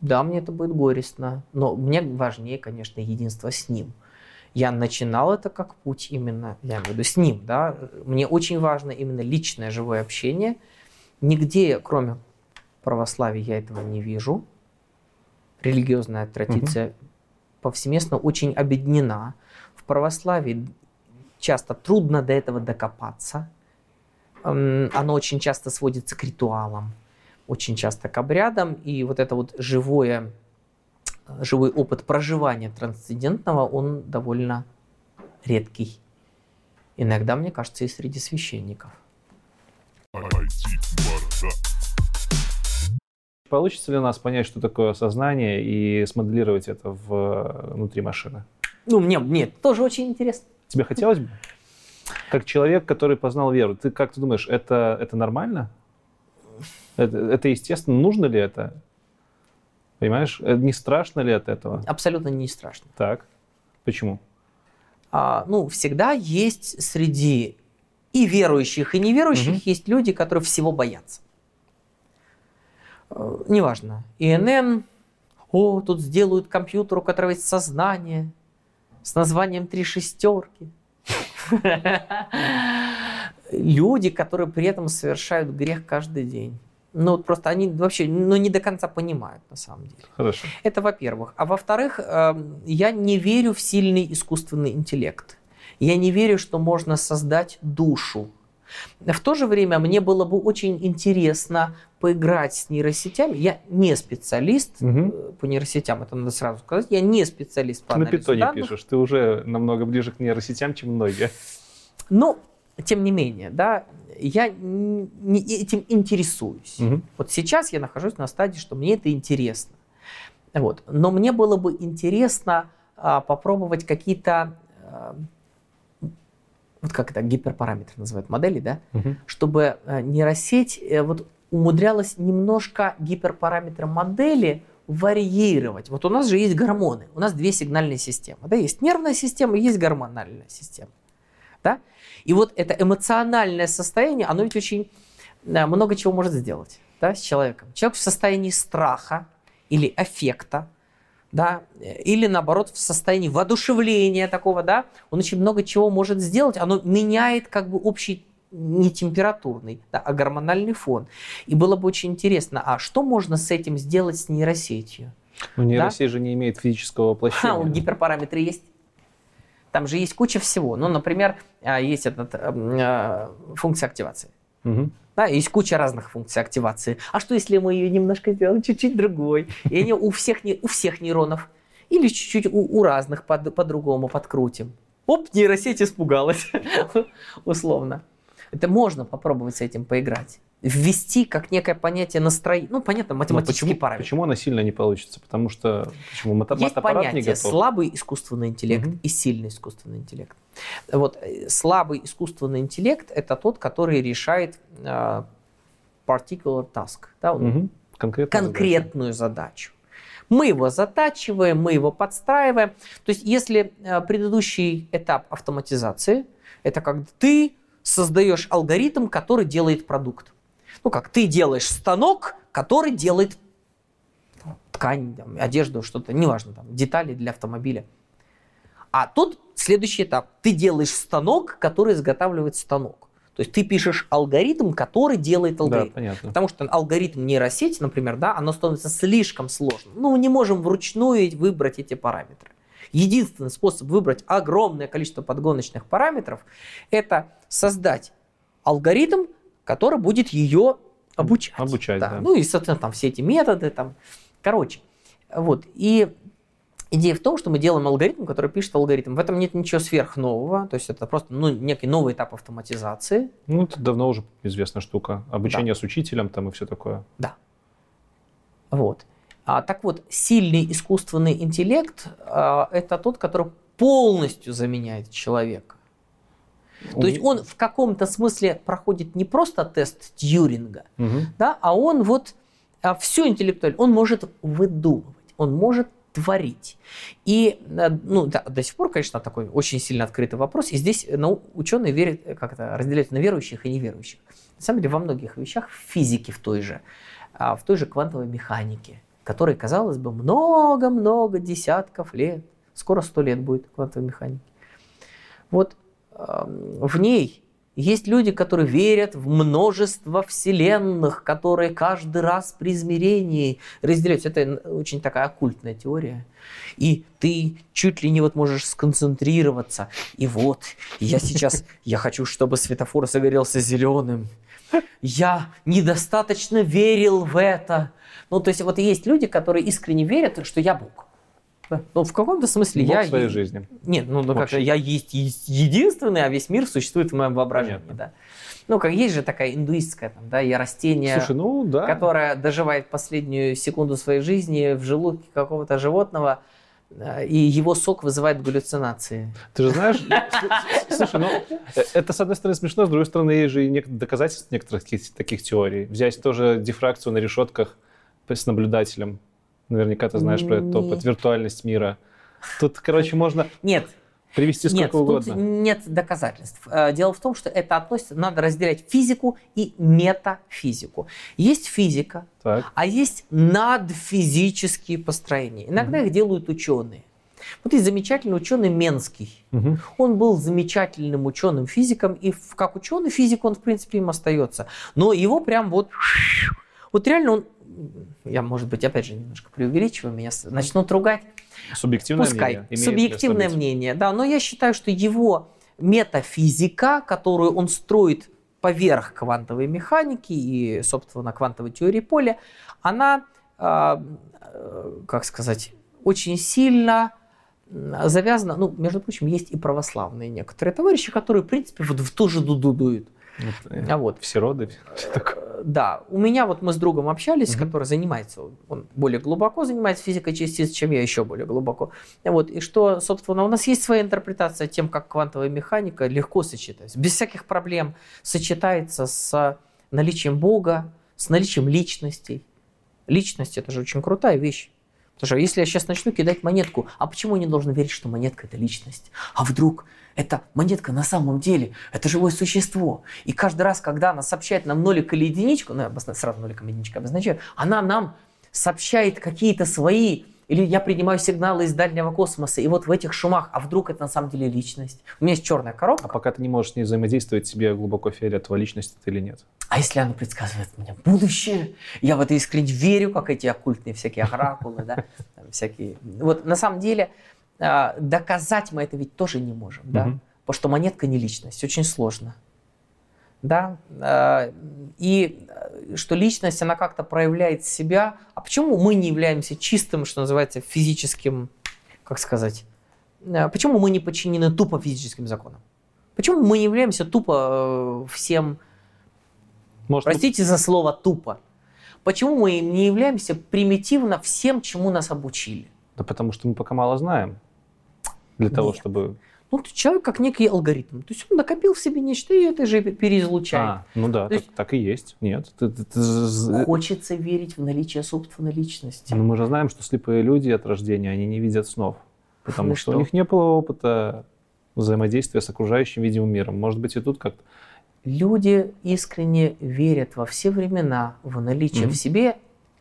A: да, мне это будет горестно, но мне важнее, конечно, единство с ним. Я начинал это как путь именно, я имею в виду с ним, да, мне очень важно именно личное живое общение. Нигде, кроме православия, я этого не вижу. Религиозная традиция повсеместно очень обеднена. Православии часто трудно до этого докопаться. Оно очень часто сводится к ритуалам, очень часто к обрядам. И вот это вот живое, живой опыт проживания трансцендентного, он довольно редкий. Иногда, мне кажется, и среди священников.
B: Получится ли у нас понять, что такое сознание, и смоделировать это в, внутри машины?
A: Ну, мне, мне тоже очень интересно.
B: Тебе хотелось бы? Как человек, который познал веру, ты как ты думаешь, это, это нормально? Это, это естественно? Нужно ли это? Понимаешь? Э, Не страшно ли от этого?
A: Абсолютно не страшно.
B: Так. Почему?
A: А, ну, всегда есть среди и верующих, и неверующих
B: Мгм.
A: есть люди, которые всего боятся. Э, Неважно. ИНН, о, тут сделают компьютер, у которого есть сознание, с названием три шестерки. Люди, которые при этом совершают грех каждый день. Ну, вот просто они вообще ну, не до конца понимают, на самом деле.
B: Хорошо.
A: Это во-первых. А во-вторых, эм, я не верю в сильный искусственный интеллект. Я не верю, что можно создать душу. В то же время мне было бы очень интересно поиграть с нейросетями. Я не специалист э, по нейросетям, это надо сразу сказать. Я не специалист по
B: Ты на
A: анализу
B: питоне
A: данных.
B: пишешь, ты уже намного ближе к нейросетям, чем многие.
A: Но, тем не менее, да, я не этим интересуюсь.
B: Мгм.
A: Вот сейчас я нахожусь на стадии, что мне это интересно. Вот. Но мне было бы интересно а, попробовать какие-то, а, вот как это, гиперпараметры называют, модели, да,
B: Мгм.
A: чтобы а, нейросеть э, вот умудрялась немножко гиперпараметры модели варьировать. Вот у нас же есть гормоны, у нас две сигнальные системы. Да? Есть нервная система, есть гормональная система. Да? И вот это эмоциональное состояние, оно ведь очень да, много чего может сделать да, с человеком. Человек в состоянии страха или аффекта, да, или наоборот в состоянии воодушевления такого, да, он очень много чего может сделать, оно меняет как бы общий не температурный, да, а гормональный фон. И было бы очень интересно, а что можно с этим сделать с нейросетью?
B: Но нейросеть же не имеет физического
A: А, у
B: воплощения.
A: гиперпараметры есть? Там же есть куча всего. Ну, например, а, есть этот, эм, э, функция активации.
B: Мгм.
A: Да, есть куча разных функций активации. А что, если мы ее немножко сделаем чуть-чуть другой? И они у всех, не- у всех нейронов. Или чуть-чуть у, у разных под- по-другому подкрутим. Оп, нейросеть испугалась. Условно. Это можно попробовать с этим поиграть. Ввести как некое понятие настроения. Ну, понятно,
B: Но
A: математический
B: почему,
A: параметр.
B: почему она сильно не получится? Потому что почему мата-
A: Есть
B: мат-аппарат не
A: понятие
B: готов?
A: слабый искусственный интеллект
B: Мгм.
A: и сильный искусственный интеллект. Вот э, слабый искусственный интеллект это тот, который решает э, particular task, да.
B: Конкретная задача.
A: конкретную задачу. Мы его затачиваем, мы его подстраиваем. То есть, если э, предыдущий этап автоматизации, это когда ты создаешь алгоритм, который делает продукт. Ну как, ты делаешь станок, который делает ткань, там, одежду, что-то, неважно, там, детали для автомобиля. А тут следующий этап. Ты делаешь станок, который изготавливает станок. То есть ты пишешь алгоритм, который делает
B: Да,
A: алгоритм.
B: понятно.
A: Потому что алгоритм нейросети, например, да, оно становится слишком сложным. Ну, мы не можем вручную выбрать эти параметры. Единственный способ выбрать огромное количество подгоночных параметров – это создать алгоритм, который будет ее обучать.
B: Обучать, да.
A: Ну и, соответственно, там все эти методы, там, короче. Вот. И идея в том, что мы делаем алгоритм, который пишет алгоритм. В этом нет ничего сверхнового, то есть это просто ну, некий новый этап автоматизации.
B: Ну, это давно уже известная штука. Обучение с учителем там и все такое.
A: Да. Вот. А, так вот, сильный искусственный интеллект а, это тот, который полностью заменяет человека. То есть он в каком-то смысле проходит не просто тест Тьюринга,
B: Мгм.
A: да, а он вот все интеллектуально, он может выдумывать, он может творить. И э, ну, да, до сих пор, конечно, такой очень сильно открытый вопрос. И здесь ну, ученые верят, э, как это разделяют на верующих и неверующих. На самом деле во многих вещах, в физике в той же, а, в той же квантовой механике, которой, казалось бы, много-много десятков лет, скоро сто лет будет квантовой механики. Вот в ней есть люди, которые верят в множество вселенных, которые каждый раз при измерении разделяются. Это очень такая оккультная теория. И ты чуть ли не вот можешь сконцентрироваться. И вот, я сейчас, я хочу, чтобы светофор загорелся зеленым. Я недостаточно верил в это. Ну, то есть вот есть люди, которые искренне верят, что я Бог. Ну, в каком-то смысле
B: Бог
A: я...
B: в своей жизни.
A: Нет, ну, ну
B: Вообще.
A: я есть, есть единственный, а весь мир существует в моем воображении,
B: Понятно.
A: да. Ну, как есть же такая индуистская, там, да, я растение,
B: Слушай, ну да.
A: которое доживает последнюю секунду своей жизни в желудке какого-то животного, э, и его сок вызывает галлюцинации.
B: Ты же знаешь, слушай, ну, э, это, с одной стороны, смешно, с другой стороны, есть же и доказательства некоторых таких теорий. Взять тоже дифракцию на решетках с наблюдателем. Наверняка ты знаешь про этот опыт. Виртуальность мира. Тут, короче, можно
A: Нет,
B: привести сколько
A: нет, тут
B: угодно.
A: нет доказательств. Э, Дело в том, что это относится, надо разделять физику и метафизику. Есть физика,
B: Так.
A: а есть надфизические построения. Иногда их делают ученые. Вот есть замечательный ученый Менский.
B: Мгм.
A: Он был замечательным ученым физиком, и как ученый физик он, в принципе, им остается. Но его прям вот... Вот реально он... Я, может быть, опять же, немножко преувеличиваю, меня начнут ругать.
B: Субъективное
A: Пускай,
B: мнение. имеет
A: субъективное мнение, да, но я считаю, что его метафизика, которую он строит поверх квантовой механики и, собственно, квантовой теории поля, она, а, как сказать, очень сильно завязана, ну, между прочим, есть и православные некоторые товарищи, которые, в принципе, вот в ту же дуду дуют.
B: Вот, э,
A: А вот.
B: Все роды. всё такое.
A: Да, у меня вот мы с другом общались,
B: Мгм.
A: который занимается, он более глубоко занимается физикой частиц, чем я еще более глубоко. Вот, и что, собственно, у нас есть своя интерпретация тем, как квантовая механика легко сочетается, без всяких проблем сочетается с наличием Бога, с наличием личностей. Личность это же очень крутая вещь. Потому что если я сейчас начну кидать монетку, а почему я не должен верить, что монетка это личность? А вдруг эта монетка на самом деле это живое существо? И каждый раз, когда она сообщает нам нолик или единичку, ну я сразу ноликом и единичкой обозначаю, она нам сообщает какие-то свои, или я принимаю сигналы из дальнего космоса, и вот в этих шумах, а вдруг это на самом деле личность? У меня есть черная
B: А
A: коробка,
B: пока ты не можешь с ней взаимодействовать, тебе глубоко фиолетово, личность это или нет.
A: а если она предсказывает мне будущее? Я в это искренне верю, как эти оккультные всякие оракулы, да, всякие. Вот на самом деле а, доказать мы это ведь тоже не можем, да?
B: Мгм.
A: Потому что монетка не личность, очень сложно. Да? А, И э, что личность, она как-то проявляет себя. А почему мы не являемся чистым, что называется, физическим, как сказать, а, почему мы не подчинены тупо физическим законам? Почему мы не являемся тупо э, всем,
B: Может,
A: простите за слово тупо, почему мы не являемся примитивно всем, чему нас обучили?
B: Да потому что мы пока мало знаем. Для того,
A: Нет.
B: чтобы...
A: Ну, есть человек как некий алгоритм. То есть он накопил в себе нечто и это же переизлучает.
B: А, ну да, так,
A: есть-
B: так и есть. Нет. ты- ты- ты з-
A: Хочется верить в наличие собственной личности.
B: Ну, мы же знаем, что слепые люди от рождения, они не видят снов. Потому
A: Ну
B: что,
A: что?
B: у них не было опыта взаимодействия с окружающим видимым миром. Может быть, и тут как-то...
A: Люди искренне верят во все времена в наличие
B: Мгм.
A: в себе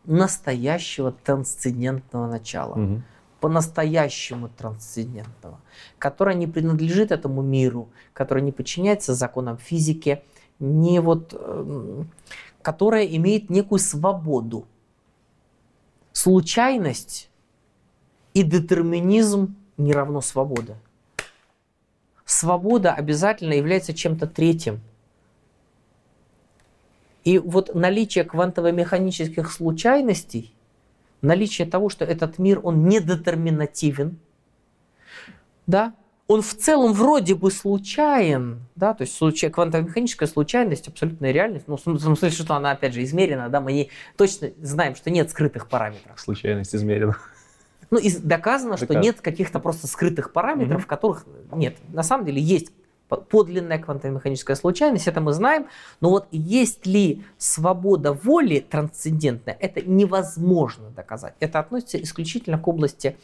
A: настоящего трансцендентного начала.
B: Мгм.
A: По-настоящему трансцендентного. Которое не принадлежит этому миру, которое не подчиняется законам физики, не вот, эм, которое имеет некую свободу. Случайность и детерминизм не равно свобода. Свобода обязательно является чем-то третьим. И вот наличие квантово-механических случайностей, наличие того, что этот мир, он не детерминативен, да, он в целом вроде бы случайен, да, то есть случай, квантово-механическая случайность, абсолютная реальность, ну, в смысле, что она, опять же, измерена, да, мы не, точно знаем, что нет скрытых параметров.
B: Случайность измерена.
A: Ну, и доказано, что
B: Доказано.
A: нет каких-то просто скрытых параметров,
B: Мгм.
A: которых нет. На самом деле есть по- подлинная квантово-механическая случайность, это мы знаем, но вот есть ли свобода воли трансцендентная, это невозможно доказать. Это относится исключительно к области,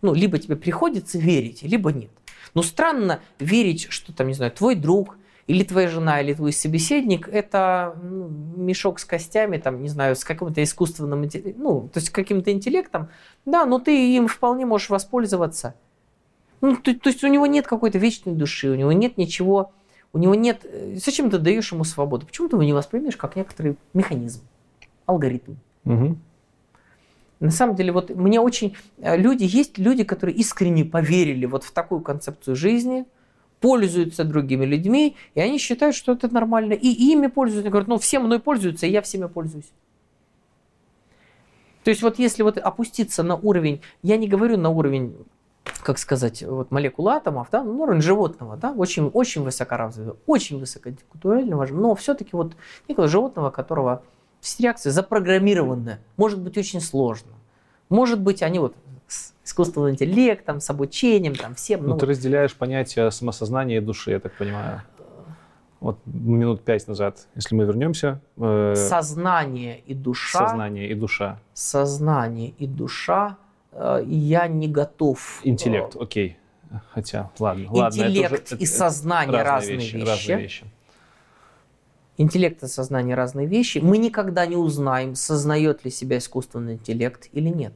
A: ну, либо тебе приходится верить, либо нет. Но странно верить, что там, не знаю, твой друг, или твоя жена, или твой собеседник, это ну, мешок с костями, там, не знаю, с каким-то искусственным, ну, то есть каким-то интеллектом, да, но ты им вполне можешь воспользоваться. Ну, то, то есть у него нет какой-то вечной души, у него нет ничего, у него нет... э, Зачем ты даешь ему свободу? Почему ты его не воспримешь как некоторый механизм, алгоритм?
B: Мгм.
A: На самом деле, вот мне очень... э, Люди, есть люди, которые искренне поверили вот в такую концепцию жизни, пользуются другими людьми, и они считают, что это нормально. И ими пользуются. Они говорят, ну, все мной пользуются, и я всеми пользуюсь. То есть вот если вот опуститься на уровень, я не говорю на уровень, как сказать, вот молекул атомов, да, ну, уровень животного, да, очень, очень высокоразвитого, очень высококультурального, но все-таки вот некого животного, которого все реакции запрограммированы, может быть очень сложно. Может быть, они вот с искусственным интеллектом, с обучением, там, всем.
B: Ну,
A: ну,
B: ты разделяешь понятие самосознания и души, я так понимаю. Вот минут пять назад, если мы вернемся, э,
A: сознание и душа,
B: сознание и душа,
A: сознание и душа, я не готов. э,
B: интеллект, окей. Хотя, ладно, ладно.
A: Интеллект
B: уже-
A: и
B: это-
A: сознание разные, вещи.
B: Разные вещи.
A: Интеллект и сознание разные вещи. Мы никогда не узнаем, сознает ли себя искусственный интеллект или нет.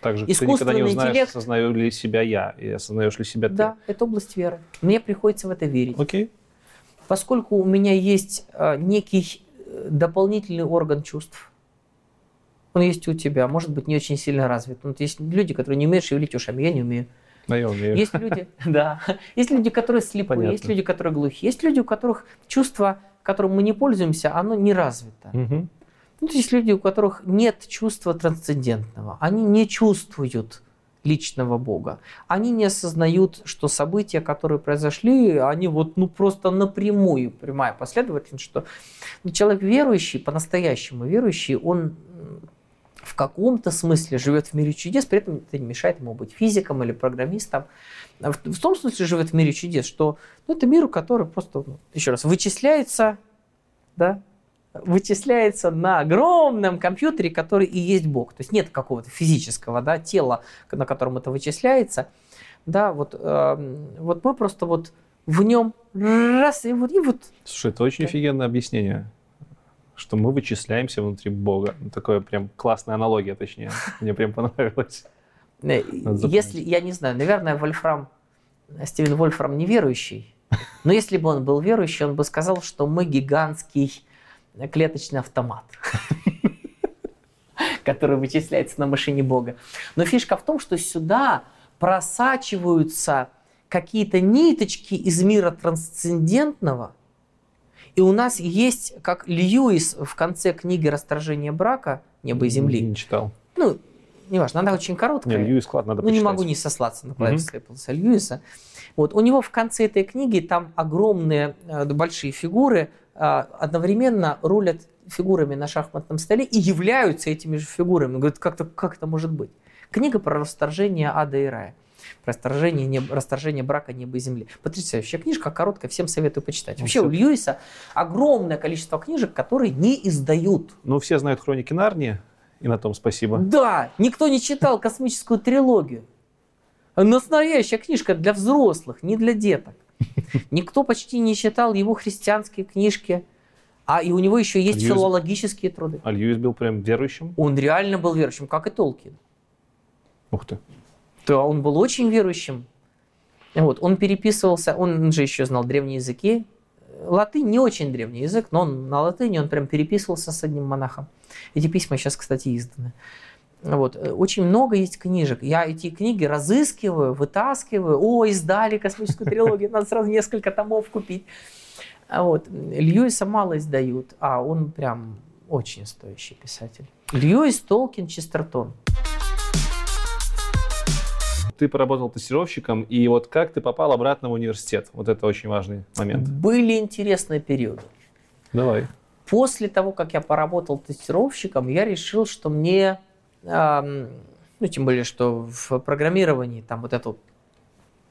B: Так же, ты никогда не узнаешь,
A: интеллект-
B: осознаю ли себя я, и осознаешь ли себя
A: Да, это область веры. Мне приходится в это верить.
B: ты. Окей.
A: Поскольку у меня есть э, некий э, дополнительный орган чувств, он есть у тебя, может быть, не очень сильно развит. Ну, Вот есть люди, которые не умеют шевелить ушами, я не умею.
B: Да, я умею.
A: Есть люди, да, есть люди, которые слепые,
B: Понятно.
A: есть люди, которые глухие, есть люди, у которых чувство, которым мы не пользуемся, оно не развито.
B: Мгм.
A: Ну, то есть люди, у которых нет чувства трансцендентного, они не чувствуют личного Бога. Они не осознают, что события, которые произошли, они вот ну просто напрямую, прямая последовательность, что человек верующий, по-настоящему верующий, он в каком-то смысле живет в мире чудес, при этом это не мешает ему быть физиком или программистом. А В, в том смысле живет в мире чудес, что ну, это мир, который просто, ну, еще раз, вычисляется, да, вычисляется на огромном компьютере, который и есть Бог. То есть нет какого-то физического да, тела, на котором это вычисляется. Да, вот, эм, вот мы просто вот в нем раз и вот, и вот
B: Слушай, это очень
A: Да.
B: офигенное объяснение, что мы вычисляемся внутри Бога. Ну, Такое прям классная аналогия, точнее. Мне прям понравилось.
A: Э. Если, я не знаю, наверное, Вольфрам, Стивен Вольфрам неверующий, но если бы он был верующий, он бы сказал, что мы гигантский клеточный автомат, который вычисляется на машине Бога. Но фишка в том, что сюда просачиваются какие-то ниточки из мира трансцендентного, и у нас есть, как Льюис в конце книги «Расторжение брака. Небо и земли».
B: Не читал.
A: Ну, неважно, она очень короткая.
B: Не, Льюис клад надо
A: ну, не могу не сослаться на
B: Мгм.
A: Стейплса Льюиса. Вот, у него в конце этой книги там огромные э, большие фигуры э, одновременно рулят фигурами на шахматном столе и являются этими же фигурами. Говорит, как, -то, как это может быть? Книга про расторжение ада и рая. Расторжение, неб- расторжение брака неба и земли. Потрясающая книжка, короткая, всем советую почитать.
B: Ну,
A: Вообще
B: всё.
A: у Льюиса огромное количество книжек, которые не издают.
B: Ну, все знают хроники Нарнии, и на том спасибо.
A: Да, никто не читал космическую трилогию. Настоящая книжка для взрослых, не для деток. Никто почти не читал его христианские книжки. А и у него еще есть
B: Льюис-
A: филологические труды.
B: А Льюис был прям верующим.
A: Он реально был верующим, как и Толкин.
B: Ух ты.
A: Да, он был очень верующим. Вот, он переписывался, он же еще знал древние языки. Латынь не очень древний язык, но он на латыни он прям переписывался с одним монахом. Эти письма сейчас, кстати, изданы. Вот. э, Очень много есть книжек. Я эти книги разыскиваю, вытаскиваю. О, издали космическую трилогию, надо сразу несколько томов купить. А Вот. Льюиса мало издают, а он прям очень стоящий писатель. Льюис, Толкин, Честертон.
B: Ты поработал тестировщиком, и вот как ты попал обратно в университет? Вот это очень важный момент.
A: Были интересные периоды.
B: Давай.
A: После того, как я поработал тестировщиком, я решил, что мне, ам, ну, тем более, что в программировании там вот это вот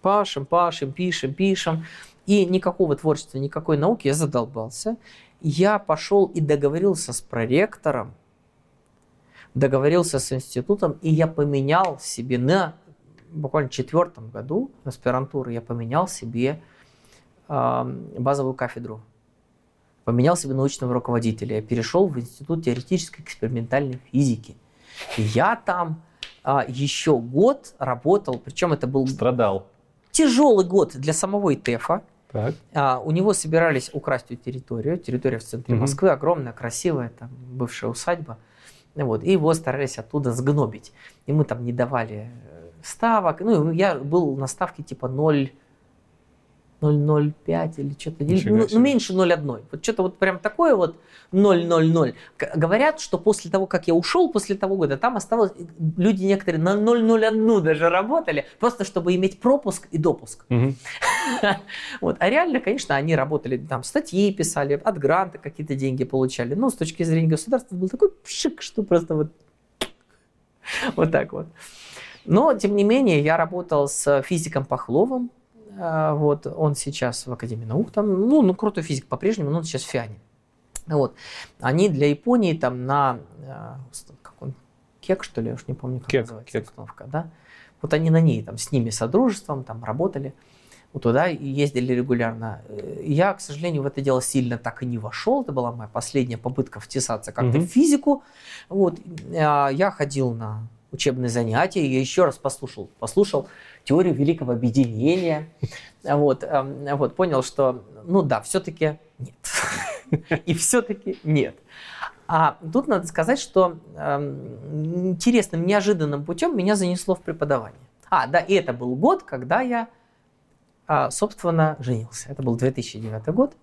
A: пашем, пашем, пишем, пишем, и никакого творчества, никакой науки, я задолбался. Я пошел и договорился с проректором, договорился с институтом, и я поменял себе на буквально четвертом году аспирантуры, я поменял себе базовую кафедру поменял себе научного руководителя. Я перешел в Институт теоретической экспериментальной физики. И я там а, еще год работал, причем это был
B: Страдал.
A: тяжелый год для самого ИТЭФа.
B: Так.
A: А, у него собирались украсть эту территорию. Территория в центре
B: Мгм.
A: Москвы, огромная, красивая, там бывшая усадьба. Вот, и его старались оттуда сгнобить. Ему там не давали э, ставок. Ну, я был на ставке типа 0, 0,05 или что-то. Ну,
B: себе.
A: меньше 0,1. Вот что-то вот прям такое вот 0,00. К- Говорят, что после того, как я ушел после того года, там осталось, люди некоторые на 0,01 даже работали, просто чтобы иметь пропуск и допуск. Вот. А реально, конечно, они работали, там статьи писали, от гранта какие-то деньги получали. Ну, с точки зрения государства был такой пшик, что просто вот вот так вот. Но, тем не менее, я работал с физиком Пахловым. А, Вот, он сейчас в Академии наук, там, ну, ну, крутой физик по-прежнему, но он сейчас в ФИАНе. Вот. Они для Японии там на, а, как он, кек, что ли, я уж не помню, как
B: Кек,
A: называется
B: кек.
A: установка, да? Вот они на ней, там, с ними содружеством, там, работали. Вот туда ездили регулярно. Э, Я, к сожалению, в это дело сильно так и не вошел. Это была моя последняя попытка втесаться как-то
B: Мгм.
A: в физику. Вот. Я ходил на учебные занятия, я еще раз послушал, послушал теорию великого объединения. Вот, эм, вот, понял, что, ну да, все-таки нет. И все-таки нет. А тут надо сказать, что эм, интересным, неожиданным путем меня занесло в преподавание. А, да, и это был год, когда я, а, собственно, женился. Это был 2009 год.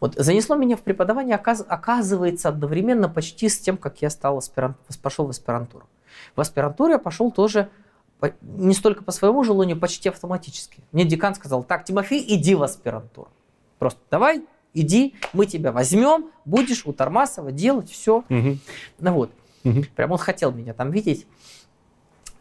A: Вот, занесло меня в преподавание, оказ- оказывается, одновременно почти с тем, как я стал аспирант, пошел в аспирантуру. В аспирантуру я пошел тоже по- не столько по своему желанию, почти автоматически. Мне декан сказал, так, Тимофей, иди в аспирантуру. Просто давай, иди, мы тебя возьмем, будешь у Тормасова делать все.
B: Мгм.
A: Ну вот,
B: Мгм.
A: прям он хотел меня там видеть.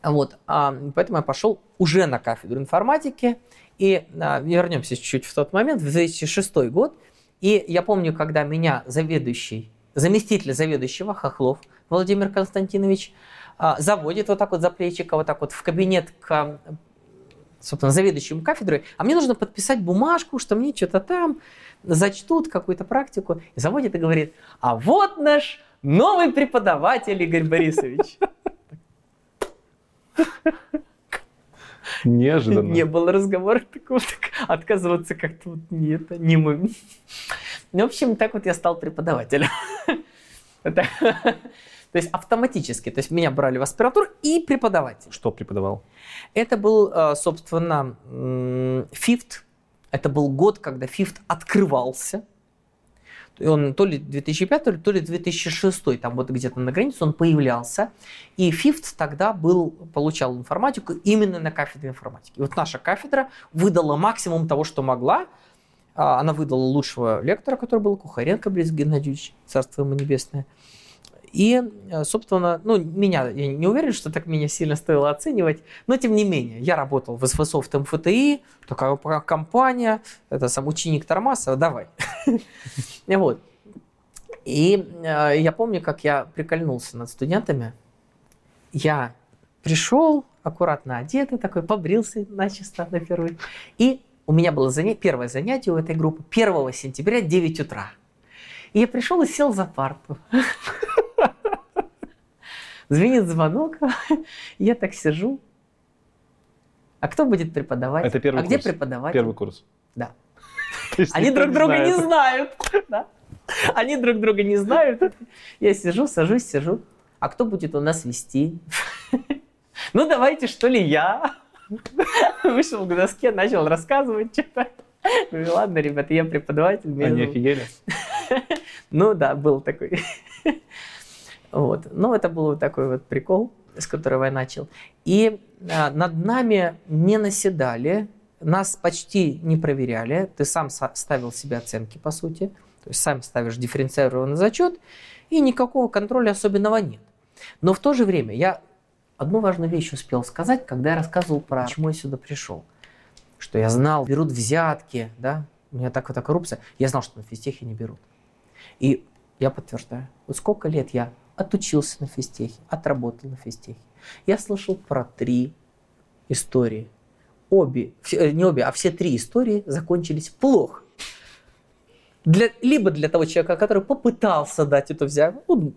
A: Вот, а, поэтому я пошел уже на кафедру информатики. И а, вернемся чуть-чуть в тот момент, в 2006 год. И я помню, когда меня заведующий, заместитель заведующего Хохлов Владимир Константинович а, заводит вот так вот за плечико, вот так вот в кабинет к собственно, заведующему кафедрой, а мне нужно подписать бумажку, что мне что-то там зачтут, какую-то практику, и заводит и говорит, а вот наш новый преподаватель Игорь Борисович.
B: Неожиданно.
A: Не было разговора такого, так отказываться как-то вот не это, не мы. Ну, в общем, так вот я стал преподавателем. Это- То есть автоматически. То есть меня брали в аспирантуру и преподаватель.
B: Что преподавал?
A: Это был, э, собственно, фифт. Это был год, когда фифт открывался. Он то ли 2005, то ли- то ли 2006, там вот где-то на границе он появлялся. И фифт тогда был, получал информатику именно на кафедре информатики. И вот наша кафедра выдала максимум того, что могла. А, Она выдала лучшего лектора, который был Кухаренко Борис Геннадьевич, царство ему небесное. И, э, собственно, ну, меня, я не уверен, что так меня сильно стоило оценивать, но тем не менее, я работал в СВСОФТ МФТИ, такая компания, это сам ученик Тормаса, давай. Вот. И э, я помню, как я прикольнулся над студентами. Я пришел, аккуратно одетый, такой, побрился начисто на первый. И у меня было заня- первое занятие у этой группы 1 сентября, 9 утра. И я пришел и сел за парту. Звенит звонок, я так сижу. А кто будет преподавать?
B: Это первый
A: а где
B: курс.
A: преподаватель?
B: Первый курс.
A: Да. Они друг друга не знают. Они друг друга не знают. Я сижу, сажусь, сижу. А кто будет у нас вести? Ну, давайте, что ли, я. Вышел к доске, начал рассказывать что-то. Говорю, ладно, ребята, я преподаватель.
B: Они
A: зовут».
B: офигели?
A: Ну да, был такой. Вот. Ну, это был вот такой вот прикол, с которого я начал. И а, над нами не наседали, нас почти не проверяли. Ты сам ставил себе оценки, по сути. То есть сам ставишь дифференцированный зачет, и никакого контроля особенного нет. Но в то же время я одну важную вещь успел сказать, когда я рассказывал про почему я сюда пришел. Что я знал, берут взятки, да, у меня так вот коррупция. Я знал, что на физтехе не берут. И я подтверждаю, вот сколько лет я отучился на физтехе, отработал на физтехе. Я слышал про три истории. Обе, э, не обе, а все три истории закончились плохо. Для, либо для того человека, который попытался дать эту взятку,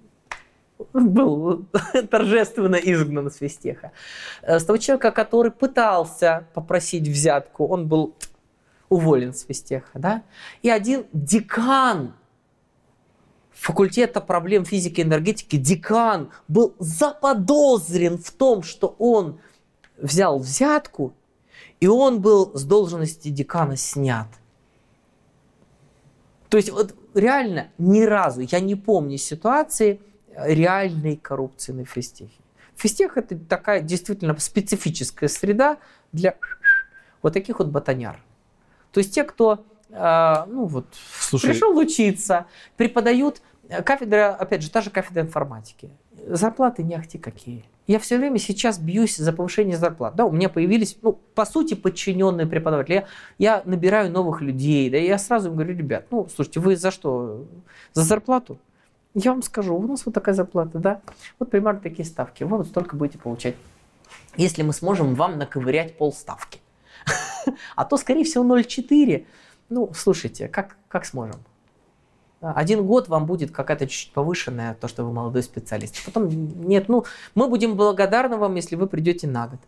A: он был торжественно изгнан с физтеха. Э, С того человека, который пытался попросить взятку, он был уволен с физтеха. Да? И один декан факультета проблем физики и энергетики, декан, был заподозрен в том, что он взял взятку, и он был с должности декана снят. То есть вот реально ни разу я не помню ситуации реальной коррупции на физтехе. Физтех это такая действительно специфическая среда для вот таких вот ботаняр. То есть те, кто ну вот
B: Слушай,
A: пришел учиться, преподают э, кафедра, опять же, та же кафедра информатики. Зарплаты не ахти какие. Я все время сейчас бьюсь за повышение зарплат. Да, у меня появились, ну, по сути, подчиненные преподаватели. Я, я набираю новых людей, да, и я сразу им говорю, ребят, ну, слушайте, вы за что? За зарплату? Я вам скажу, у нас вот такая зарплата, да? Вот примерно такие ставки. Вы вот столько будете получать. Если мы сможем вам наковырять полставки. А то, скорее всего, 0,4. Ну, слушайте, как, как сможем? Да, Один год вам будет какая-то чуть-чуть повышенная, то, что вы молодой специалист. Потом нет, ну, мы будем благодарны вам, если вы придете на год.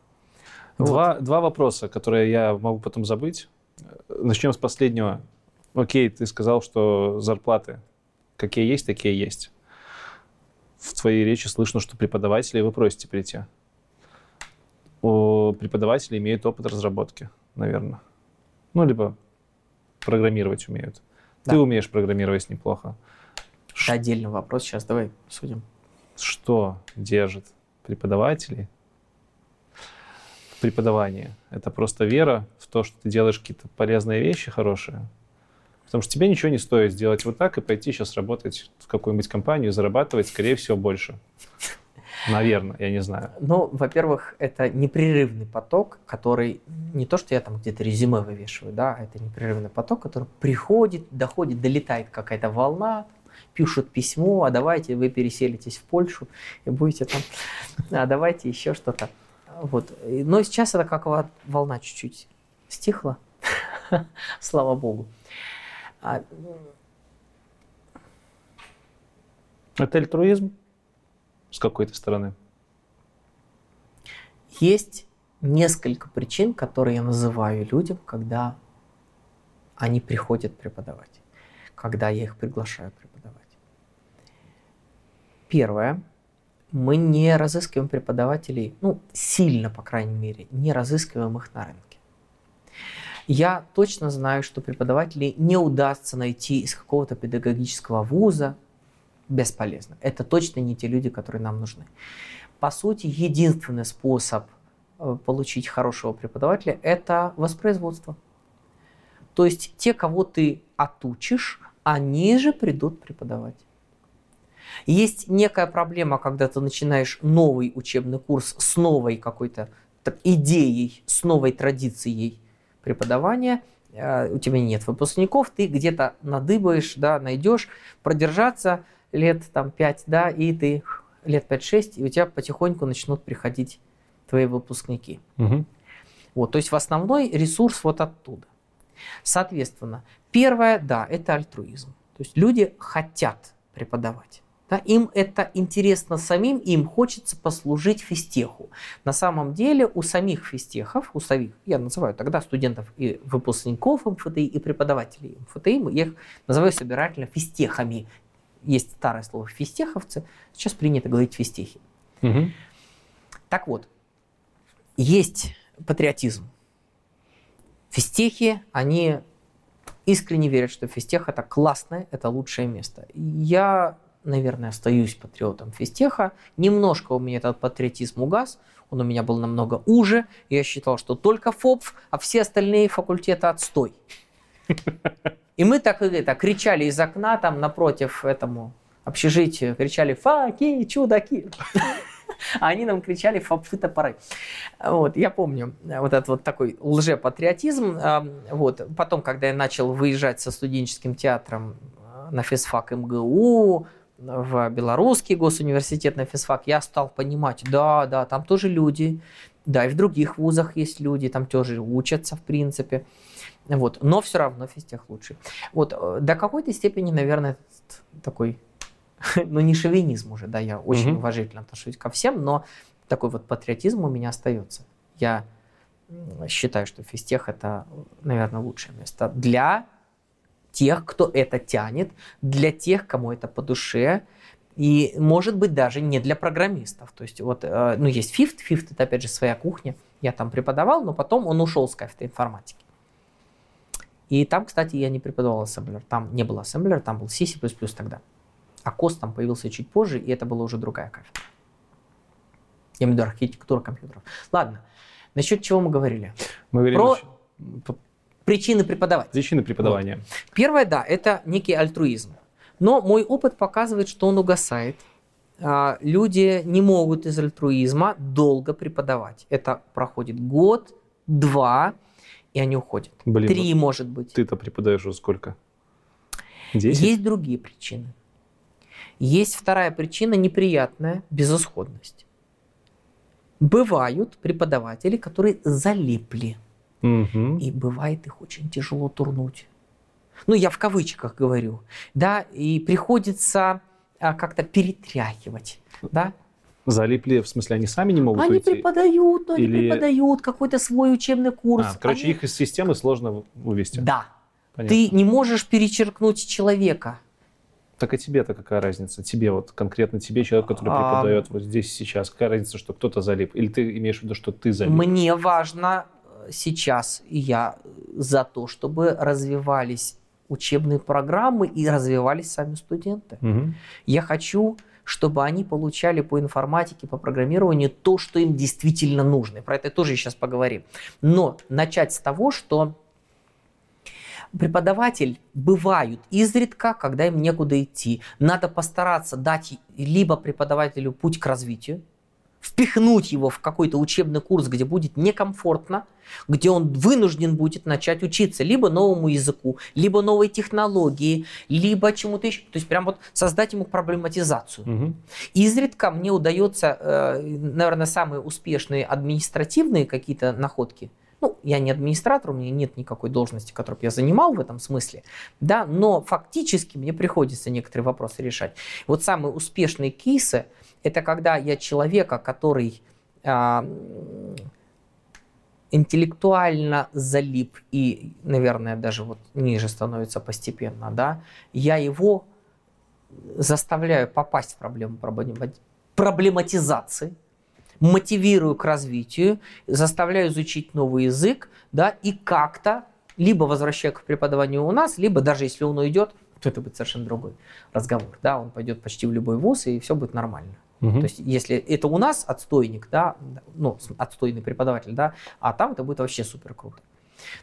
A: Вот.
B: Два, два вопроса, которые я могу потом забыть. Начнем с последнего. Окей, ты сказал, что зарплаты какие есть, такие есть. В твоей речи слышно, что преподаватели вы просите прийти. У преподавателей имеют опыт разработки, наверное. Ну, либо программировать умеют. Ты
A: Да.
B: умеешь программировать неплохо.
A: Это отдельный вопрос, сейчас давай судим.
B: Что держит преподавателей в преподавании? Это просто вера в то, что ты делаешь какие-то полезные вещи хорошие. Потому что тебе ничего не стоит сделать вот так и пойти сейчас работать в какую-нибудь компанию и зарабатывать, скорее всего, больше. Наверное, я не знаю.
A: Ну, во-первых, это непрерывный поток, который не то, что я там где-то резюме вывешиваю, да, это непрерывный поток, который приходит, доходит, долетает какая-то волна, пишут письмо, а давайте вы переселитесь в Польшу и будете там, а давайте еще что-то. Вот. Но сейчас это как во- волна чуть-чуть стихла, слава богу. А,
B: Это альтруизм с какой-то стороны.
A: Есть несколько причин, которые я называю людям, когда они приходят преподавать, когда я их приглашаю преподавать. Первое мы не разыскиваем преподавателей, ну, сильно, по крайней мере, не разыскиваем их на рынке. Я точно знаю, что преподавателей не удастся найти из какого-то педагогического вуза бесполезно. Это точно не те люди, которые нам нужны. По сути, единственный способ э, получить хорошего преподавателя – это воспроизводство. То есть те, кого ты отучишь, они же придут преподавать. Есть некая проблема, когда ты начинаешь новый учебный курс с новой какой-то идеей, с новой традицией преподавания, э, у тебя нет выпускников, ты где-то надыбаешь, да, найдешь, продержаться лет там 5, да, и ты лет 5-6, и у тебя потихоньку начнут приходить твои выпускники. Угу. Вот, то есть в основной ресурс вот оттуда. Соответственно, первое, да, это альтруизм. То есть люди хотят преподавать. Да, им это интересно самим, им хочется послужить физтеху. На самом деле у самих физтехов, у самих, я называю тогда студентов и выпускников МФТИ и преподавателей МФТИ, я их называю собирательно физтехами. Есть старое слово физтеховцы, сейчас принято говорить физтехи. Угу. Так вот, есть патриотизм. Физтехи, они искренне верят, что физтех это классное, это лучшее место. Я наверное, остаюсь патриотом физтеха. Немножко у меня этот патриотизм угас, он у меня был намного уже. Я считал, что только ФОПФ, а все остальные факультеты отстой. И мы так, это, кричали из окна там напротив этому общежитию, кричали «Факи, чудаки!» А они нам кричали «Фапфы топоры». Вот, я помню вот этот вот такой лжепатриотизм. Вот. Потом, когда я начал выезжать со студенческим театром на физфак МГУ, в Белорусский госуниверситет на физфак, я стал понимать, да, да, там тоже люди, да, и в других вузах есть люди, там тоже учатся, в принципе. Вот. Но все равно физтех лучше. Вот. Э, до какой-то степени, наверное, такой, ну не шовинизм уже, да, я очень угу. уважительно отношусь ко всем, но такой вот патриотизм у меня остается. Я считаю, что физтех это, наверное, лучшее место для тех, кто это тянет, для тех, кому это по душе, и, может быть, даже не для программистов. То есть, вот, э, ну, есть Фифт, Фифт это, опять же, своя кухня. Я там преподавал, но потом он ушел с кафедры информатики. И там, кстати, я не преподавал ассемблер. Там не было ассемблера, там был C, C++ тогда. А КОС там появился чуть позже, и это была уже другая кафедра. Я имею в виду архитектура компьютеров. Ладно, насчет чего мы говорили?
B: Мы говорили
A: Про причины преподавать.
B: Причины преподавания. Вот.
A: Первое, да, это некий альтруизм. Но мой опыт показывает, что он угасает. А, люди не могут из альтруизма долго преподавать. Это проходит год, два, и они уходят. Блин, Три, вот может быть.
B: Ты-то преподаешь уже сколько?
A: Десять? Есть другие причины. Есть вторая причина неприятная – безысходность. Бывают преподаватели, которые залипли – Угу. И бывает их очень тяжело турнуть. Ну, я в кавычках говорю. Да, и приходится а, как-то перетряхивать. Да?
B: Залипли, в смысле, они сами не могут
A: Они
B: уйти?
A: преподают, но Или... они преподают какой-то свой учебный курс. А,
B: короче,
A: они...
B: их из системы сложно вывести.
A: Да. Понятно. Ты не можешь перечеркнуть человека.
B: Так и тебе-то какая разница? Тебе вот, конкретно тебе, человек, который а... преподает вот здесь сейчас, какая разница, что кто-то залип? Или ты имеешь в виду, что ты залип?
A: Мне важно сейчас я за то, чтобы развивались учебные программы и развивались сами студенты. Угу. Я хочу, чтобы они получали по информатике, по программированию то, что им действительно нужно. Про это тоже сейчас поговорим. Но начать с того, что преподаватель бывают изредка, когда им некуда идти. Надо постараться дать либо преподавателю путь к развитию, впихнуть его в какой-то учебный курс, где будет некомфортно, где он вынужден будет начать учиться либо новому языку, либо новой технологии, либо чему-то еще. То есть прям вот создать ему проблематизацию. Угу. Изредка мне удается, э, наверное, самые успешные административные какие-то находки. Ну, я не администратор, у меня нет никакой должности, которую я занимал в этом смысле, да, но фактически мне приходится некоторые вопросы решать. Вот самые успешные кейсы – это когда я человека, который а, интеллектуально залип и, наверное, даже вот ниже становится постепенно, да, я его заставляю попасть в проблему проблематизации, мотивирую к развитию, заставляю изучить новый язык, да, и как-то либо возвращаю к преподаванию у нас, либо даже если он уйдет, то это будет совершенно другой разговор, да, он пойдет почти в любой вуз, и все будет нормально.
B: Мгм.
A: То есть, если это у нас отстойник, да, ну, отстойный преподаватель, да, а там это будет вообще супер круто.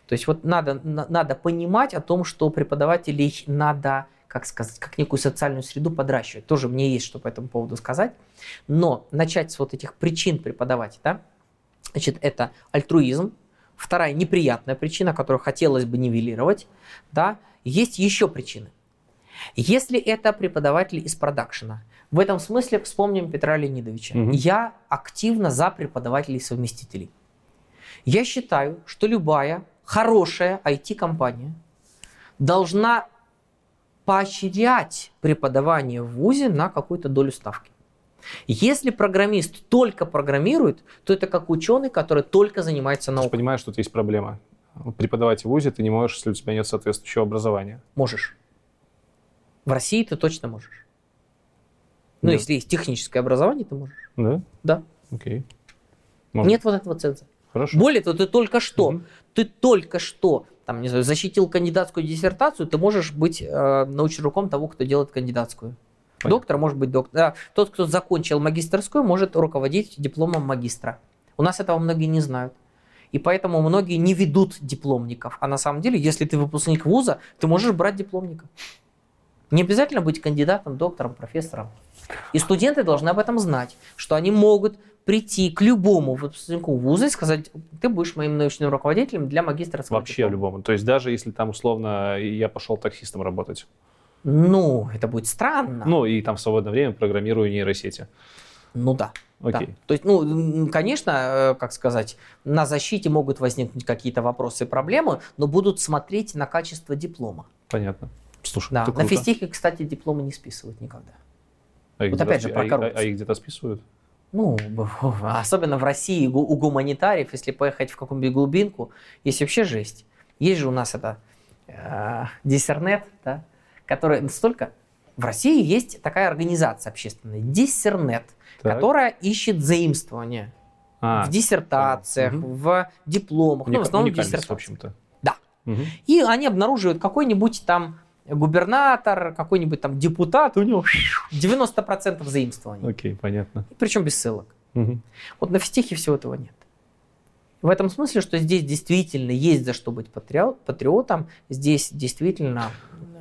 A: То есть, вот надо, на- надо понимать о том, что преподавателей надо, как сказать, как некую социальную среду подращивать. Тоже мне есть что по этому поводу сказать. Но начать с вот этих причин преподавать, да, значит, это альтруизм, вторая неприятная причина, которую хотелось бы нивелировать, да, есть еще причины. Если это преподаватели из продакшена, в этом смысле вспомним Петра Леонидовича.
B: Мгм.
A: Я активно за преподавателей-совместителей. Я считаю, что любая хорошая IT-компания должна поощрять преподавание в ВУЗе на какую-то долю ставки. Если программист только программирует, то это как ученый, который только занимается
B: Ты
A: наукой.
B: понимаешь, что тут есть проблема. Преподавать в ВУЗе ты не можешь, если у тебя нет соответствующего образования.
A: Можешь. В России ты точно можешь. Ну,
B: Да.
A: если есть техническое образование, ты можешь.
B: Да?
A: Да.
B: Окей. Можно.
A: Нет вот этого ценза.
B: Хорошо.
A: Более того, ты только что,
B: Мгм.
A: ты только что, там, не знаю, защитил кандидатскую диссертацию, ты можешь быть э, научным руком того, кто делает кандидатскую.
B: Понятно.
A: Доктор может быть доктор. тот, кто закончил магистрскую, может руководить дипломом магистра. У нас этого многие не знают. И поэтому многие не ведут дипломников. А на самом деле, если ты выпускник вуза, ты можешь брать дипломников. Не обязательно быть кандидатом, доктором, профессором. И студенты должны об этом знать, что они могут прийти к любому выпускнику вуза и сказать, ты будешь моим научным руководителем для магистрского
B: Вообще
A: диплома».
B: любому. То есть даже если там условно я пошел таксистом работать.
A: Ну, это будет странно.
B: Ну и там в свободное время программирую нейросети.
A: Ну да. да.
B: Окей.
A: То есть, ну, конечно, э, как сказать, на защите могут возникнуть какие-то вопросы и проблемы, но будут смотреть на качество диплома.
B: Понятно. Слушай,
A: Да. На физтехе, кстати, дипломы не списывают никогда.
B: А
A: вот опять же про
B: а
A: коррупцию.
B: а их где-то списывают?
A: Ну, особенно в России у гуманитариев, если поехать в какую-нибудь глубинку, есть вообще жесть. Есть же у нас это э, диссернет, да, который столько... В России есть такая организация общественная, диссернет,
B: Так.
A: которая ищет заимствования
B: А,
A: в диссертациях,
B: Мгм.
A: в дипломах, ну, в основном
B: уникальность,
A: диссертации.
B: в общем-то.
A: Да.
B: Мгм.
A: И они обнаруживают какой-нибудь там губернатор, какой-нибудь там депутат, у него 90% заимствований.
B: Окей, понятно.
A: Причем без ссылок.
B: Мгм.
A: Вот на физтехе всего этого нет. В этом смысле, что здесь действительно есть за что быть патриот, патриотом, здесь действительно...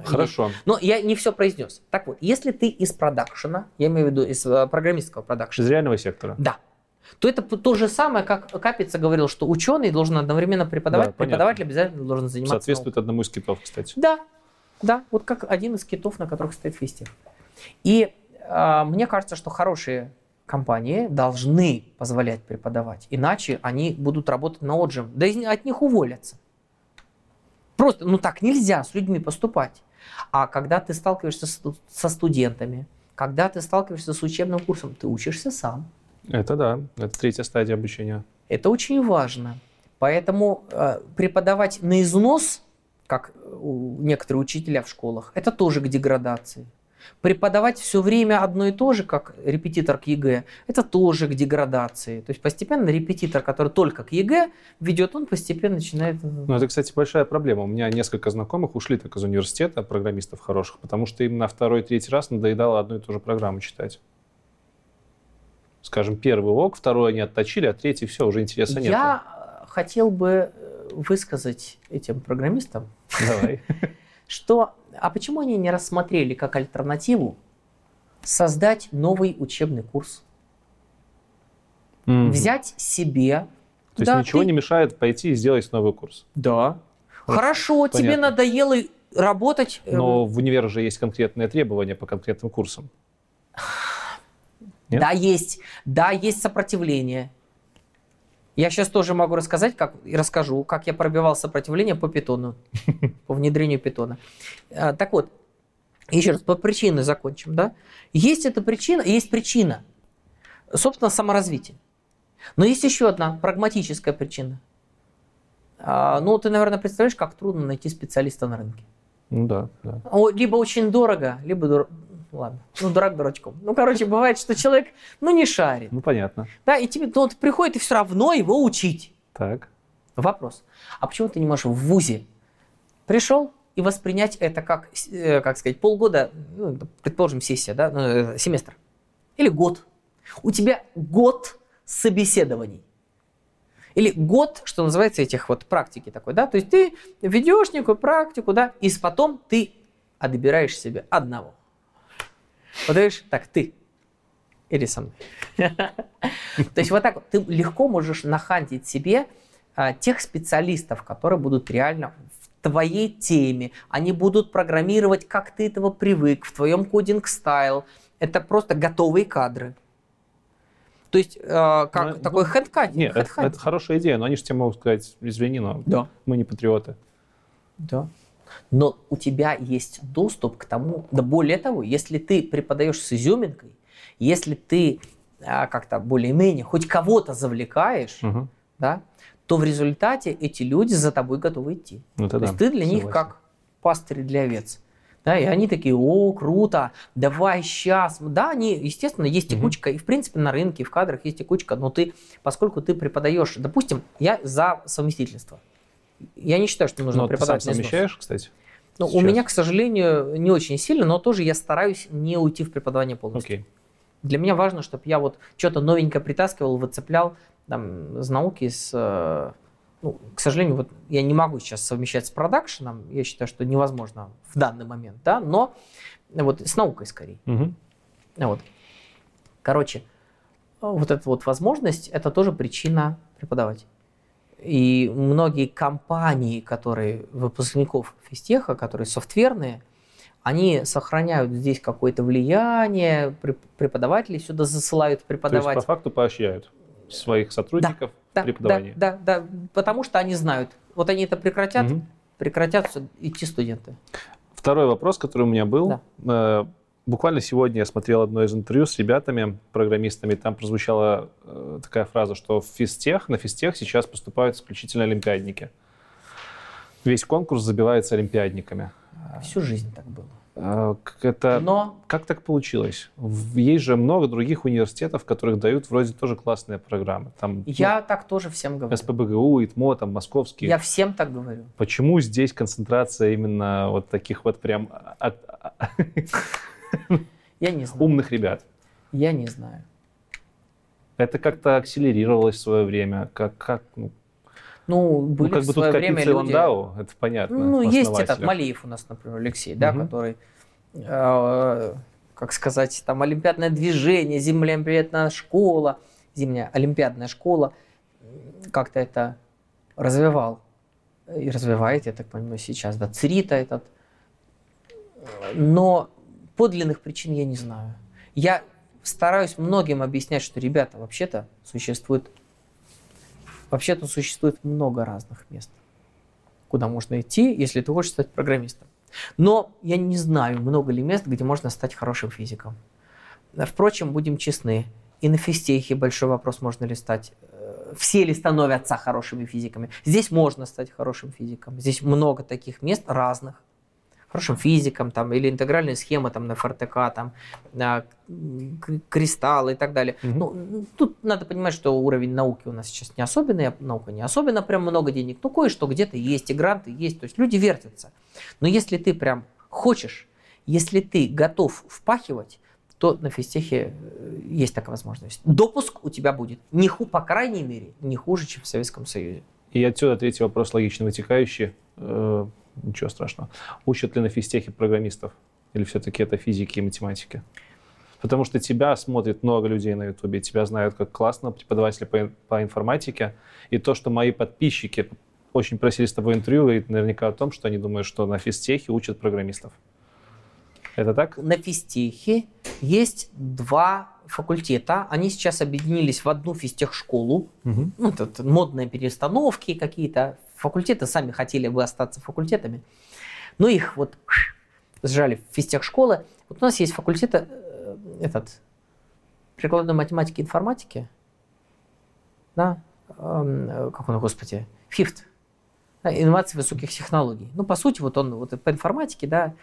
B: Хорошо.
A: есть. Но я не все произнес. Так вот, если ты из продакшена, я имею в виду из э, программистского продакшена,
B: Из реального сектора.
A: да, то это то же самое, как Капица говорил, что ученый должен одновременно преподавать,
B: Да, понятно.
A: преподаватель обязательно должен заниматься
B: Соответствует одному из китов, кстати.
A: да, да, вот как один из китов, на которых стоит фестив. И а, мне кажется, что хорошие компании должны позволять преподавать, иначе они будут работать на отжим, да и от них уволятся. Просто, ну так нельзя с людьми поступать. А когда ты сталкиваешься с- со студентами, когда ты сталкиваешься с учебным курсом, ты учишься сам.
B: Это да, это третья стадия обучения.
A: Это очень важно. Поэтому э, преподавать на износ, как у- некоторые учителя в школах, это тоже к деградации. Преподавать все время одно и то же, как репетитор к ЕГЭ, это тоже к деградации. То есть постепенно репетитор, который только к ЕГЭ ведет, он постепенно начинает...
B: Ну, это, кстати, большая проблема. У меня несколько знакомых ушли так из университета, программистов хороших, потому что им на второй, третий раз надоедало одну и ту же программу читать. Скажем, первый ок, второй они отточили, а третий все, уже интереса нет.
A: Я э, хотел бы э, высказать этим программистам,
B: Давай.
A: что а почему они не рассмотрели как альтернативу создать новый учебный курс?
B: Мгм.
A: Взять себе...
B: То есть
A: Да,
B: ничего
A: ты-
B: не мешает пойти и сделать новый курс.
A: Да. Хорошо, тебе
B: понятно.
A: надоело работать. э,
B: Но в универе же есть конкретные требования по конкретным курсам. нет?
A: Да, есть. Да, есть сопротивление. Я сейчас тоже могу рассказать, как и расскажу, как я пробивал сопротивление по питону, по внедрению питона. А, Так вот, еще раз, по причине закончим, да? Есть эта причина, есть причина, собственно, саморазвитие. Но есть еще одна прагматическая причина. А, Ну, ты, наверное, представляешь, как трудно найти специалиста на рынке.
B: Ну да, да.
A: Либо очень дорого, либо ладно. Ну, дурак дурачком. Ну, короче, бывает, что человек, ну, не шарит.
B: Ну, понятно.
A: Да, и тебе, ну, вот приходит и все равно его учить.
B: Так.
A: Вопрос. А почему ты не можешь в ВУЗе пришел и воспринять это как, э, как сказать, полгода, ну, предположим, сессия, да, ну, э, семестр, или год. У тебя год собеседований. Или год, что называется, этих вот практики такой, да, то есть ты ведешь некую практику, да, и потом ты отбираешь себе одного. Вот видишь, так, ты или со мной. То есть вот так вот ты легко можешь нахантить себе а, тех специалистов, которые будут реально в твоей теме. Они будут программировать, как ты этого привык, в твоем coding style. Это просто готовые кадры. То есть э, как
B: Ну,
A: такой headhunting.
B: Нет, это,
A: headhunting.
B: это хорошая идея, но они же тебе могут сказать, извини, но
A: Да.
B: мы не патриоты.
A: Да. Но у тебя есть доступ к тому, да более того, если ты преподаешь с изюминкой, если ты а, как-то более-менее хоть кого-то завлекаешь,
B: Мгм.
A: да, то в результате эти люди за тобой готовы идти.
B: Ну,
A: То
B: да,
A: есть ты для них
B: согласен.
A: как пастырь для овец. Да, и они такие, о, круто, давай сейчас. Да, они, естественно, есть текучка, и в принципе на рынке, в кадрах есть текучка, но ты, поскольку ты преподаешь, допустим, я за совместительство. Я не считаю, что нужно
B: Но ты сам
A: преподавать на износ.
B: совмещаешь, кстати?
A: Ну, у меня, к сожалению, не очень сильно, но тоже я стараюсь не уйти в преподавание полностью.
B: Окей.
A: Для меня важно, чтобы я вот что-то новенькое притаскивал, выцеплял там, из науки, с... э, Ну, к сожалению, вот я не могу сейчас совмещать с продакшеном, я считаю, что невозможно в данный момент, да, но вот с наукой скорее.
B: Мгм.
A: Вот. Короче, вот эта вот возможность, это тоже причина преподавать. И многие компании, которые выпускников физтеха, которые софтверные, они сохраняют здесь какое-то влияние, преп- преподаватели сюда засылают
B: То есть по факту поощряют своих сотрудников
A: да,
B: в преподавании.
A: да, да, да, потому что они знают, вот они это прекратят,
B: Мгм.
A: прекратят идти студенты.
B: Второй вопрос, который у меня был. Э, Буквально сегодня я смотрел одно из интервью с ребятами, программистами. Там прозвучала э, такая фраза, что в физтех, на физтех сейчас поступают исключительно олимпиадники. Весь конкурс забивается олимпиадниками.
A: Всю жизнь так было.
B: Э, Это...
A: Но
B: Как так получилось? Есть же много других университетов, которых дают вроде тоже классные программы. Там
A: я так тоже всем
B: ну,
A: говорю.
B: СПБГУ, ИТМО, там московские.
A: Я всем так говорю.
B: Почему здесь концентрация именно вот таких вот прям от-
A: Я не знаю.
B: умных ребят?
A: Я не знаю.
B: Это как-то акселерировалось в свое время. Как, как, ну,
A: Ну,
B: ну,
A: были
B: как
A: в
B: бы тут
A: свое время
B: копится
A: люди...
B: Ландау, это понятно.
A: Ну, есть этот. Малиев у нас, например, Алексей, да,
B: Мгм.
A: который, э, как сказать, там олимпиадное движение, зимняя олимпиадная школа, зимняя олимпиадная школа, как-то это развивал. И развивает, я так понимаю, сейчас, да, ЦРИТа этот. Но подлинных причин я не знаю. Я стараюсь многим объяснять, что, ребята, вообще-то существует Вообще-то существует много разных мест, куда можно идти, если ты хочешь стать программистом. Но я не знаю, много ли мест, где можно стать хорошим физиком. Впрочем, будем честны, и на физтехе большой вопрос, можно ли стать, э, все ли становятся хорошими физиками. Здесь можно стать хорошим физиком. Здесь много таких мест разных. Хорошим физиком там, или интегральные схемы там, на ФРТК, там, а, к- кристаллы и так далее.
B: Мгм.
A: Ну, тут надо понимать, что уровень науки у нас сейчас не особенный, а наука не особенно прям много денег. Ну, кое-что где-то есть, и гранты есть, то есть люди вертятся. Но если ты прям хочешь, если ты готов впахивать, то на физтехе э, есть такая возможность. Допуск у тебя будет, не ху, по крайней мере, не хуже, чем в Советском Союзе.
B: И отсюда третий вопрос, логично вытекающий. Ничего страшного. Учат ли на физтехе программистов? Или все-таки это физики и математики? Потому что тебя смотрит много людей на Ютубе, тебя знают как классно преподаватели по, по информатике. И то, что мои подписчики очень просили с тобой интервью, говорит наверняка о том, что они думают, что на физтехе учат программистов. Это так?
A: На физтехе есть два факультета. Они сейчас объединились в одну физтехшколу.
B: Мгм.
A: ну, тут модные перестановки какие-то. Факультеты сами хотели бы остаться факультетами. Но их вот сжали в физтехшколы. Вот у нас есть факультет э, этот, прикладной математики и информатики. Да? Эм, э, как он, господи? ФИФТ. Да, инновации высоких технологий. Ну, по сути, вот он вот по информатике, да.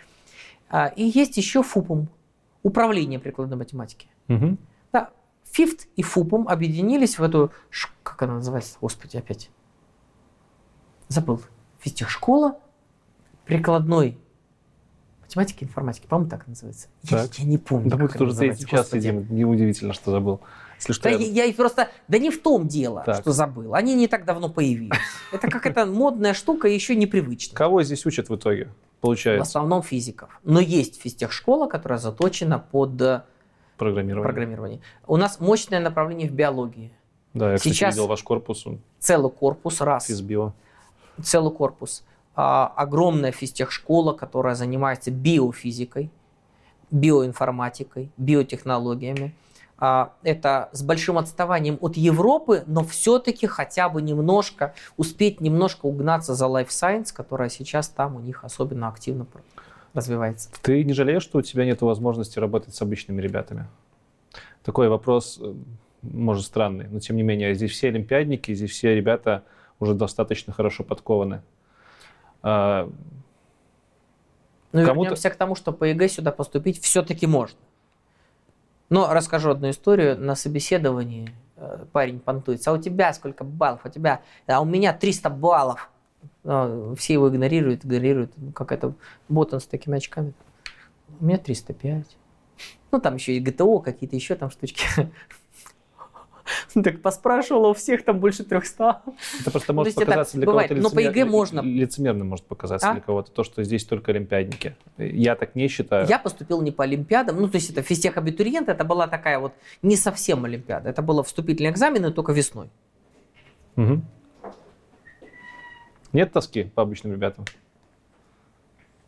A: А, И есть еще ФУПУМ. управление прикладной математики.
B: Мгм.
A: Да, ФИФТ и ФУПом объединились в эту, как она называется, господи, опять, забыл, физтехшкола прикладной математики и информатики, по-моему, так называется. Я,
B: Так.
A: я не помню,
B: Да мы тут уже третий
A: называется,
B: час
A: господи.
B: сидим, неудивительно, что забыл. Если что,
A: Да
B: я-
A: я, я просто, да не в том дело,
B: Так.
A: что забыл. Они не так давно появились. Это какая-то модная штука, еще непривычная.
B: Кого здесь учат в итоге?
A: В
B: Получается,
A: основном физиков. Но есть физтехшкола, которая заточена под э,
B: программирование.
A: программирование. У нас мощное направление в биологии.
B: Да, я, кстати,
A: Сейчас-
B: видел ваш корпус,
A: Целый корпус, раз.
B: физбио.
A: Целый корпус. А, огромная физтехшкола, которая занимается биофизикой, биоинформатикой, биотехнологиями. А, это с большим отставанием от Европы, но все-таки хотя бы немножко, успеть немножко угнаться за Life Science, которая сейчас там у них особенно активно развивается.
B: Ты не жалеешь, что у тебя нет возможности работать с обычными ребятами? Такой вопрос, э, может, странный, но тем не менее, здесь все олимпиадники, здесь все ребята уже достаточно хорошо подкованы. А,
A: Но
B: Кому-то-
A: вернемся к тому, что по ЕГЭ сюда поступить все-таки можно. Но расскажу одну историю. На собеседовании э, парень понтуется. А у тебя сколько баллов? У тебя... А у меня 300 баллов. А, Все его игнорируют, игнорируют. Ну, Как это ботан с такими очками. У меня 305. Ну, там еще и ГТО, какие-то еще там штучки. Так поспрашивал, а у всех там больше 300.
B: это просто
A: то
B: может показаться для кого-то
A: но по ЕГЭ можно.
B: лицемерным может показаться
A: А?
B: для кого-то, то, что здесь только олимпиадники. Я так не считаю.
A: Я поступил не по олимпиадам, ну то есть это физтех абитуриент, это была такая вот не совсем олимпиада, это было вступительные экзамены только весной.
B: Мгм. Нет тоски по обычным ребятам?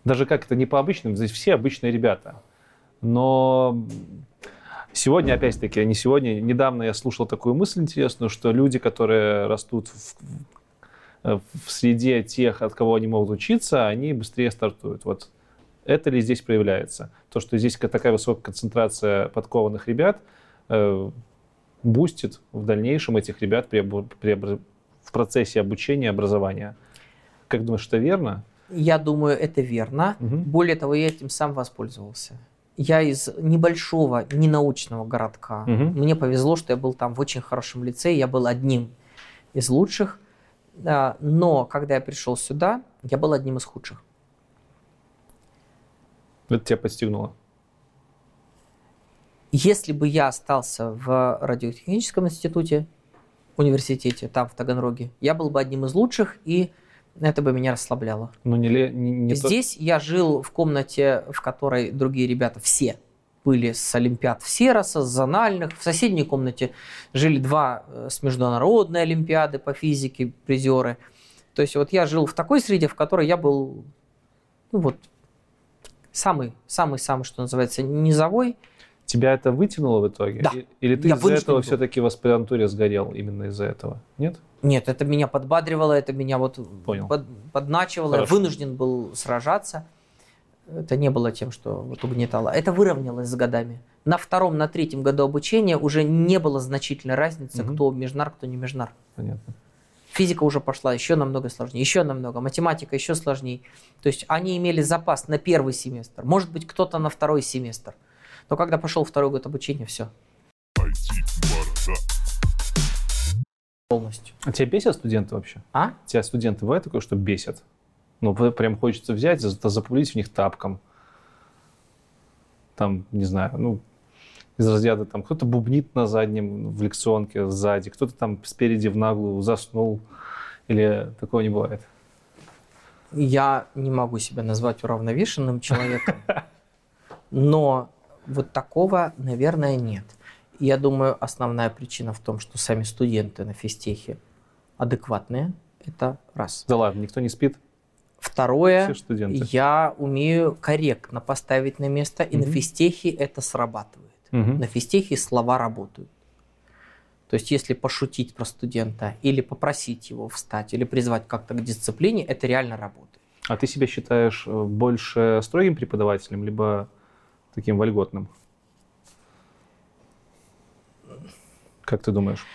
B: Даже как это не по обычным, здесь все обычные ребята. Но сегодня, опять-таки, не сегодня, недавно я слушал такую мысль интересную, что люди, которые растут в, в среде тех, от кого они могут учиться, они быстрее стартуют. Вот это ли здесь проявляется? То, что здесь такая высокая концентрация подкованных ребят, э, бустит в дальнейшем этих ребят при, при в процессе обучения, образования. Как думаешь, это верно?
A: Я думаю, это верно.
B: Мгм.
A: Более того, я этим сам воспользовался. Я из небольшого, ненаучного городка.
B: Мгм.
A: Мне повезло, что я был там в очень хорошем лицее, я был одним из лучших. А, Но когда я пришел сюда, я был одним из худших.
B: Это тебя подстегнуло.
A: Если бы я остался в радиотехническом институте, университете, там, в Таганроге, я был бы одним из лучших, и это бы меня расслабляло.
B: Но не, не, не то-
A: Здесь я жил в комнате, в которой другие ребята все были с Олимпиад в Сероса, с зональных. В соседней комнате жили два э, с международной Олимпиады по физике призеры. То есть вот я жил в такой среде, в которой я был, ну вот, самый, самый, самый, что называется, низовой.
B: Тебя это вытянуло в итоге?
A: Да.
B: Или ты из-за этого все-таки в аспирантуре сгорел именно из-за этого? Нет?
A: Нет, это меня подбадривало, это меня вот
B: Понял.
A: под- подначивало.
B: Хорошо.
A: Я вынужден был сражаться. Это не было тем, что вот угнетало. Это выровнялось с годами. На втором, на третьем году обучения уже не было значительной разницы,
B: Мгм.
A: кто межнар, кто не межнар.
B: Понятно.
A: Физика уже пошла еще намного сложнее, еще намного. Математика еще сложнее. То есть они имели запас на первый семестр. Может быть, кто-то на второй семестр. Но когда пошел второй год обучения, все. Полностью.
B: А тебя бесят студенты вообще?
A: А?
B: Тебя студенты бывает такое, что бесят? Ну, прям хочется взять, за- запулить в них тапком. Там, не знаю, ну, из разряда там кто-то бубнит на заднем, в лекционке сзади, кто-то там спереди в наглую заснул. Или такого не бывает?
A: Я не могу себя назвать уравновешенным человеком, но вот такого, наверное, нет. Я думаю, основная причина в том, что сами студенты на физтехе адекватные. Это раз.
B: Да ладно, никто не спит,
A: Второе,
B: все
A: я умею корректно поставить на место, и на
B: Мгм.
A: физтехе это срабатывает.
B: Мгм.
A: На физтехе слова работают. То есть, если пошутить про студента, или попросить его встать, или призвать как-то к дисциплине, это реально работает.
B: А ты себя считаешь э, больше строгим преподавателем, либо таким вольготным? Как ты думаешь?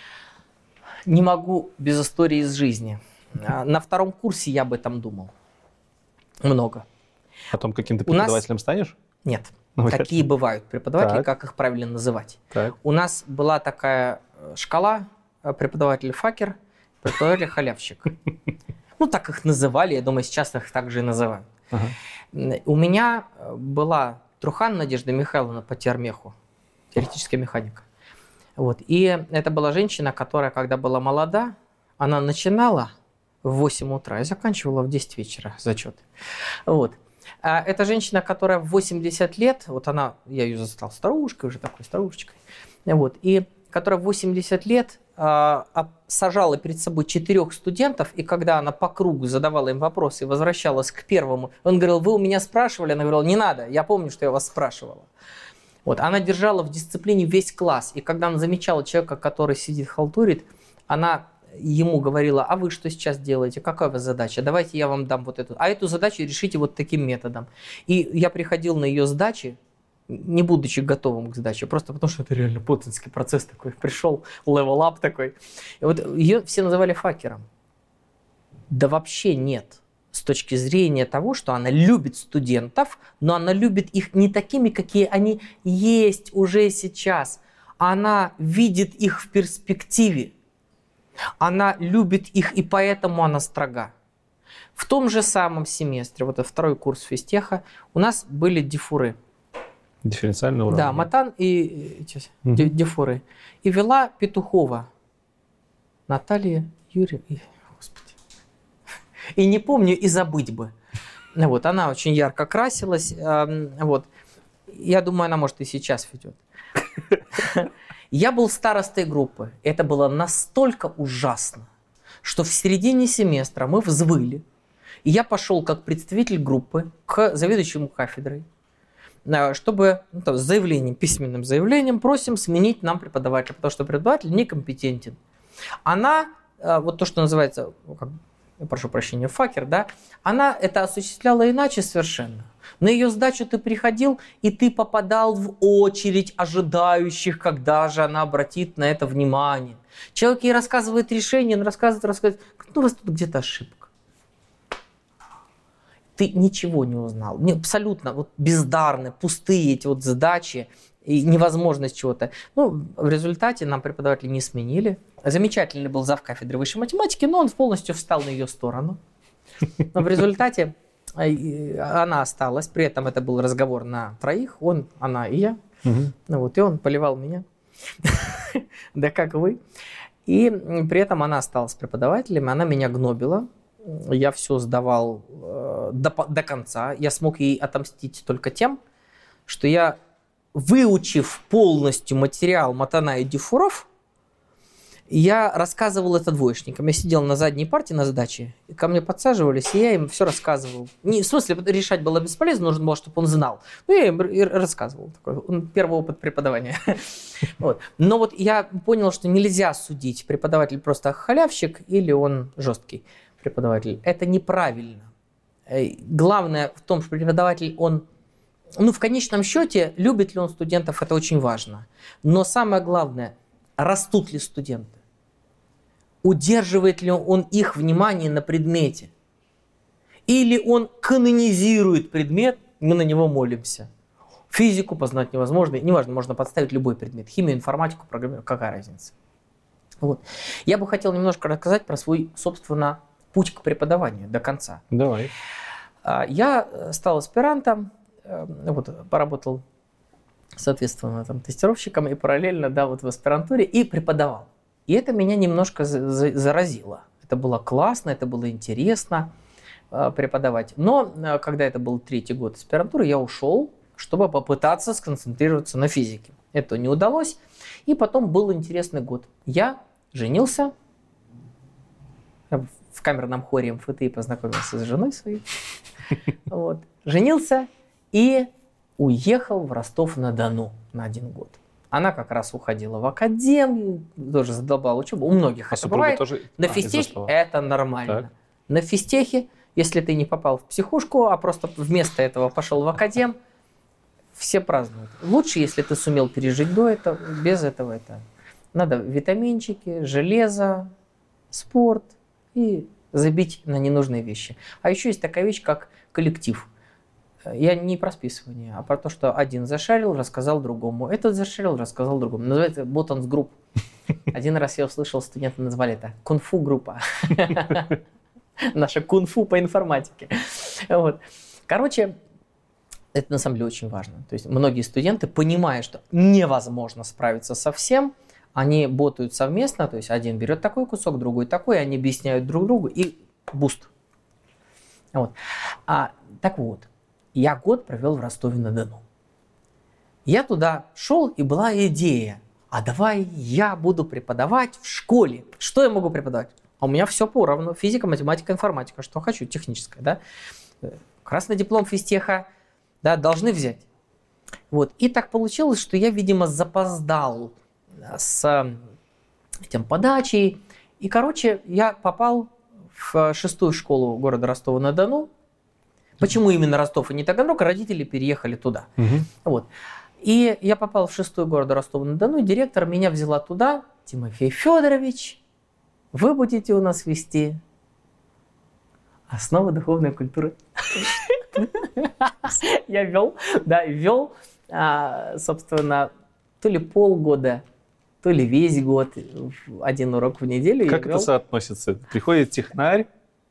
A: Не могу без истории из жизни. А, На втором курсе я об этом думал. Много.
B: О том, каким ты
A: У нас-
B: преподавателем станешь?
A: Нет.
B: Ну,
A: какие бывают преподаватели,
B: Так.
A: как их правильно называть.
B: Так.
A: У нас была такая э, шкала э, преподаватель факер, преподаватель халявщик. Ну, так их называли, я думаю, сейчас их так же и называют.
B: Ага.
A: У меня э, была Трухан Надежда Михайловна по термеху, теоретическая механика. Вот. И это была женщина, которая, когда была молода, она начинала в 8 утра и заканчивала в 10 вечера зачет. Вот. А это женщина, которая в 80 лет, вот она, я ее застал старушкой, уже такой старушечкой, вот, и которая в 80 лет а, а, сажала перед собой четырех студентов, и когда она по кругу задавала им вопросы и возвращалась к первому, он говорил, вы у меня спрашивали? Она говорила, не надо, я помню, что я вас спрашивала. Вот, она держала в дисциплине весь класс, и когда она замечала человека, который сидит халтурит, она ему говорила, а вы что сейчас делаете, какая у вас задача, давайте я вам дам вот эту, а эту задачу решите вот таким методом. И я приходил на ее сдачи, не будучи готовым к сдаче, просто потому что это реально путинский процесс такой, пришел, up такой. И вот ее все называли факером. Да вообще нет. С точки зрения того, что она любит студентов, но она любит их не такими, какие они есть уже сейчас. Она видит их в перспективе. Она любит их, и поэтому она строга. В том же самом семестре, вот это второй курс физтеха, у нас были дифуры.
B: Дифференциальный уровень.
A: Да, Матан и
B: Мгм.
A: ди- дифуры. И вела Петухова Наталья Юрьевна. Господи. И не помню, и забыть бы. Вот, она очень ярко красилась. Вот. Я думаю, она, может, и сейчас ведет. Я был старостой группы. Это было настолько ужасно, что в середине семестра мы взвыли. И я пошел как представитель группы к заведующему кафедрой, э, чтобы ну, там, с заявлением, письменным заявлением просим сменить нам преподавателя, потому что преподаватель некомпетентен. Она, э, вот то, что называется, ну, я прошу прощения, факер, да, она это осуществляла иначе совершенно. На ее сдачу ты приходил, и ты попадал в очередь ожидающих, когда же она обратит на это внимание. Человек ей рассказывает решение, он рассказывает, рассказывает, ну, у вас тут где-то ошибка. Ты ничего не узнал. Не, абсолютно вот бездарны, пустые эти вот задачи и невозможность чего-то. Ну, в результате нам преподаватели не сменили. Замечательный был зав кафедры высшей математики, но он полностью встал на ее сторону. Но в результате э, и она осталась. При этом это был разговор на троих. Он, она и я.
B: Мгм.
A: Ну вот, и он поливал меня. Да как вы. И при этом она осталась преподавателем, она меня гнобила. Я все сдавал э, до, до конца. Я смог ей отомстить только тем, что я, выучив полностью материал Матана и Дюфуров, я рассказывал это двоечникам. Я сидел на задней партии на сдаче, и ко мне подсаживались, и я им все рассказывал. Не, в смысле, решать было бесполезно, нужно было, чтобы он знал. Ну, я им рассказывал. Такой, первый опыт преподавания. Вот. Но вот я понял, что нельзя судить, преподаватель просто халявщик или он жесткий преподаватель. Это неправильно. Э, Главное в том, что преподаватель, он, ну, в конечном счете, любит ли он студентов, это очень важно. Но самое главное, растут ли студенты? Удерживает ли он их внимание на предмете? Или он канонизирует предмет, мы на него молимся. Физику познать невозможно, неважно, можно подставить любой предмет. Химию, информатику, программирование, какая разница. Вот. Я бы хотел немножко рассказать про свой, собственно, путь к преподаванию до конца.
B: Давай.
A: А, Я э, стал аспирантом, э, вот, поработал, соответственно, там, тестировщиком и параллельно, да, вот в аспирантуре и преподавал. И это меня немножко за- за- заразило. Это было классно, это было интересно э, преподавать. Но когда это был третий год аспирантуры, я ушел, чтобы попытаться сконцентрироваться на физике. Это не удалось. И потом был интересный год. Я женился, в камерном хоре МФТИ познакомился с женой своей. Вот. Женился и уехал в Ростов-на-Дону на один год. Она как раз уходила в академию, тоже задолбала учебу. У многих
B: А
A: это бывает.
B: тоже...
A: На
B: А, что?
A: это нормально.
B: Так.
A: На физтехе, если ты не попал в психушку, а просто вместо этого пошел в академ, все празднуют. Лучше, если ты сумел пережить до этого, без этого это. Надо витаминчики, железо, спорт и забить на ненужные вещи. А еще есть такая вещь, как коллектив. Я не про списывание, а про то, что один зашарил, рассказал другому. Этот зашарил, рассказал другому. Называется Ботанс Group. Один раз я услышал, студенты назвали это кунг-фу группа. Наша кунг-фу по информатике. Вот. Короче, это на самом деле очень важно. То есть многие студенты, понимая, что невозможно справиться со всем, они ботают совместно, то есть один берет такой кусок, другой такой, они объясняют друг другу и boost. Вот. А, так вот, я год провел в Ростове-на-Дону. Я туда шел, и была идея, а давай я буду преподавать в школе. Что я могу преподавать? А у меня все поровну. Физика, математика, информатика. Что хочу, техническое. Да? Красный диплом физтеха да, должны взять. Вот. И так получилось, что я, видимо, запоздал с этим подачей. И, короче, я попал в шестую школу города Ростова-на-Дону. Почему именно Ростов и не Таганрог? Родители переехали туда. Угу. Вот. И я попал в шестую город Ростова-на-Дону, директор меня взяла туда. Тимофей Федорович, вы будете у нас вести основы духовной культуры. Я вел, да, вел, а, собственно, то ли полгода, то ли весь год, один урок в неделю.
B: Как это соотносится? Приходит технарь,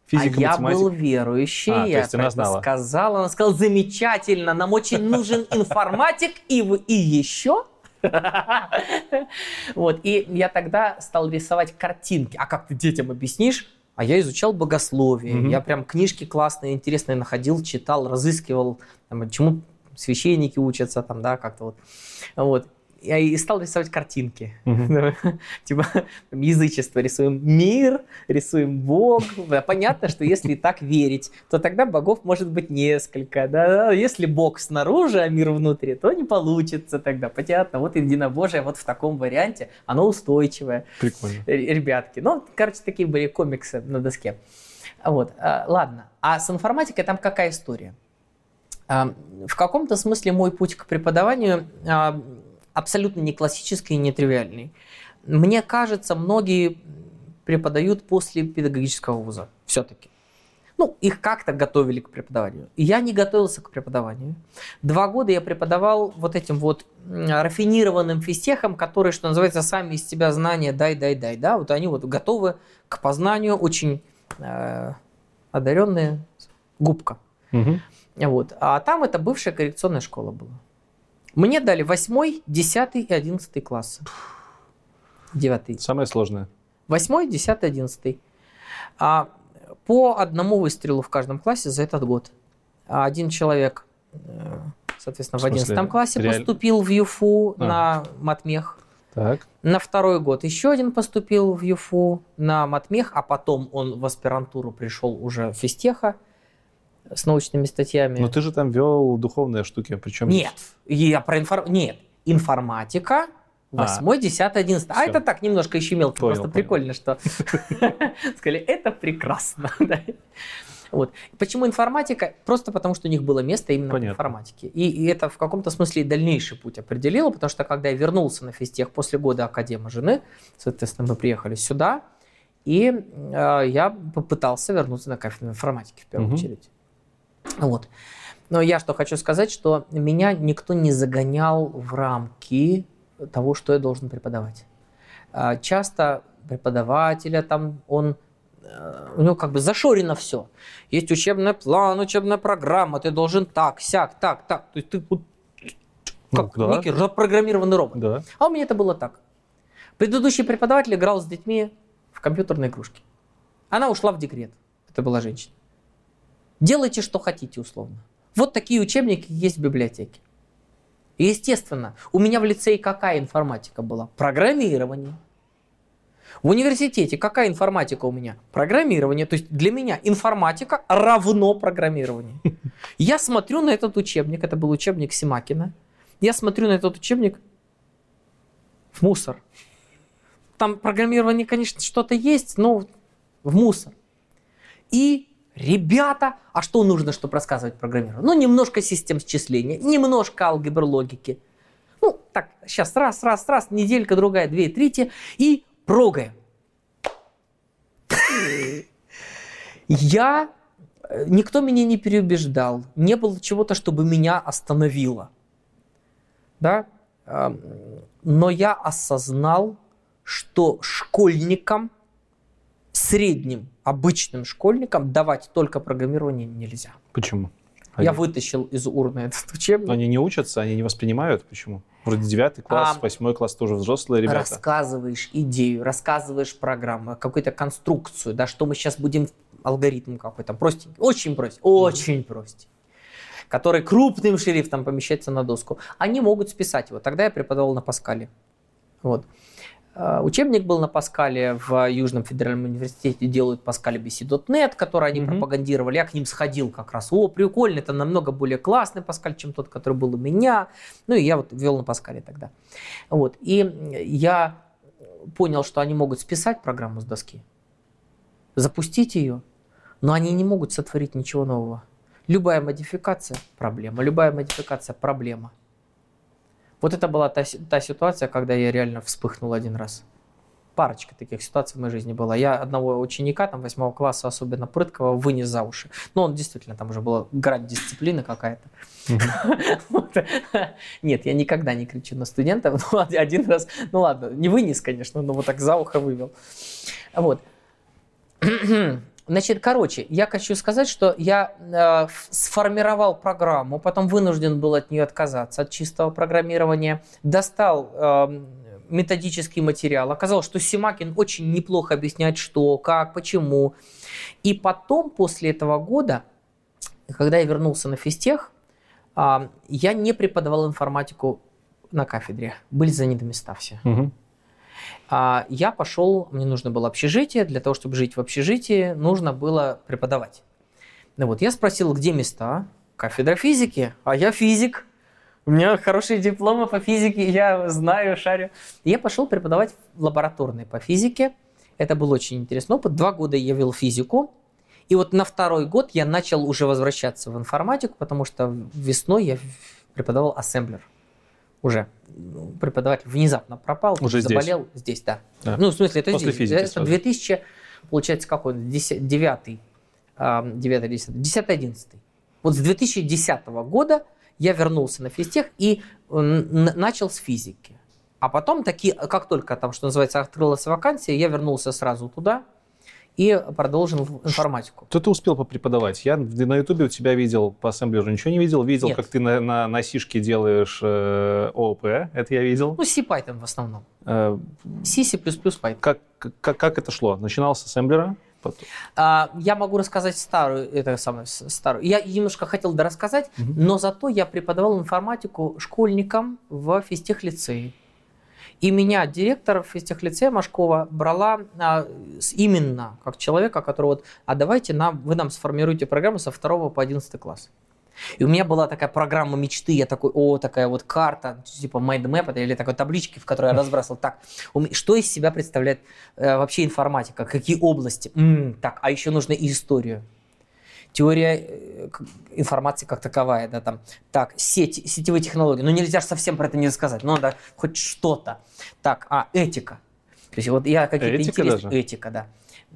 B: Физика,
A: а я был верующий, а, я
B: про это
A: сказал. Она сказала, замечательно, нам очень нужен информатик и, и еще. Вот, и я тогда стал рисовать картинки. А как ты детям объяснишь? А я изучал богословие. Mm-hmm. Я прям книжки классные, интересные находил, читал, разыскивал, там, чему священники учатся, там, да, как-то вот. Вот я и стал рисовать картинки. Типа язычество. Рисуем мир, рисуем Бог. Понятно, что если так верить, то тогда богов может быть несколько. Да? Если Бог снаружи, а мир внутри, то не получится тогда. Понятно. Вот единобожие вот в таком варианте, оно устойчивое.
B: Прикольно.
A: Ребятки. Ну, короче, такие были комиксы на доске. Вот, а, ладно. А с информатикой там какая история? В каком-то смысле мой путь к преподаванию абсолютно не классический и не тривиальный. Мне кажется, многие преподают после педагогического вуза все-таки. Ну, их как-то готовили к преподаванию. Я не готовился к преподаванию. Два года я преподавал вот этим вот рафинированным физтехам, которые, что называется, сами из себя знания дай, дай, дай. Да? Вот они вот готовы к познанию, очень э, одаренные, губка. Угу. Вот. А там это бывшая коррекционная школа была. Мне дали 8, 10 и 11 классы. 9.
B: Самое сложное.
A: 8, 10, 11. А, по одному выстрелу в каждом классе за этот год. А один человек, э, соответственно, в, в 11 классе реаль... поступил в ЮФУ а. на матмех.
B: Так.
A: На второй год еще один поступил в ЮФУ на матмех, а потом он в аспирантуру пришел уже в физтеха с научными статьями.
B: Но ты же там вел духовные штуки, причем...
A: Нет, я про инфор... Нет, информатика, 8, 10, 11. А это так, немножко еще мелко. Понял, Просто понял. прикольно, что сказали, это прекрасно. Вот. Почему информатика? Просто потому, что у них было место именно Понятно. в информатике. И, и это в каком-то смысле дальнейший путь определило, потому что когда я вернулся на физтех после года Академии жены, соответственно, мы приехали сюда, и э, я попытался вернуться на кафедру информатики в первую угу. очередь. Вот. Но я что хочу сказать, что меня никто не загонял в рамки того, что я должен преподавать. А, часто преподавателя там он э, у него как бы зашорено все. Есть учебный план, учебная программа, ты должен так, сяк, так, так. То есть ты вот как ну, да. некий запрограммированный робот.
B: Да.
A: А у меня это было так. Предыдущий преподаватель играл с детьми в компьютерные игрушки. Она ушла в декрет. Это была женщина. Делайте, что хотите, условно. Вот такие учебники есть в библиотеке. естественно, у меня в лицее какая информатика была? Программирование. В университете какая информатика у меня? Программирование. То есть для меня информатика равно программирование. Я смотрю на этот учебник, это был учебник Симакина. Я смотрю на этот учебник в мусор. Там программирование, конечно, что-то есть, но в мусор. И Ребята, а что нужно, чтобы рассказывать программированию? Ну, немножко систем счисления, немножко алгебр логики. Ну, так, сейчас раз, раз, раз, неделька, другая, две, третья, и прогаем. Я Э, Никто меня не переубеждал, не было чего-то, чтобы меня остановило. Да? Но я осознал, что школьникам, средним, обычным школьникам давать только программирование нельзя.
B: Почему?
A: Я
B: Они-
A: вытащил из урны этот учебник.
B: Они не учатся, они не воспринимают. Почему? Вроде девятый класс,
A: А,
B: класс тоже взрослые ребята.
A: рассказываешь идею, рассказываешь программу, какую-то конструкцию, да, что мы сейчас будем, алгоритм какой-то, простенький, очень простенький, очень простенький, который крупным шрифтом помещается на доску. Они могут списать его. Тогда я преподавал на Паскале. Вот. Э, Учебник был на Паскале, в Южном федеральном университете делают Паскале BC.NET, который они
B: Мгм.
A: пропагандировали. Я к ним сходил как раз. О, прикольно, это намного более классный Паскаль, чем тот, который был у меня. Ну и я вот вел на Паскале тогда. Вот. И я понял, что они могут списать программу с доски, запустить ее, но они не могут сотворить ничего нового. Любая модификация – проблема. Любая модификация – проблема. Вот это была та, та ситуация, когда я реально вспыхнул один раз. Парочка таких ситуаций в моей жизни была. Я одного ученика, там, восьмого класса, особенно прыткого, вынес за уши. Ну, он действительно, там уже была грань дисциплины какая-то. Нет, я никогда не кричу на студентов. Од- один раз, ну ладно, не вынес, конечно, но вот так за ухо вывел. Вот. Значит, короче, я хочу сказать, что я э, сформировал программу, потом вынужден был от нее отказаться, от чистого программирования, достал эм, методический материал, оказалось, что Симакин очень неплохо объясняет, что, как, почему. И потом, после этого года, когда я вернулся на физтех, а, я не преподавал информатику на кафедре, были заняты места все.
B: Мгм.
A: А я пошел, мне нужно было общежитие, для того, чтобы жить в общежитии, нужно было преподавать. Ну вот, я спросил, где места? Кафедра физики, а я физик. У меня хорошие дипломы по физике, я знаю, шарю. Я пошел преподавать в лабораторной по физике. Это был очень интересный опыт. Два года я вел физику. И вот на второй год я начал уже возвращаться в информатику, потому что весной я преподавал ассемблер. Уже Ну, преподаватель внезапно пропал,
B: Уже здесь?
A: заболел здесь, да.
B: Да.
A: Ну, в смысле, это
B: После
A: здесь.
B: физики
A: это
B: сразу.
A: 2000, получается, какой он, 10, 9, 9, 10, 10, 11. Вот с 2010 года я вернулся на физтех и начал с физики. А потом, таки, как только там, что называется, открылась вакансия, я вернулся сразу туда и продолжил информатику.
B: Что ты успел попреподавать? Я на Ютубе у тебя видел по ассемблеру, ничего не видел. Видел,
A: Нет.
B: как ты на, на, на сишке делаешь э, ООП, это я видел.
A: Ну, C Python в основном.
B: Э,
A: C, C++, Python.
B: как, как, как это шло? Начинал с ассемблера? потом-
A: А, я могу рассказать старую, это самое, старую. Я немножко хотел дорассказать,
B: Мгм.
A: но зато я преподавал информатику школьникам в физтехлицее. И меня директор физтехлицея Машкова брала а, именно как человека, который вот, а давайте нам, вы нам сформируете программу со 2 по 11 класс. И у меня была такая программа мечты, я такой, о, такая вот карта, типа mindmap это или такой таблички, в которой я разбрасывал. Так, что из себя представляет э, вообще информатика, какие области? М, так, а еще нужно и историю. Теория э, информации как таковая, да, там, так, сеть, сетевые технологии, ну нельзя же совсем про это не рассказать, ну надо хоть что-то. Так, а, этика. То есть вот я какие-то
B: Этика
A: интересные...
B: даже?
A: Этика, да.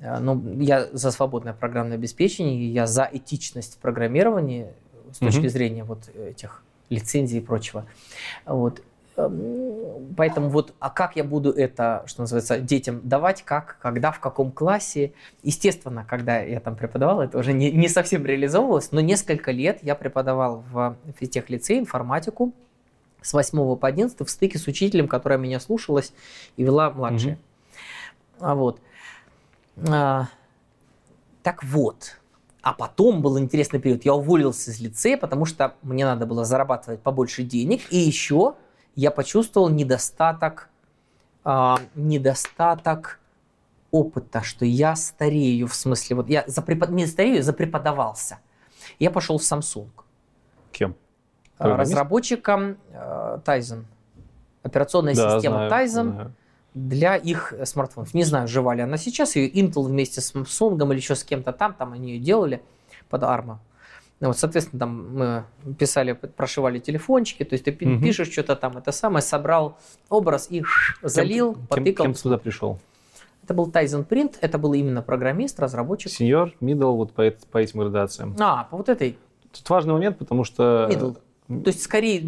A: Э, Ну, я за свободное программное обеспечение, я за этичность в программировании с точки
B: Мгм.
A: зрения вот этих лицензий и прочего. Вот. Эм, Поэтому вот, а как я буду это, что называется, детям давать, как, когда, в каком классе? Естественно, когда я там преподавал, это уже не, не совсем реализовывалось, но несколько лет я преподавал в физтехлицее информатику с 8 по 11 в стыке с учителем, которая меня слушалась и вела младшие. А вот. А, так вот. А потом был интересный период. Я уволился из лицея, потому что мне надо было зарабатывать побольше денег. И еще я почувствовал недостаток, а, недостаток опыта, что я старею, в смысле, вот я запрепод... не старею, я запреподавался. Я пошел в Samsung.
B: Кем?
A: А? Разработчиком э, Tizen. Операционная
B: Да,
A: система
B: знаю,
A: Tizen
B: знаю.
A: для их э, смартфонов. Не знаю, жива ли она сейчас. Ее Intel вместе с Samsung или еще с кем-то там, там они ее делали под ARMA. Ну, вот, соответственно, там мы писали, прошивали телефончики, то есть ты
B: Мгм.
A: пишешь что-то там, это самое, собрал образ и залил,
B: Кем-
A: потыкал.
B: Кем ты туда пришел?
A: Это был Tizen Print, это был именно программист, разработчик.
B: Сеньор, middle, вот по, по этим градациям.
A: А, по вот этой
B: Тут важный момент, потому что
A: middle. То есть, скорее,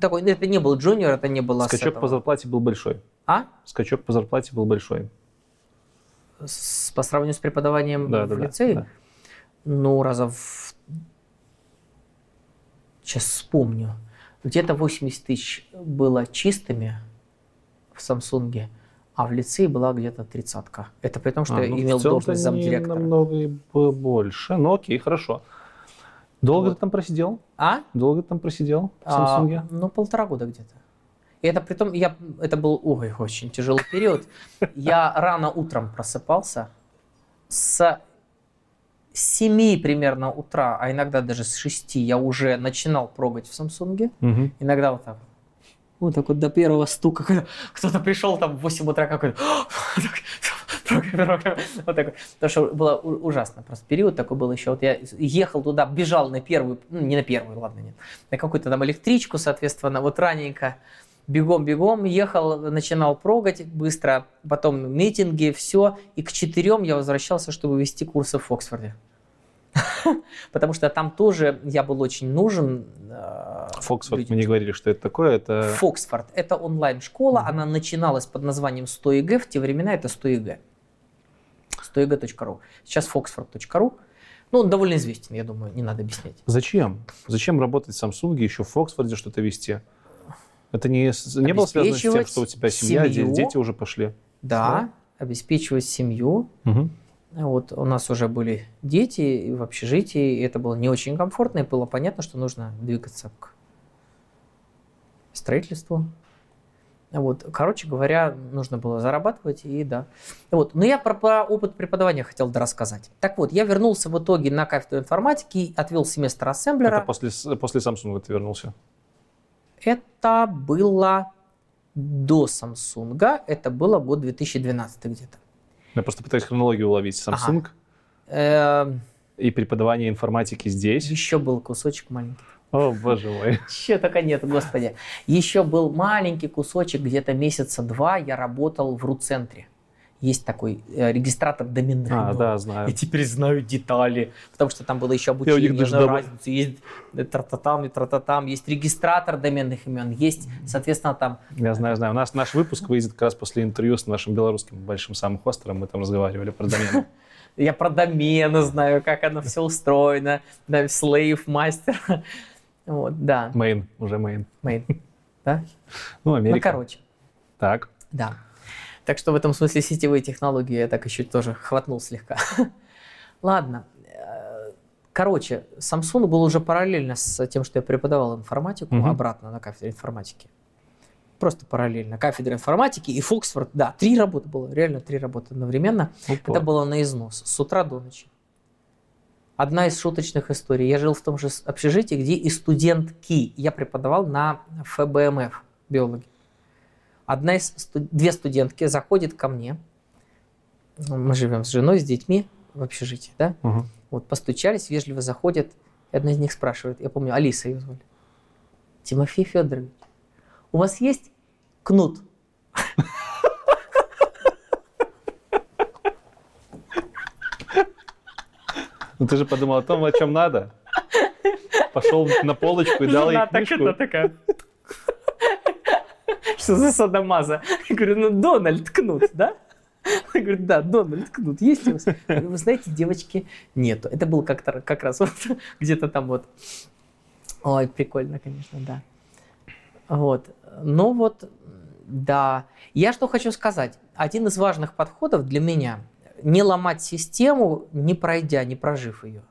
A: такой, это не был джуниор, это не было
B: скачок по зарплате был большой.
A: А?
B: Скачок по зарплате был большой.
A: С- по сравнению с преподаванием
B: Да,
A: в
B: да,
A: лицее?
B: да.
A: Ну, раза в... Сейчас вспомню. Где-то 80 тысяч было чистыми в Самсунге, а в лицее была где-то тридцатка. Это при том, что
B: А,
A: я
B: ну,
A: имел должность замдиректора.
B: намного больше. Ну окей, хорошо. Долго
A: Вот.
B: ты там просидел?
A: А?
B: Долго ты там просидел в
A: А,
B: Самсунге?
A: ну, полтора года где-то. И это при том, я, это был, ой, очень тяжелый период. Я рано утром просыпался с 7 примерно утра, а иногда даже с 6 я уже начинал прогать в Самсунге.
B: Мгм.
A: Иногда вот так вот. Так вот до первого стука, когда кто-то пришел там в 8 утра какой-то, вот так вот. Потому что было ужасно. Просто период такой был еще. Вот я ехал туда, бежал на первую, ну не на первую, ладно, нет, на какую-то там электричку, соответственно, вот раненько. Бегом-бегом ехал, начинал прогать быстро, потом митинги, все. И к четырем я возвращался, чтобы вести курсы в Оксфорде. Потому что там тоже я был очень нужен. э,
B: Фоксфорд,
A: людям.
B: мы не говорили, что это такое. Это
A: Фоксфорд. Это онлайн-школа. Она начиналась под названием 100 ЕГЭ. В те времена это 100 ЕГЭ. 100ЕГЭ.ру. Сейчас foxford.ru. Ну, он довольно известен, я думаю, не надо объяснять.
B: Зачем? Зачем работать в Samsung, еще в Фоксфорде что-то вести? Это не, не было связано с тем, что у тебя семья,
A: семью.
B: дети уже пошли?
A: Да, обеспечивать семью.
B: Мгм.
A: Вот у нас уже были дети и в общежитии, и это было не очень комфортно, и было понятно, что нужно двигаться к строительству. Вот, короче говоря, нужно было зарабатывать, и да. Вот. Но я про, про опыт преподавания хотел рассказать. Так вот, я вернулся в итоге на кафедру информатики, отвел семестр ассемблера.
B: Это после, после Samsung ты вернулся?
A: Это было до Samsung, это было год 2012 где-то.
B: Я просто пытаюсь хронологию уловить. Samsung
A: Эм,
B: и преподавание информатики здесь.
A: Еще был кусочек маленький.
B: О, боже мой.
A: Еще только нет, господи. Еще был маленький кусочек, где-то месяца два я работал в РУ-центре. Есть такой э, регистратор доменных
B: А,
A: имен.
B: да, знаю.
A: Я теперь знаю детали, потому что там было еще
B: Я
A: обучение, на
B: дома-
A: разницу. Есть э, тра-та-там и тра-та-там, есть регистратор доменных имен, есть, соответственно, там
B: Я знаю, знаю. У нас наш выпуск выйдет как раз после интервью с нашим белорусским большим самым хостером. Мы там разговаривали про домены.
A: Я про домены знаю, как оно все устроено. Slave, master. Вот, да.
B: Main, уже main.
A: Main. Да?
B: Ну,
A: Ну,
B: Америка.
A: короче,
B: Так.
A: да. Так что в этом смысле сетевые технологии я так еще тоже хватнул слегка. Ладно. Э, Короче, Samsung был уже параллельно с тем, что я преподавал информатику,
B: Мгм.
A: обратно на кафедре информатики. Просто параллельно. Кафедра информатики и Фоксфорд. Да, три работы было. Реально три работы одновременно.
B: Опа.
A: Это было на износ. С утра до ночи. Одна из шуточных историй. Я жил в том же общежитии, где и студентки. Я преподавал на ФБМФ биологи. Одна из две студентки заходит ко мне. Ну, Мы живем с женой, с детьми в общежитии, да?
B: Мгм.
A: Вот постучались, вежливо заходят. И одна из них спрашивает, я помню, Алиса ее звали. Тимофей Федорович, у вас есть кнут?
B: Ну ты же подумал о том, о чем надо. Пошел на полочку и дал ей
A: Жена так
B: книжку.
A: это такая. Что за садомаза? Я говорю, ну Дональд Кнут, да? Она говорит, да, Дональд Кнут есть у вас? Говорю, Вы знаете, девочки, нету. Это был как-то как раз вот где-то там вот. Ой, прикольно, конечно, да. Вот. Ну вот, да. Я что хочу сказать. Один из важных подходов для меня – не ломать систему, не пройдя, не прожив ее.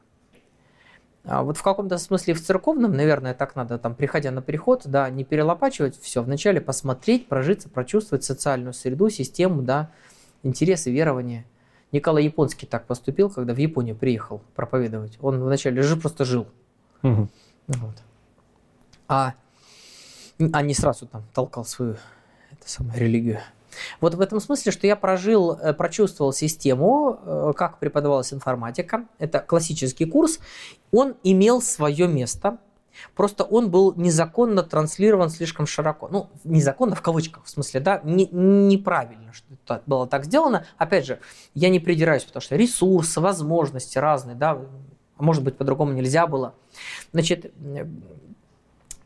A: А вот в каком-то смысле в церковном, наверное, так надо, там, приходя на переход, да, не перелопачивать все, вначале посмотреть, прожиться, прочувствовать социальную среду, систему, да, интересы, верования. Николай Японский так поступил, когда в Японию приехал проповедовать. Он вначале же просто жил.
B: Мгм.
A: Вот. А, а не сразу там толкал свою это самую, религию. Вот в этом смысле, что я прожил, э, прочувствовал систему, э, как преподавалась информатика. Это классический курс. Он имел свое место. Просто он был незаконно транслирован слишком широко. Ну, незаконно в кавычках, в смысле, да, не, неправильно, что это было так сделано. Опять же, я не придираюсь, потому что ресурсы, возможности разные, да, может быть, по-другому нельзя было. Значит,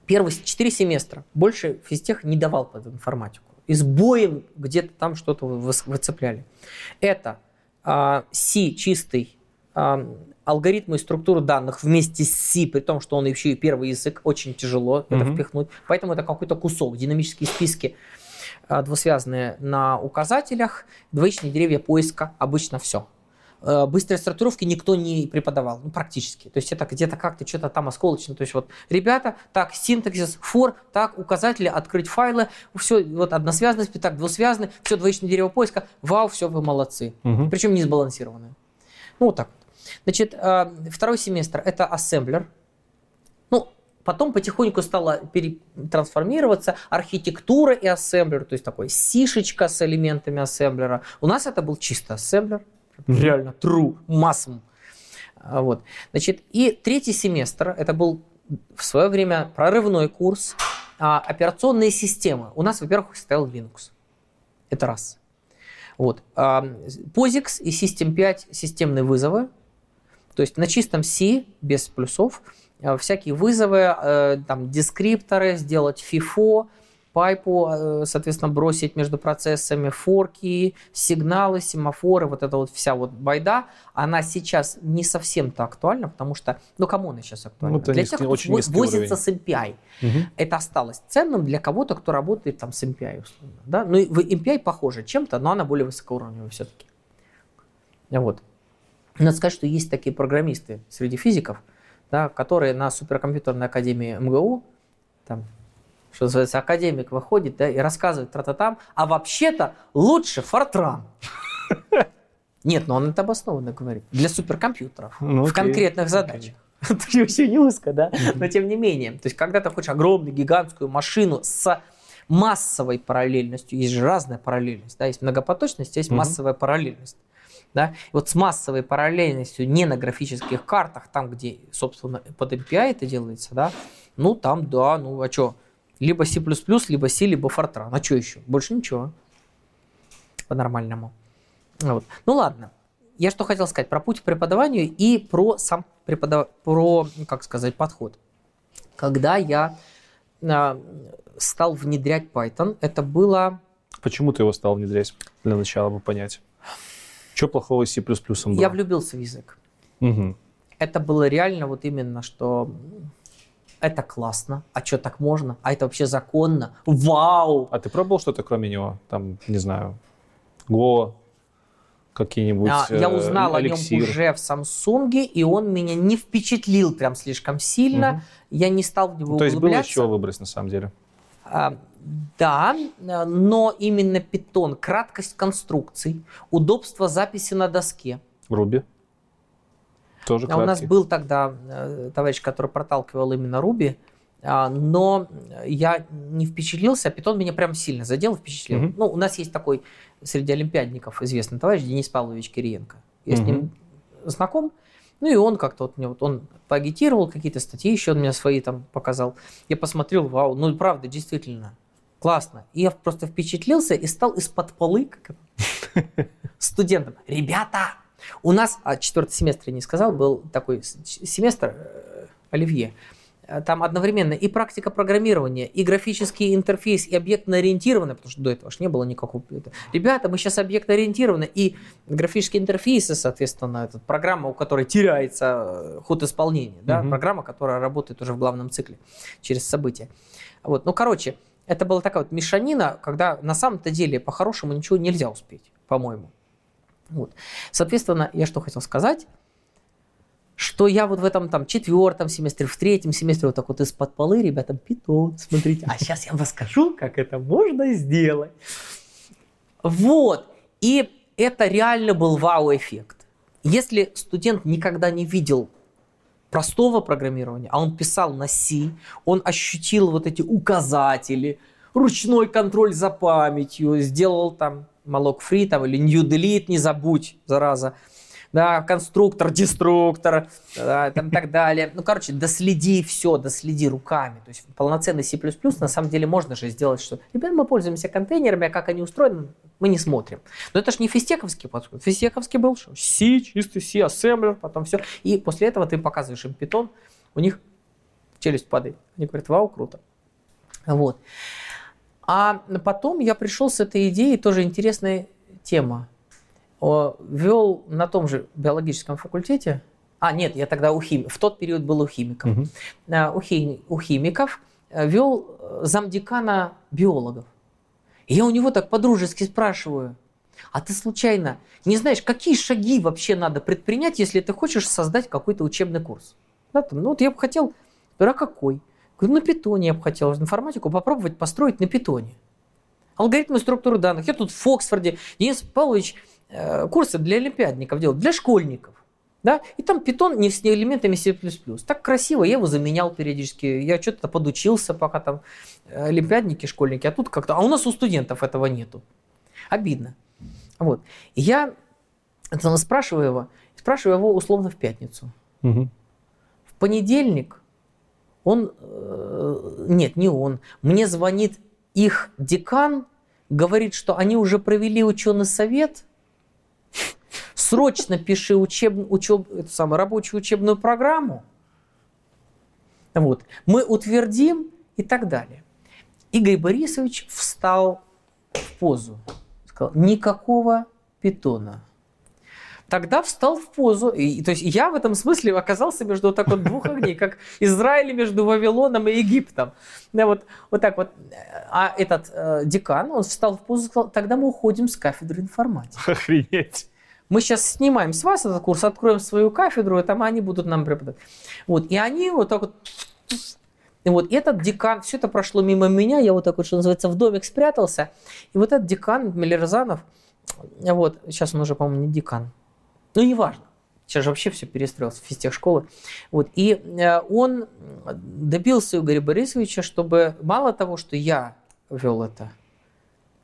A: первые четыре семестра больше физтех не давал под информатику. И с боем где-то там что-то выцепляли. Это а, C чистый, а, алгоритмы и структуру данных вместе с C, при том, что он еще и первый язык, очень тяжело mm-hmm. это впихнуть. Поэтому это какой-то кусок, динамические списки а, двусвязанные на указателях, двоичные деревья поиска, обычно все. Э, быстрой сортировки никто не преподавал, ну, практически. То есть это где-то как-то что-то там осколочно. То есть вот, ребята, так, синтаксис, for, так, указатели, открыть файлы, все, вот односвязанность, так, двусвязанный, все, двоичное дерево поиска, вау, все, вы молодцы. Угу. Причем не сбалансированные. Ну, вот так вот. Значит, э, второй семестр – это ассемблер. Ну, потом потихоньку стала трансформироваться архитектура и ассемблер, то есть такой сишечка с элементами ассемблера. У нас это был чисто ассемблер, реально true, массом. А, вот. Значит, и третий семестр, это был в свое время прорывной курс а, операционные системы. У нас, во-первых, стоял Linux. Это раз. Вот. А, POSIX и System 5 системные вызовы. То есть на чистом C, без плюсов, а, всякие вызовы, э, там, дескрипторы, сделать FIFO, пайпу, э, соответственно, бросить между процессами форки, сигналы, семафоры, вот эта вот вся вот байда, она сейчас не совсем-то актуальна, потому что, ну, кому она сейчас актуальна? Ну, для тех, кто очень возится с MPI. Угу. Это осталось ценным для кого-то, кто работает там с MPI, условно. Да? Ну, в MPI похоже чем-то, но она более высокоуровневая все-таки. Вот. Надо сказать, что есть такие программисты среди физиков, да, которые на суперкомпьютерной академии МГУ, там, что называется, академик выходит да, и рассказывает тра-та-там, а вообще-то лучше Фортран. Нет, но он это обоснованно говорит. Для суперкомпьютеров. Ну, в конкретных задачах. Это очень узко, да? Но тем не менее. То есть, когда ты хочешь огромную гигантскую машину с массовой параллельностью, есть же разная параллельность, да, есть многопоточность, есть массовая параллельность. Да? И вот с массовой параллельностью не на графических картах, там, где, собственно, под MPI это делается, да, ну, там, да, ну, а что, либо C++, либо C, либо Fortran. А что еще? Больше ничего. По-нормальному. Вот. Ну ладно. Я что хотел сказать про путь к преподаванию и про сам преподав... про, как сказать, подход. Когда я э, стал внедрять Python, это было...
B: Почему ты его стал внедрять? Для начала бы понять. Что плохого с C++ было?
A: Я влюбился в язык. Угу. Это было реально вот именно, что это классно, а что так можно, а это вообще законно, вау!
B: А ты пробовал что-то кроме него? Там, не знаю, Go, какие-нибудь а,
A: Я э, узнал эликсир. о нем уже в Samsung, и он меня не впечатлил прям слишком сильно. Угу. Я не стал в него
B: ну, То есть было еще выбрать на самом деле?
A: А, да, но именно питон, краткость конструкций, удобство записи на доске.
B: Руби? Тоже
A: а у нас был тогда э, товарищ, который проталкивал именно Руби, а, но я не впечатлился, а питон меня прям сильно задел, впечатлил. Угу. Ну, у нас есть такой среди олимпиадников известный товарищ Денис Павлович Кириенко. Я угу. с ним знаком. Ну и он как-то вот мне вот он поагитировал какие-то статьи, еще он мне свои там показал. Я посмотрел, вау, ну правда, действительно, классно. И я просто впечатлился и стал из-под полы как студентом. Ребята, у нас, а четвертый семестр я не сказал, был такой семестр э, Оливье. Э, там одновременно и практика программирования, и графический интерфейс, и объектно-ориентированный, потому что до этого же не было никакого... Ребята, мы сейчас объектно-ориентированы, и графические интерфейсы, соответственно, это программа, у которой теряется э, ход исполнения, да, угу. программа, которая работает уже в главном цикле через события. Вот, ну, короче, это была такая вот мешанина, когда на самом-то деле по-хорошему ничего нельзя успеть, по-моему. Вот. Соответственно, я что хотел сказать, что я вот в этом там четвертом семестре, в третьем семестре вот так вот из-под полы, ребята, питон, смотрите, а сейчас я вам расскажу, как это можно сделать. Вот, и это реально был вау-эффект. Если студент никогда не видел простого программирования, а он писал на C, он ощутил вот эти указатели, ручной контроль за памятью, сделал там malloc free там, или new delete, не забудь, зараза. да, конструктор, деструктор, да, там так далее. Ну, короче, доследи все, доследи руками. То есть полноценный C++ на самом деле можно же сделать, что, ребята, мы пользуемся контейнерами, а как они устроены, мы не смотрим. Но это же не фистековский подход. Фистековский был что? C, чистый C, ассемблер, потом все. И после этого ты показываешь им питон, у них челюсть падает. Они говорят, вау, круто. Вот. А потом я пришел с этой идеей, тоже интересная тема. Вел на том же биологическом факультете, а, нет, я тогда у хим... в тот период был у химиков. Угу. У, хим... у химиков э, вел замдекана биологов. И я у него так подружески спрашиваю, а ты случайно не знаешь, какие шаги вообще надо предпринять, если ты хочешь создать какой-то учебный курс? Да, там, ну вот я бы хотел, а какой? Говорю, на питоне я бы хотел информатику попробовать построить на питоне. Алгоритмы структуры данных. Я тут в Оксфорде, Денис Павлович э, курсы для олимпиадников делал, для школьников. Да? И там питон не с элементами C++. Так красиво, я его заменял периодически. Я что-то подучился, пока там э, олимпиадники, школьники. А тут как-то... А у нас у студентов этого нету. Обидно. Вот. И я спрашиваю его, спрашиваю его условно в пятницу. Угу. В понедельник он, э, нет, не он, мне звонит их декан, говорит, что они уже провели ученый совет, срочно пиши учеб, учеб, эту самую, рабочую учебную программу, вот, мы утвердим и так далее. Игорь Борисович встал в позу, сказал, никакого питона – тогда встал в позу. И, то есть я в этом смысле оказался между вот так вот двух огней, как Израиль между Вавилоном и Египтом. Да, вот, вот так вот. А этот э, декан, он встал в позу и сказал, тогда мы уходим с кафедры информатики.
B: Охренеть.
A: Мы сейчас снимаем с вас этот курс, откроем свою кафедру, и там они будут нам преподавать. Вот, и они вот так вот и вот этот декан, все это прошло мимо меня, я вот так вот, что называется, в домик спрятался. И вот этот декан Мелерзанов, вот, сейчас он уже, по-моему, не декан, ну, неважно. Сейчас же вообще все перестроилось, физтех школы. Вот. И э, он добился Игоря Борисовича, чтобы мало того, что я вел это,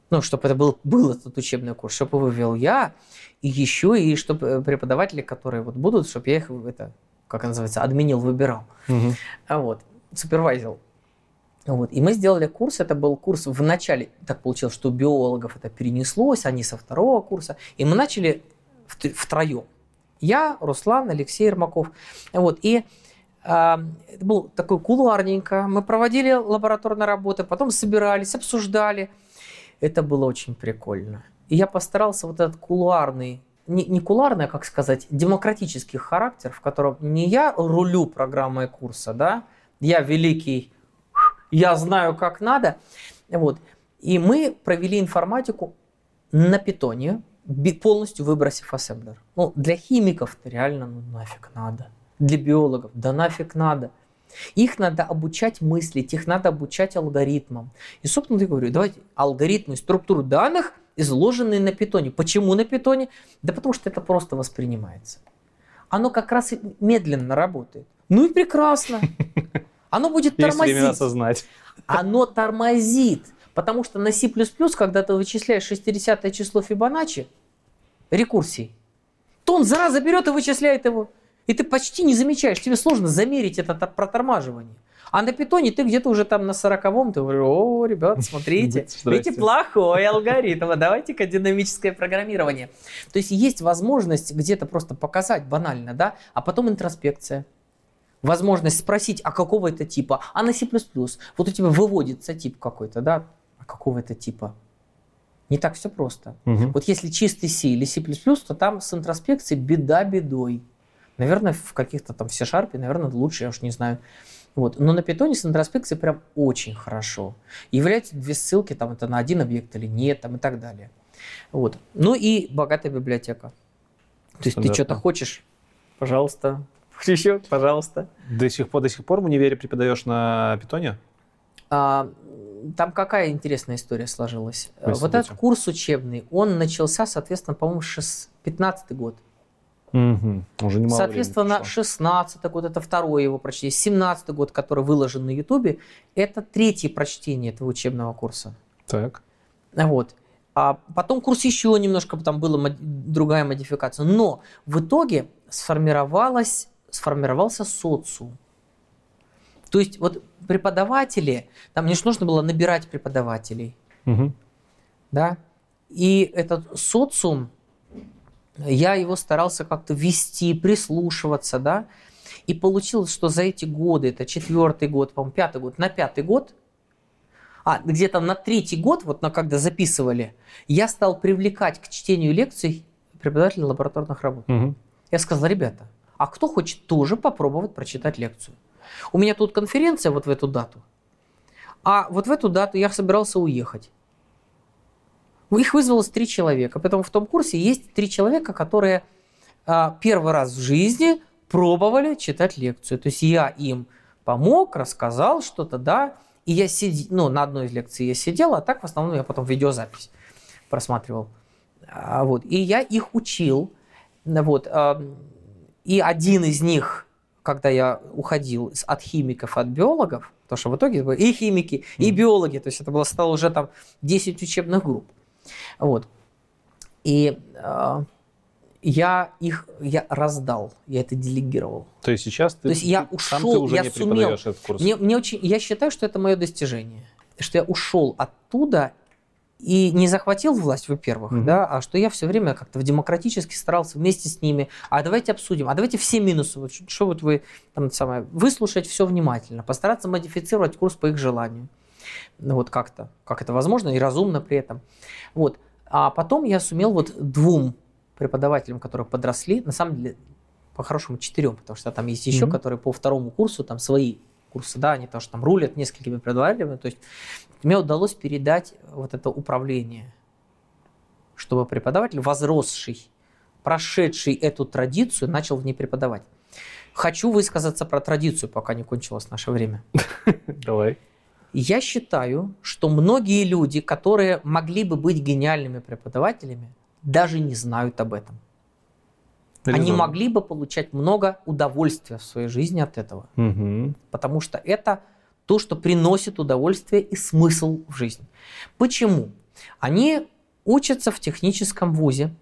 A: ну, чтобы это был, был этот учебный курс, чтобы его вел я, и еще и чтобы э, преподаватели, которые вот будут, чтобы я их, это, как называется, админил, выбирал. Угу. Вот, супервайзил. Вот. И мы сделали курс, это был курс в начале, так получилось, что у биологов это перенеслось, они со второго курса, и мы начали втроем. Я, Руслан, Алексей Ермаков. Вот. И это был такой кулуарненько. Мы проводили лабораторные работы, потом собирались, обсуждали. Это было очень прикольно. И я постарался вот этот кулуарный, не, не кулуарный, а, как сказать, демократический характер, в котором не я рулю программой курса, да, я великий, я знаю, как надо. Вот. И мы провели информатику на питоне, полностью выбросив ассемблер. Ну, для химиков-то реально ну, нафиг надо. Для биологов, да нафиг надо. Их надо обучать мыслить, их надо обучать алгоритмам. И, собственно, я говорю, давайте алгоритмы, структуру данных, изложенные на питоне. Почему на питоне? Да потому что это просто воспринимается. Оно как раз медленно работает. Ну и прекрасно. Оно будет тормозить. Есть
B: осознать.
A: Оно тормозит. Потому что на C++, когда ты вычисляешь 60 число Фибоначчи, рекурсии, то он зараза берет и вычисляет его. И ты почти не замечаешь, тебе сложно замерить это протормаживание. А на питоне ты где-то уже там на сороковом, ты говоришь, о, ребят, смотрите, видите, плохой алгоритм, а давайте-ка динамическое программирование. То есть есть возможность где-то просто показать банально, да, а потом интроспекция. Возможность спросить, а какого это типа, а на C++, вот у тебя выводится тип какой-то, да, какого это типа, не так все просто. Угу. Вот если чистый C или C++, то там с интроспекцией беда бедой. Наверное, в каких-то там в C-Sharp, наверное, лучше, я уж не знаю. Вот. Но на питоне с интроспекцией прям очень хорошо. Являются две ссылки, там это на один объект или нет, там и так далее. Вот. Ну и богатая библиотека. То есть ты что-то хочешь, пожалуйста, еще, пожалуйста.
B: До сих пор, до сих пор в универе преподаешь на питоне?
A: А, там какая интересная история сложилась. Спасибо. Вот этот курс учебный, он начался, соответственно, по-моему, 15 год.
B: Угу. Уже немало
A: Соответственно, 16 год, это второе его прочтение. 17 год, который выложен на Ютубе, это третье прочтение этого учебного курса.
B: Так.
A: Вот. А потом курс еще немножко, там была другая модификация. Но в итоге сформировалась, сформировался социум. То есть вот преподаватели, там мне же нужно было набирать преподавателей,
B: Мгм.
A: да, и этот социум, я его старался как-то вести, прислушиваться, да, и получилось, что за эти годы, это четвертый год, по-моему, пятый год, на пятый год, а, где-то на третий год, вот на когда записывали, я стал привлекать к чтению лекций преподавателей лабораторных работ.
B: Мгм.
A: Я сказал, ребята, а кто хочет тоже попробовать прочитать лекцию? У меня тут конференция вот в эту дату, а вот в эту дату я собирался уехать. Их вызвалось три человека, поэтому в том курсе есть три человека, которые а, первый раз в жизни пробовали читать лекцию. То есть я им помог, рассказал что-то, да, и я сидел, ну, на одной из лекций я сидел, а так в основном я потом видеозапись просматривал. А, вот. И я их учил. Вот. И один из них, когда я уходил от химиков, от биологов, потому что в итоге были и химики, и биологи, то есть это было, стало уже там 10 учебных групп. Вот. И а, я их я раздал, я это делегировал.
B: То есть сейчас ты,
A: То есть я
B: ты- сам
A: ушел,
B: ты уже
A: я
B: не
A: сумел.
B: преподаешь этот курс.
A: Мне, мне очень, я считаю, что это мое достижение. Что я ушел оттуда и не захватил власть, во-первых,
B: Мгм.
A: да, а что я все время как-то в демократически старался вместе с ними. А давайте обсудим, а давайте все минусы. Вот, что вот вы там самое, выслушать все внимательно, постараться модифицировать курс по их желанию. Ну вот как-то, как это возможно и разумно при этом. Вот. А потом я сумел вот двум преподавателям, которые подросли, на самом деле, по-хорошему четырем, потому что там есть еще,
B: Мгм.
A: которые по второму курсу, там свои курсы, да, они тоже там рулят несколькими преподавателями, то есть мне удалось передать вот это управление, чтобы преподаватель, возросший, прошедший эту традицию, начал в ней преподавать. Хочу высказаться про традицию, пока не кончилось наше время.
B: Давай.
A: Я считаю, что многие люди, которые могли бы быть гениальными преподавателями, даже не знают об этом. Они
B: Резонно.
A: могли бы получать много удовольствия в своей жизни от этого,
B: Мгм.
A: потому что это то, что приносит удовольствие и смысл в жизнь. Почему? Они учатся в техническом вузе,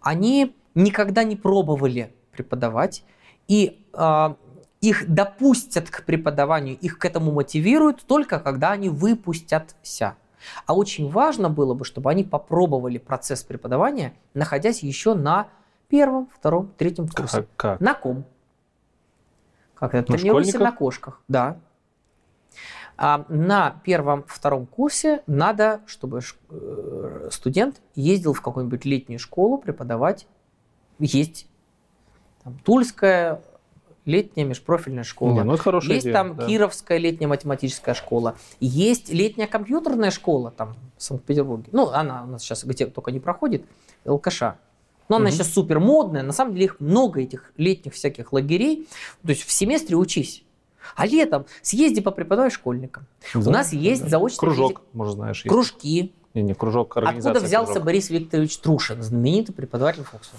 A: они никогда не пробовали преподавать, и а, их допустят к преподаванию, их к этому мотивируют только когда они выпустятся. А очень важно было бы, чтобы они попробовали процесс преподавания, находясь еще на первом, втором, третьем курсе.
B: Как? как?
A: На ком? Как это?
B: На
A: Тренируйся на кошках, да. А на первом, втором курсе надо, чтобы э, студент ездил в какую-нибудь летнюю школу преподавать. Есть там, Тульская летняя межпрофильная школа.
B: Не, ну это хорошая
A: Есть
B: идея,
A: там
B: да.
A: Кировская летняя математическая школа. Есть летняя компьютерная школа там в Санкт-Петербурге. Ну, она у нас сейчас где только не проходит, ЛКШ. Но она
B: Мгм.
A: сейчас супер модная. На самом деле их много этих летних всяких лагерей. То есть в семестре учись. А летом съезди попреподавай школьникам. У
B: Да,
A: нас есть
B: да.
A: заочный
B: Кружок,
A: физик-
B: может, знаешь. есть.
A: кружки.
B: Не, не, кружок, организация
A: Откуда взялся
B: кружок.
A: Борис Викторович Трушин, знаменитый преподаватель Фокса?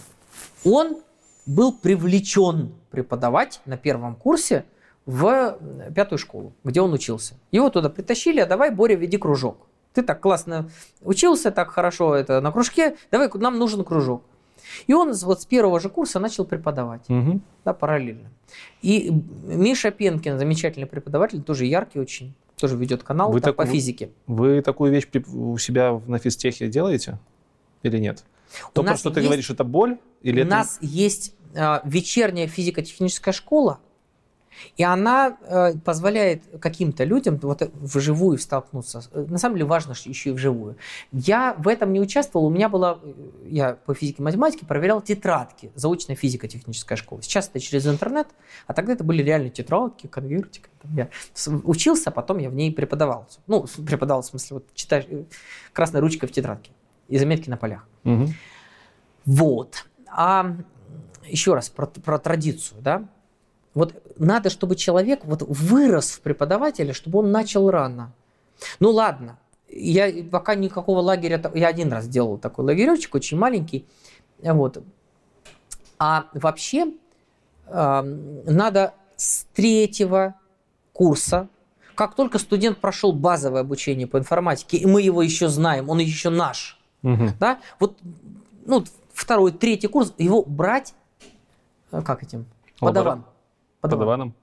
A: Он был привлечен преподавать на первом курсе в э, пятую школу, где он учился. Его туда притащили, а давай, Боря, веди кружок. Ты так классно учился, так хорошо это на кружке, давай, нам нужен кружок. И он с- вот с первого же курса начал преподавать,
B: Мгм.
A: да, параллельно. И Миша Пенкин, замечательный преподаватель, тоже яркий очень, тоже ведет канал
B: Вы так-
A: по
B: вы-
A: физике.
B: Вы такую вещь у себя на физтехе делаете или нет? То, про
A: нас
B: что ты
A: есть-
B: говоришь, это боль? Или
A: У
B: это...
A: нас есть э, вечерняя физико-техническая школа, и она э, позволяет каким-то людям вот вживую столкнуться. На самом деле важно что еще и вживую. Я в этом не участвовал. У меня была, э, я по физике и математике проверял тетрадки, заочная физико-техническая школа. Сейчас это через интернет, а тогда это были реально тетрадки, конвертики. Я учился, а потом я в ней преподавал. Ну, преподавал, в смысле, вот читаешь э, красной ручкой в тетрадке и заметки на полях.
B: Мгм.
A: Вот. А еще раз про, про традицию, да? Вот надо, чтобы человек вот вырос в преподавателя, чтобы он начал рано. Ну ладно, я пока никакого лагеря, я один раз делал такой лагеречек, очень маленький, вот. А вообще надо с третьего курса Как только студент прошел базовое обучение по информатике, и мы его еще знаем, он еще наш,
B: Мгм.
A: да, вот ну, второй, третий курс, его брать, э, как этим, подаван.
B: Подаваном?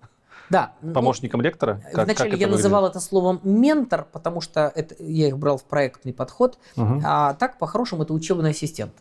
A: Да. ну,
B: Помощником лектора? Как-
A: Вначале
B: как
A: я называл это словом ментор, потому что это, я их брал в проектный подход?
B: Мгм.
A: а так, по-хорошему, это учебный ассистент.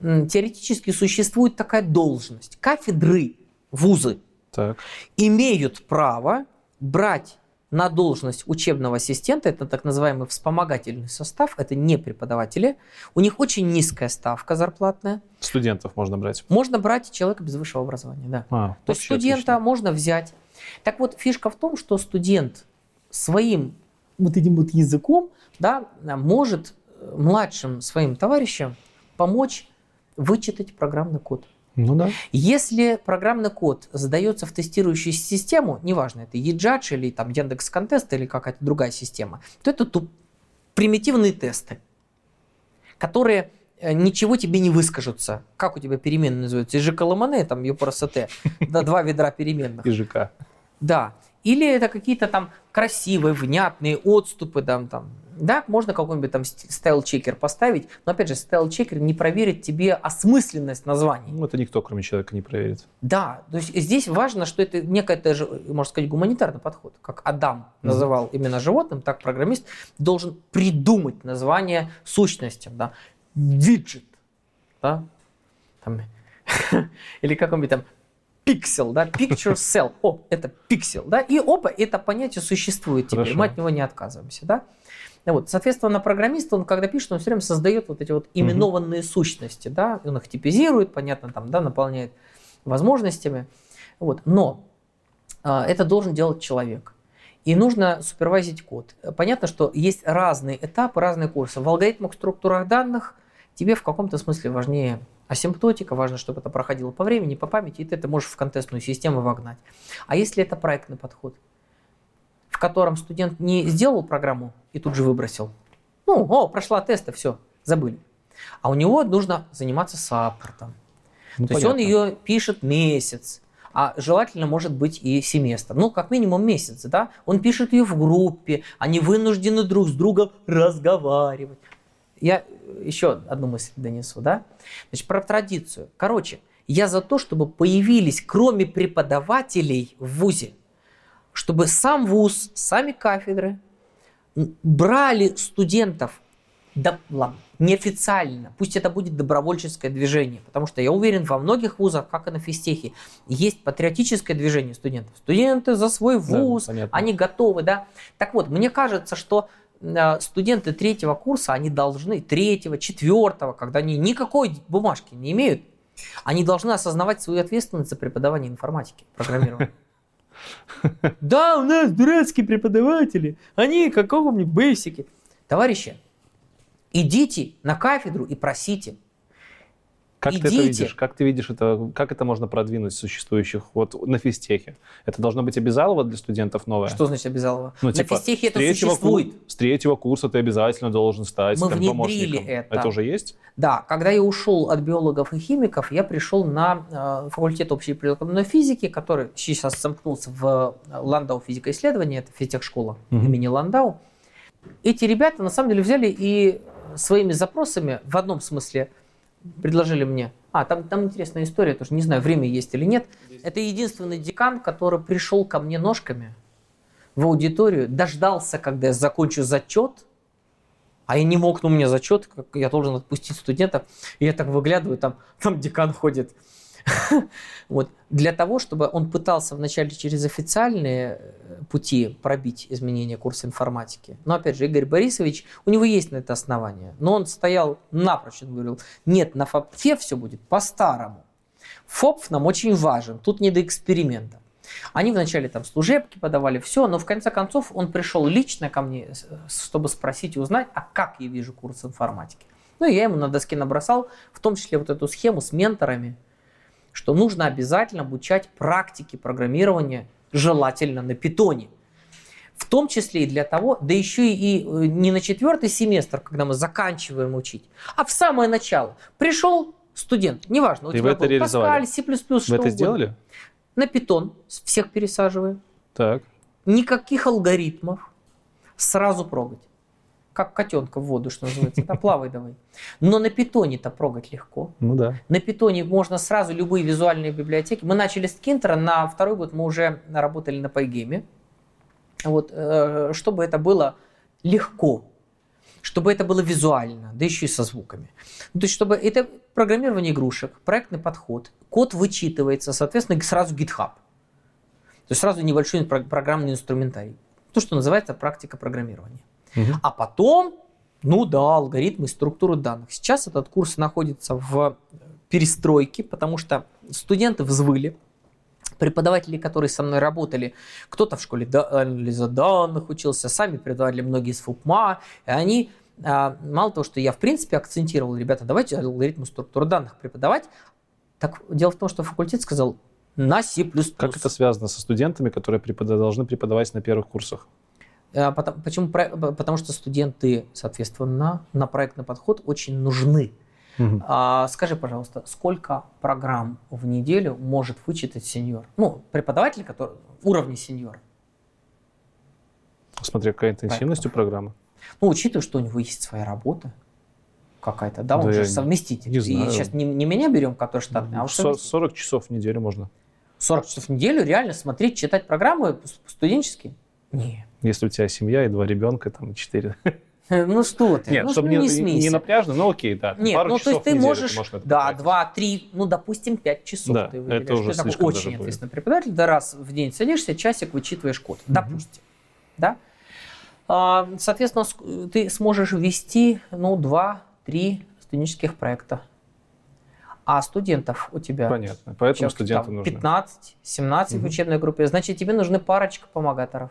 A: Теоретически существует такая должность. Кафедры, вузы
B: Так.
A: имеют право брать на должность учебного ассистента, это так называемый вспомогательный состав, это не преподаватели, у них очень низкая ставка зарплатная.
B: Студентов можно брать.
A: Можно брать человека без высшего образования, да.
B: А,
A: То есть студента
B: отлично.
A: можно взять. Так вот, фишка в том, что студент своим вот этим вот языком да, может э, младшим своим товарищам помочь вычитать программный код.
B: Ну да.
A: Если программный код задается в тестирующую систему, неважно, это eJudge или там Яндекс Контест или какая-то другая система, то это туп- примитивные тесты, которые э, ничего тебе не выскажутся. Как у тебя переменные называются? ИЖК Ламане, там ЮПРСТ, да, два ведра переменных.
B: И ЖК.
A: Да. Или это какие-то там красивые, внятные отступы, там, там. Да, можно какой-нибудь там стайл-чекер поставить, но опять же, стайл-чекер не проверит тебе осмысленность названий.
B: Ну, это никто, кроме человека, не проверит.
A: Да, то есть здесь важно, что это некая, даже, можно сказать, гуманитарный подход. Как Адам называл именно животным, так программист должен придумать название сущностям. Да? Виджет. Да? Там, или какой-нибудь там пиксел, да, picture cell. О, это пиксел, да, и опа, это понятие существует теперь,
B: Хорошо.
A: мы от него не отказываемся, да. Вот, соответственно, программист, он когда пишет, он все время создает вот эти вот именованные сущности, да, он их типизирует, понятно, там, да, наполняет возможностями, вот, но а, это должен делать человек. И нужно супервайзить код. Понятно, что есть разные этапы, разные курсы. В алгоритмах, структурах данных тебе в каком-то смысле важнее асимптотика, важно, чтобы это проходило по времени, по памяти, и ты это можешь в контестную систему вогнать. А если это проектный подход, в котором студент не сделал программу и тут же выбросил, ну, о, прошла тесты, все, забыли. А у него нужно заниматься саппортом.
B: Ну,
A: То есть он
B: понятно.
A: ее пишет месяц, а желательно может быть и семестр. Ну, как минимум месяц, да? Он пишет ее в группе, они вынуждены друг с другом разговаривать. Я еще одну мысль донесу, да? Значит, про традицию. Короче, я за то, чтобы появились, кроме преподавателей в ВУЗе, чтобы сам ВУЗ, сами кафедры брали студентов, да, ладно, неофициально, пусть это будет добровольческое движение, потому что я уверен, во многих вузах, как и на физтехе, есть патриотическое движение студентов. Студенты за свой
B: Да,
A: вуз,
B: понятно.
A: они готовы, да. Так вот, мне кажется, что э, студенты третьего курса, они должны, третьего, четвертого, когда они никакой бумажки не имеют, они должны осознавать свою ответственность за преподавание информатики, программирования. Да, у нас дурацкие преподаватели, они как какого-нибудь бейсики. Товарищи, идите на кафедру и просите.
B: Как ты это
A: идите.
B: видишь? Как ты видишь это? Как это можно продвинуть существующих вот на физтехе? Это должно быть обязалово для студентов новое?
A: Что значит обязалово?
B: Ну,
A: на
B: типа,
A: физтехе это существует.
B: ку- с третьего курса ты обязательно должен стать
A: Мы
B: там, помощником.
A: это.
B: уже есть?
A: Да, когда я ушел от биологов и химиков, я пришел на э, факультет общей прикладной физики, который сейчас сомкнулся в э, Ландау физико-исследования, это физтех-школа
B: Мгм.
A: имени Ландау. Эти ребята на самом деле взяли и своими запросами в одном смысле предложили мне. А, там, там интересная история, тоже не знаю, время есть или нет. Это единственный декан, который пришел ко мне ножками в аудиторию, дождался, когда я закончу зачет, а я не мог, ну, у меня зачет, как я должен отпустить студентов. И я так выглядываю, там, там декан ходит. Вот. Для того, чтобы он пытался вначале через официальные э, пути пробить изменения курса информатики. Но опять же, Игорь Борисович, у него есть на это основание. Но он стоял напрочь, он говорил, нет, на ФОПе все будет по-старому. ФОП нам очень важен, тут не до эксперимента. Они вначале там служебки подавали, все, но в конце концов он пришел лично ко мне, с- чтобы спросить и узнать, а как я вижу курс информатики. Ну и я ему на доске набросал, в том числе вот эту схему с менторами, что нужно обязательно обучать практике программирования, желательно на питоне. В том числе и для того, да еще и э, не на четвертый семестр, когда мы заканчиваем учить, а в самое начало. Пришел студент, неважно, у
B: И
A: тебя
B: вы
A: был? Pascal, C++, что
B: Вы это
A: угодно.
B: сделали?
A: На питон всех пересаживаем.
B: Так.
A: никаких алгоритмов, сразу прогать. Как котенка в воду, что называется. Да, плавай давай. Но на питоне-то прогать легко.
B: Ну да.
A: На питоне можно сразу любые визуальные библиотеки. Мы начали с Кинтера, на второй год мы уже работали на Pygame. Вот, э, чтобы это было легко, чтобы это было визуально, да еще и со звуками. Ну, то есть, чтобы это программирование игрушек, проектный подход, код вычитывается, соответственно, сразу GitHub. То есть сразу небольшой про- программный инструментарий. То, что называется практика программирования. А потом, ну да, алгоритмы, структуру данных. Сейчас этот курс находится в перестройке, потому что студенты взвыли, преподаватели, которые со мной работали, кто-то в школе анализа данных учился, сами преподаватели многие из ФУПМА, и они, а, мало того, что я в принципе акцентировал, ребята, давайте алгоритмы структуры данных преподавать, так дело в том, что факультет сказал на C++.
B: Как это связано со студентами, которые препода- должны преподавать на первых курсах?
A: А, потом- почему? Потому что студенты, соответственно, на проектный подход очень нужны.
B: Мгм.
A: А, скажи, пожалуйста, сколько программ в неделю может вычитать сеньор? Ну, преподаватель, который уровня сеньор.
B: Смотря какая интенсивность у программы.
A: Ну, учитывая, что у него есть своя работа какая-то, да, он
B: Да
A: же совместитель.
B: не знаю.
A: И сейчас не, не меня берем, который штатный, а уж
B: Со-
A: совместитель.
B: 40 часов в неделю можно.
A: 40 часов в неделю реально смотреть, читать программы студенческие? Не.
B: Если у тебя семья и два ребенка, там, и четыре.
A: Ну что ты,
B: Нет,
A: ну,
B: чтобы не,
A: не смейся.
B: не напряжно, но окей, да.
A: Нет,
B: пару
A: ну то есть ты
B: в
A: можешь,
B: на это
A: да, два, три, ну допустим, пять часов
B: Да,
A: ты выделяешь.
B: это уже
A: Ты такой очень
B: будет.
A: ответственный преподаватель, да раз в день садишься, часик вычитываешь код, допустим, да. А, Соответственно, ты сможешь вести, ну, два-три студенческих проекта. А студентов у тебя
B: Понятно. Поэтому студенты нужны.
A: 15-17 в
B: Мгм.
A: учебной группе, значит, тебе нужны парочка помогаторов.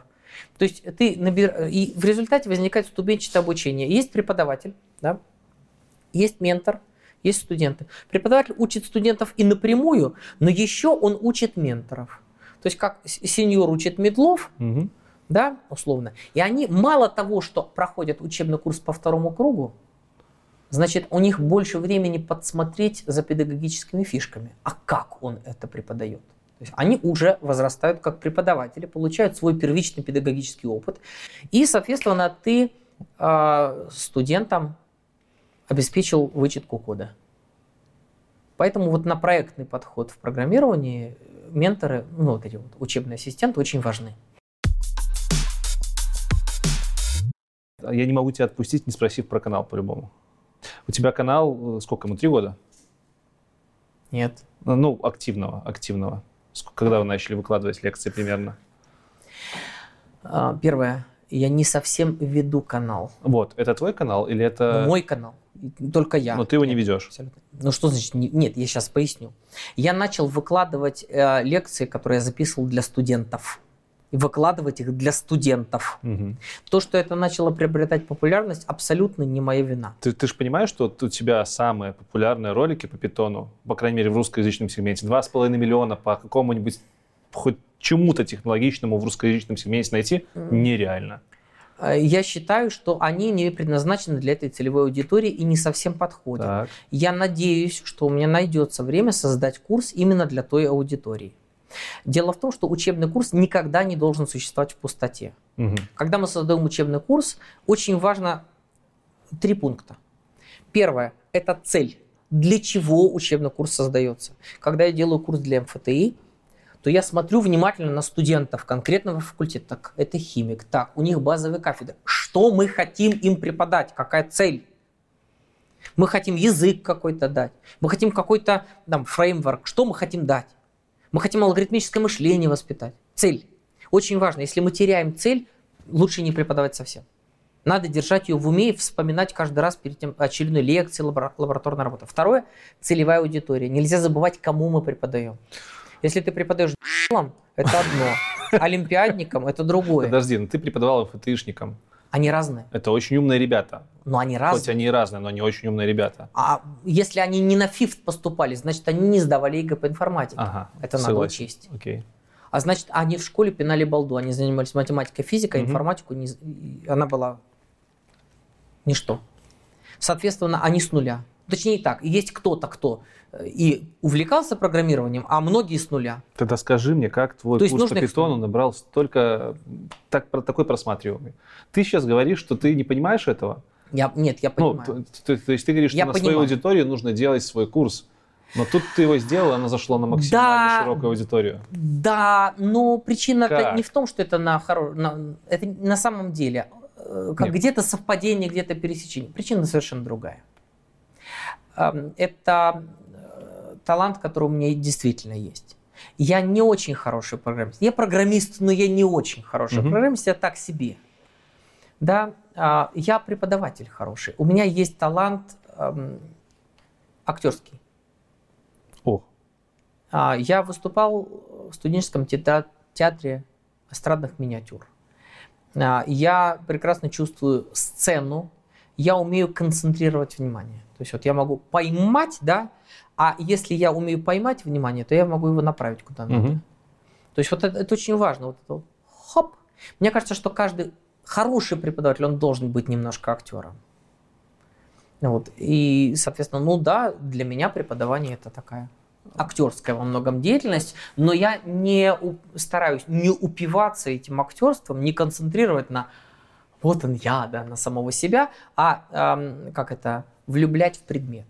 A: То есть ты набир... и в результате возникает ступенчатое обучение. Есть преподаватель, да? есть ментор, есть студенты. Преподаватель учит студентов и напрямую, но еще он учит менторов. То есть как сеньор учит медлов,
B: Мгм.
A: да, условно. И они мало того, что проходят учебный курс по второму кругу, значит, у них больше времени подсмотреть за педагогическими фишками. А как он это преподает? То есть они уже возрастают как преподаватели, получают свой первичный педагогический опыт. И, соответственно, ты э, студентам обеспечил вычетку кода. Поэтому вот на проектный подход в программировании менторы, ну вот эти вот учебные ассистенты очень важны.
B: Я не могу тебя отпустить, не спросив про канал по-любому. У тебя канал, э, сколько ему, три года?
A: Нет.
B: Ну, активного, активного. Когда вы начали выкладывать лекции примерно?
A: А, Первое. Я не совсем веду канал.
B: Вот, это твой канал или это...
A: Мой канал. Только я.
B: Но ты его не ведешь.
A: абсолютно. Ну что значит? не- Нет, я сейчас поясню. Я начал выкладывать э, лекции, которые я записывал для студентов. И выкладывать их для студентов.
B: Мгм.
A: То, что это начало приобретать популярность, абсолютно не моя вина.
B: Ты, ты же понимаешь, что у тебя самые популярные ролики по питону, по крайней мере, в русскоязычном сегменте, 2,5 миллиона по какому-нибудь хоть чему-то технологичному в русскоязычном сегменте найти нереально.
A: Э, Я считаю, что они не предназначены для этой целевой аудитории и не совсем подходят.
B: Так.
A: Я надеюсь, что у меня найдется время создать курс именно для той аудитории. Дело в том, что учебный курс никогда не должен существовать в пустоте.
B: Мгм.
A: Когда мы создаем учебный курс, очень важно три пункта. Первое – это цель. Для чего учебный курс создается? Когда я делаю курс для МФТИ, то я смотрю внимательно на студентов конкретного факультета. Так, это химик. Так, у них базовые кафедры. Что мы хотим им преподать? Какая цель? Мы хотим язык какой-то дать. Мы хотим какой-то там фреймворк. Что мы хотим дать? Мы хотим алгоритмическое мышление воспитать. Цель. Очень важно. Если мы теряем цель, лучше не преподавать совсем. Надо держать ее в уме и вспоминать каждый раз перед тем очередной лекции, лабора- лабораторной работы. Второе – целевая аудитория. Нельзя забывать, кому мы преподаем. Если ты преподаешь это одно. Олимпиадникам – это другое.
B: Подожди, ну ты преподавал ФТИшникам.
A: Они разные.
B: Это очень умные ребята.
A: Но они
B: Хоть
A: разные.
B: они и разные, но они очень умные ребята.
A: А если они не на ФИВТ поступали, значит, они не сдавали ЕГЭ по информатике.
B: Ага,
A: Это надо
B: согласен.
A: учесть.
B: Окей.
A: А значит, они в школе пинали балду. Они занимались математикой, физикой,
B: Мгм.
A: информатику. не- она была ничто. Соответственно, они с нуля. Точнее так, есть кто-то, кто и увлекался программированием, а многие с нуля.
B: Тогда скажи мне, как твой
A: То есть
B: курс по питону набрал столько так, такой просматриваемый? Ты сейчас говоришь, что ты не понимаешь этого?
A: Я, нет, я
B: Ну,
A: понимаю.
B: то, то- то есть ты говоришь, что
A: Я
B: на
A: понимаю.
B: свою аудиторию нужно делать свой курс. Но тут ты его сделал, оно зашло на максимально
A: Да.
B: широкую аудиторию.
A: Да, но причина
B: Как?
A: не в том, что это на хоро... на- Это на самом деле э, как где-то совпадение, где-то пересечение. Причина совершенно другая. Это талант, который у меня действительно есть. Я не очень хороший программист. Я программист, но я не очень хороший
B: Мгм.
A: программист, я так себе. Да, а, я преподаватель хороший. У меня есть талант эм, актерский.
B: О,
A: А, Я выступал в студенческом театре эстрадных миниатюр. А, Я прекрасно чувствую сцену, я умею концентрировать внимание. То есть вот я могу поймать, да, а если я умею поймать внимание, то я могу его направить куда надо.
B: Мгм.
A: То есть вот это, это очень важно. Вот это хоп. Мне кажется, что каждый хороший преподаватель, он должен быть немножко актером. Вот. И, соответственно, ну да, для меня преподавание это такая актерская во многом деятельность, но я не стараюсь не упиваться этим актерством, не концентрировать на вот он я, да, на самого себя, а ам, как это влюблять в предмет.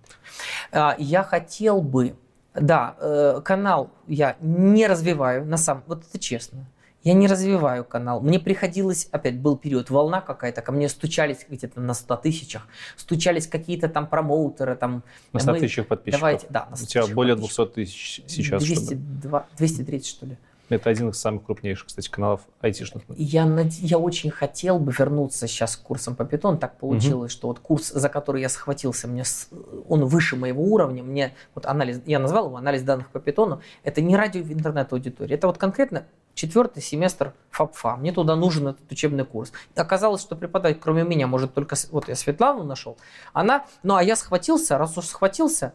A: А, я хотел бы, да, э, канал я не развиваю, на самом, вот это честно. Я не развиваю канал. Мне приходилось, опять был период, волна какая-то, ко мне стучались где-то на 100 тысячах, стучались какие-то там промоутеры, там...
B: на 100
A: мы-
B: тысячах подписчиков.
A: Давайте, да, на
B: У
A: 100
B: тебя
A: тысяч
B: более
A: подписчиков.
B: 200 тысяч сейчас. чтобы-
A: 202, 230, что ли.
B: Это один из самых крупнейших, кстати, каналов айтишных.
A: Я, наде- я очень хотел бы вернуться сейчас к курсам по питону. Так получилось, что вот курс, за который я схватился, мне он выше моего уровня. Мне вот анализ, я назвал его анализ данных по питону. Это не радио в интернет-аудитории. Это вот конкретно четвертый семестр ФАПФА. Мне туда нужен этот учебный курс. Оказалось, что преподавать кроме меня может только... Вот я Светлану нашел. Она... Ну, а я схватился. Раз уж схватился,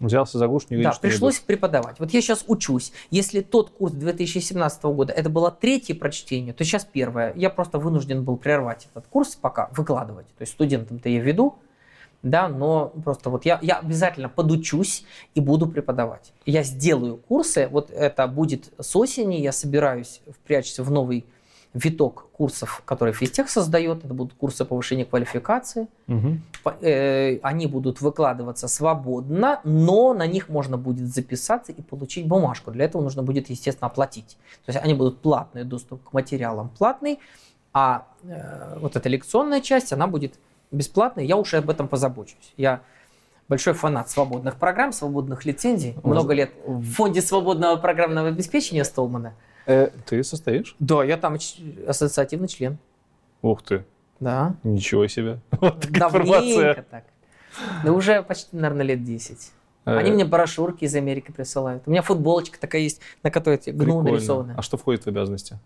B: Взялся за гуш, не
A: да,
B: видишь,
A: пришлось преподавать. Вот я сейчас учусь. Если тот курс 2017 года это было третье прочтение, то сейчас первое. Я просто вынужден был прервать этот курс пока, выкладывать. То есть студентам-то я веду, да, но просто вот я, я обязательно подучусь и буду преподавать. Я сделаю курсы, вот это будет с осени, я собираюсь впрячься в новый виток курсов, которые Физтех создает. Это будут курсы повышения квалификации. Э, они будут выкладываться свободно, но на них можно будет записаться и получить бумажку. Для этого нужно будет, естественно, оплатить. То есть они будут платный доступ к материалам платный, а э, вот эта лекционная часть, она будет бесплатной. Я уже об этом позабочусь. Я большой фанат свободных программ, свободных лицензий. Много лет в фонде свободного программного обеспечения Столмана.
B: Э, ты состоишь?
A: Да, я там ассоциативный член.
B: Ух ты,
A: Да.
B: ничего себе. Вот такая информация.
A: Так. Да уже почти, наверное, лет 10.
B: Э,
A: Они мне брошюрки из Америки присылают. У меня футболочка такая есть, на которой гну нарисованы.
B: А что входит в обязанности?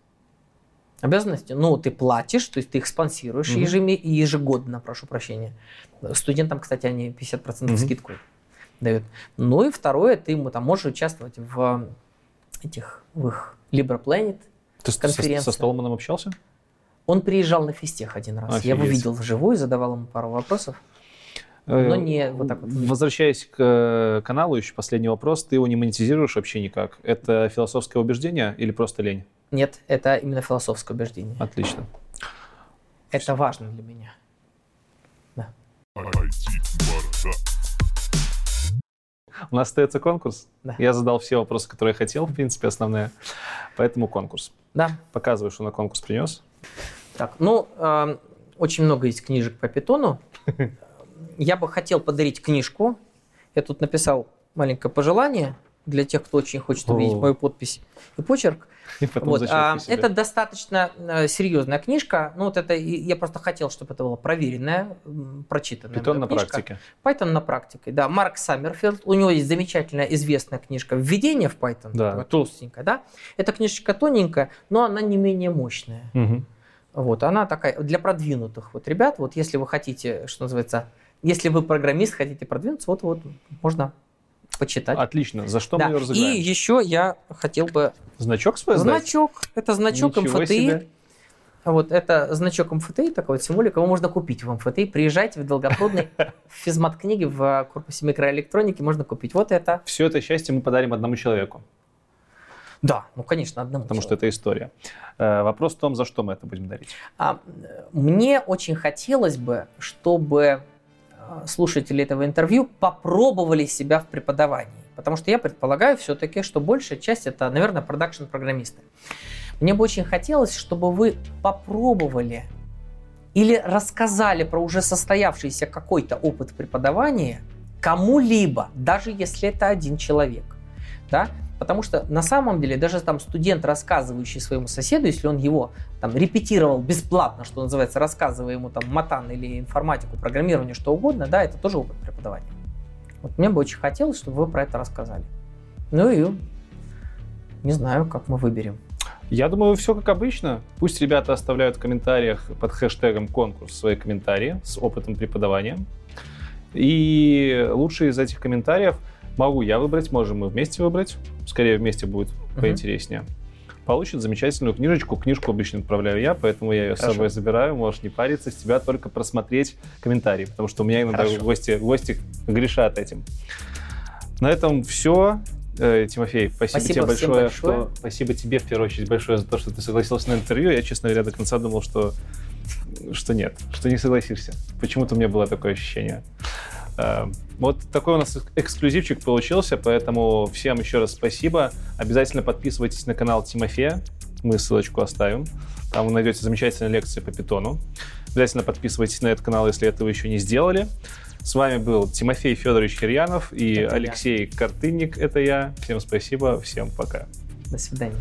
A: Обязанности? Ну, ты платишь, то есть ты их спонсируешь
B: Мгм.
A: ежеме- ежегодно, прошу прощения. Студентам, кстати, они 50%
B: Мгм.
A: скидку дают. Ну и второе, ты ему там можешь участвовать в этих, в их Libra Planet.
B: Ты с- со,
A: Конференция.
B: со Столманом общался?
A: Он приезжал на физтех один раз. Я его
B: Офигеть.
A: видел вживую, задавал ему пару вопросов.
B: Э,
A: Но не вот так вот.
B: Возвращаясь к э, каналу, еще последний вопрос. Ты его не монетизируешь вообще никак. Это философское убеждение или просто лень?
A: Нет, это именно философское убеждение.
B: Отлично.
A: Это важно для меня.
B: У нас остается конкурс.
A: Да.
B: Я задал все вопросы, которые я хотел, в принципе, основные. Поэтому конкурс.
A: Да.
B: Показывай, что на конкурс принес.
A: Так, ну, эм, очень много есть книжек по питону. Я бы хотел подарить книжку. Я тут написал маленькое пожелание для тех, кто очень хочет увидеть
B: О.
A: мою подпись и почерк.
B: И потом
A: Вот, а, это достаточно э, серьезная книжка. Ну, вот это я просто хотел, чтобы это была проверенная, м, прочитанная
B: Питон на
A: книжка.
B: практике.
A: Python на практике, да. Марк Саммерфилд, у него есть замечательная известная книжка «Введение в Python»,
B: Да.
A: толстенькая, да. Эта книжечка тоненькая, но она не менее мощная.
B: Мгм.
A: Вот, она такая для продвинутых вот ребят. Вот если вы хотите, что называется, если вы программист, хотите продвинуться, вот вот можно почитать.
B: Отлично. За что
A: Да.
B: мы ее
A: И
B: разыграем?
A: еще я хотел бы
B: Значок свой сдать?
A: значок. Это значок
B: Ничего
A: МФТИ.
B: себе.
A: Вот это значок МФТИ, такой вот символик, его можно купить в МФТИ. Приезжайте в Долгопрудный, в физмат-книге в корпусе микроэлектроники можно купить. Вот это.
B: Все это счастье мы подарим одному человеку,
A: Да, ну, конечно, одному
B: потому что
A: человеку.
B: это история. Э, Вопрос в том, за что мы это будем дарить.
A: А, мне очень хотелось бы, чтобы слушатели этого интервью попробовали себя в преподавании. Потому что я предполагаю все-таки, что большая часть это, наверное, продакшн-программисты. Мне бы очень хотелось, чтобы вы попробовали или рассказали про уже состоявшийся какой-то опыт преподавания кому-либо, даже если это один человек. Да? Потому что на самом деле даже там студент, рассказывающий своему соседу, если он его там репетировал бесплатно, что называется, рассказывая ему там матан или информатику, программирование, что угодно, да, это тоже опыт преподавания. Вот мне бы очень хотелось, чтобы вы про это рассказали. Ну и не знаю, как мы выберем.
B: Я думаю, все как обычно. Пусть ребята оставляют в комментариях под хэштегом конкурс свои комментарии с опытом преподавания. И лучшие из этих комментариев могу я выбрать, можем мы вместе выбрать. Скорее вместе будет поинтереснее. Получит замечательную книжечку. Книжку обычно отправляю я, поэтому я ее с
A: Хорошо.
B: собой забираю. Можешь не париться, с тебя только просмотреть комментарии, потому что у меня иногда
A: Хорошо.
B: гости, гости грешат этим. На этом все. Тимофей, спасибо,
A: Спасибо
B: тебе большое,
A: большое.
B: что спасибо тебе в первую очередь большое за то, что ты согласился на интервью. Я, честно говоря, до конца думал, что что нет, что не согласишься. Почему-то у меня было такое ощущение. Э, Вот такой у нас эксклюзивчик получился, поэтому всем еще раз спасибо. Обязательно подписывайтесь на канал Тимофея, мы ссылочку оставим. Там вы найдете замечательные лекции по питону. Обязательно подписывайтесь на этот канал, если этого еще не сделали. С вами был Тимофей Федорович Хирьянов и
A: Это я.
B: Алексей Картынник, это я. Всем спасибо, всем пока.
A: До свидания.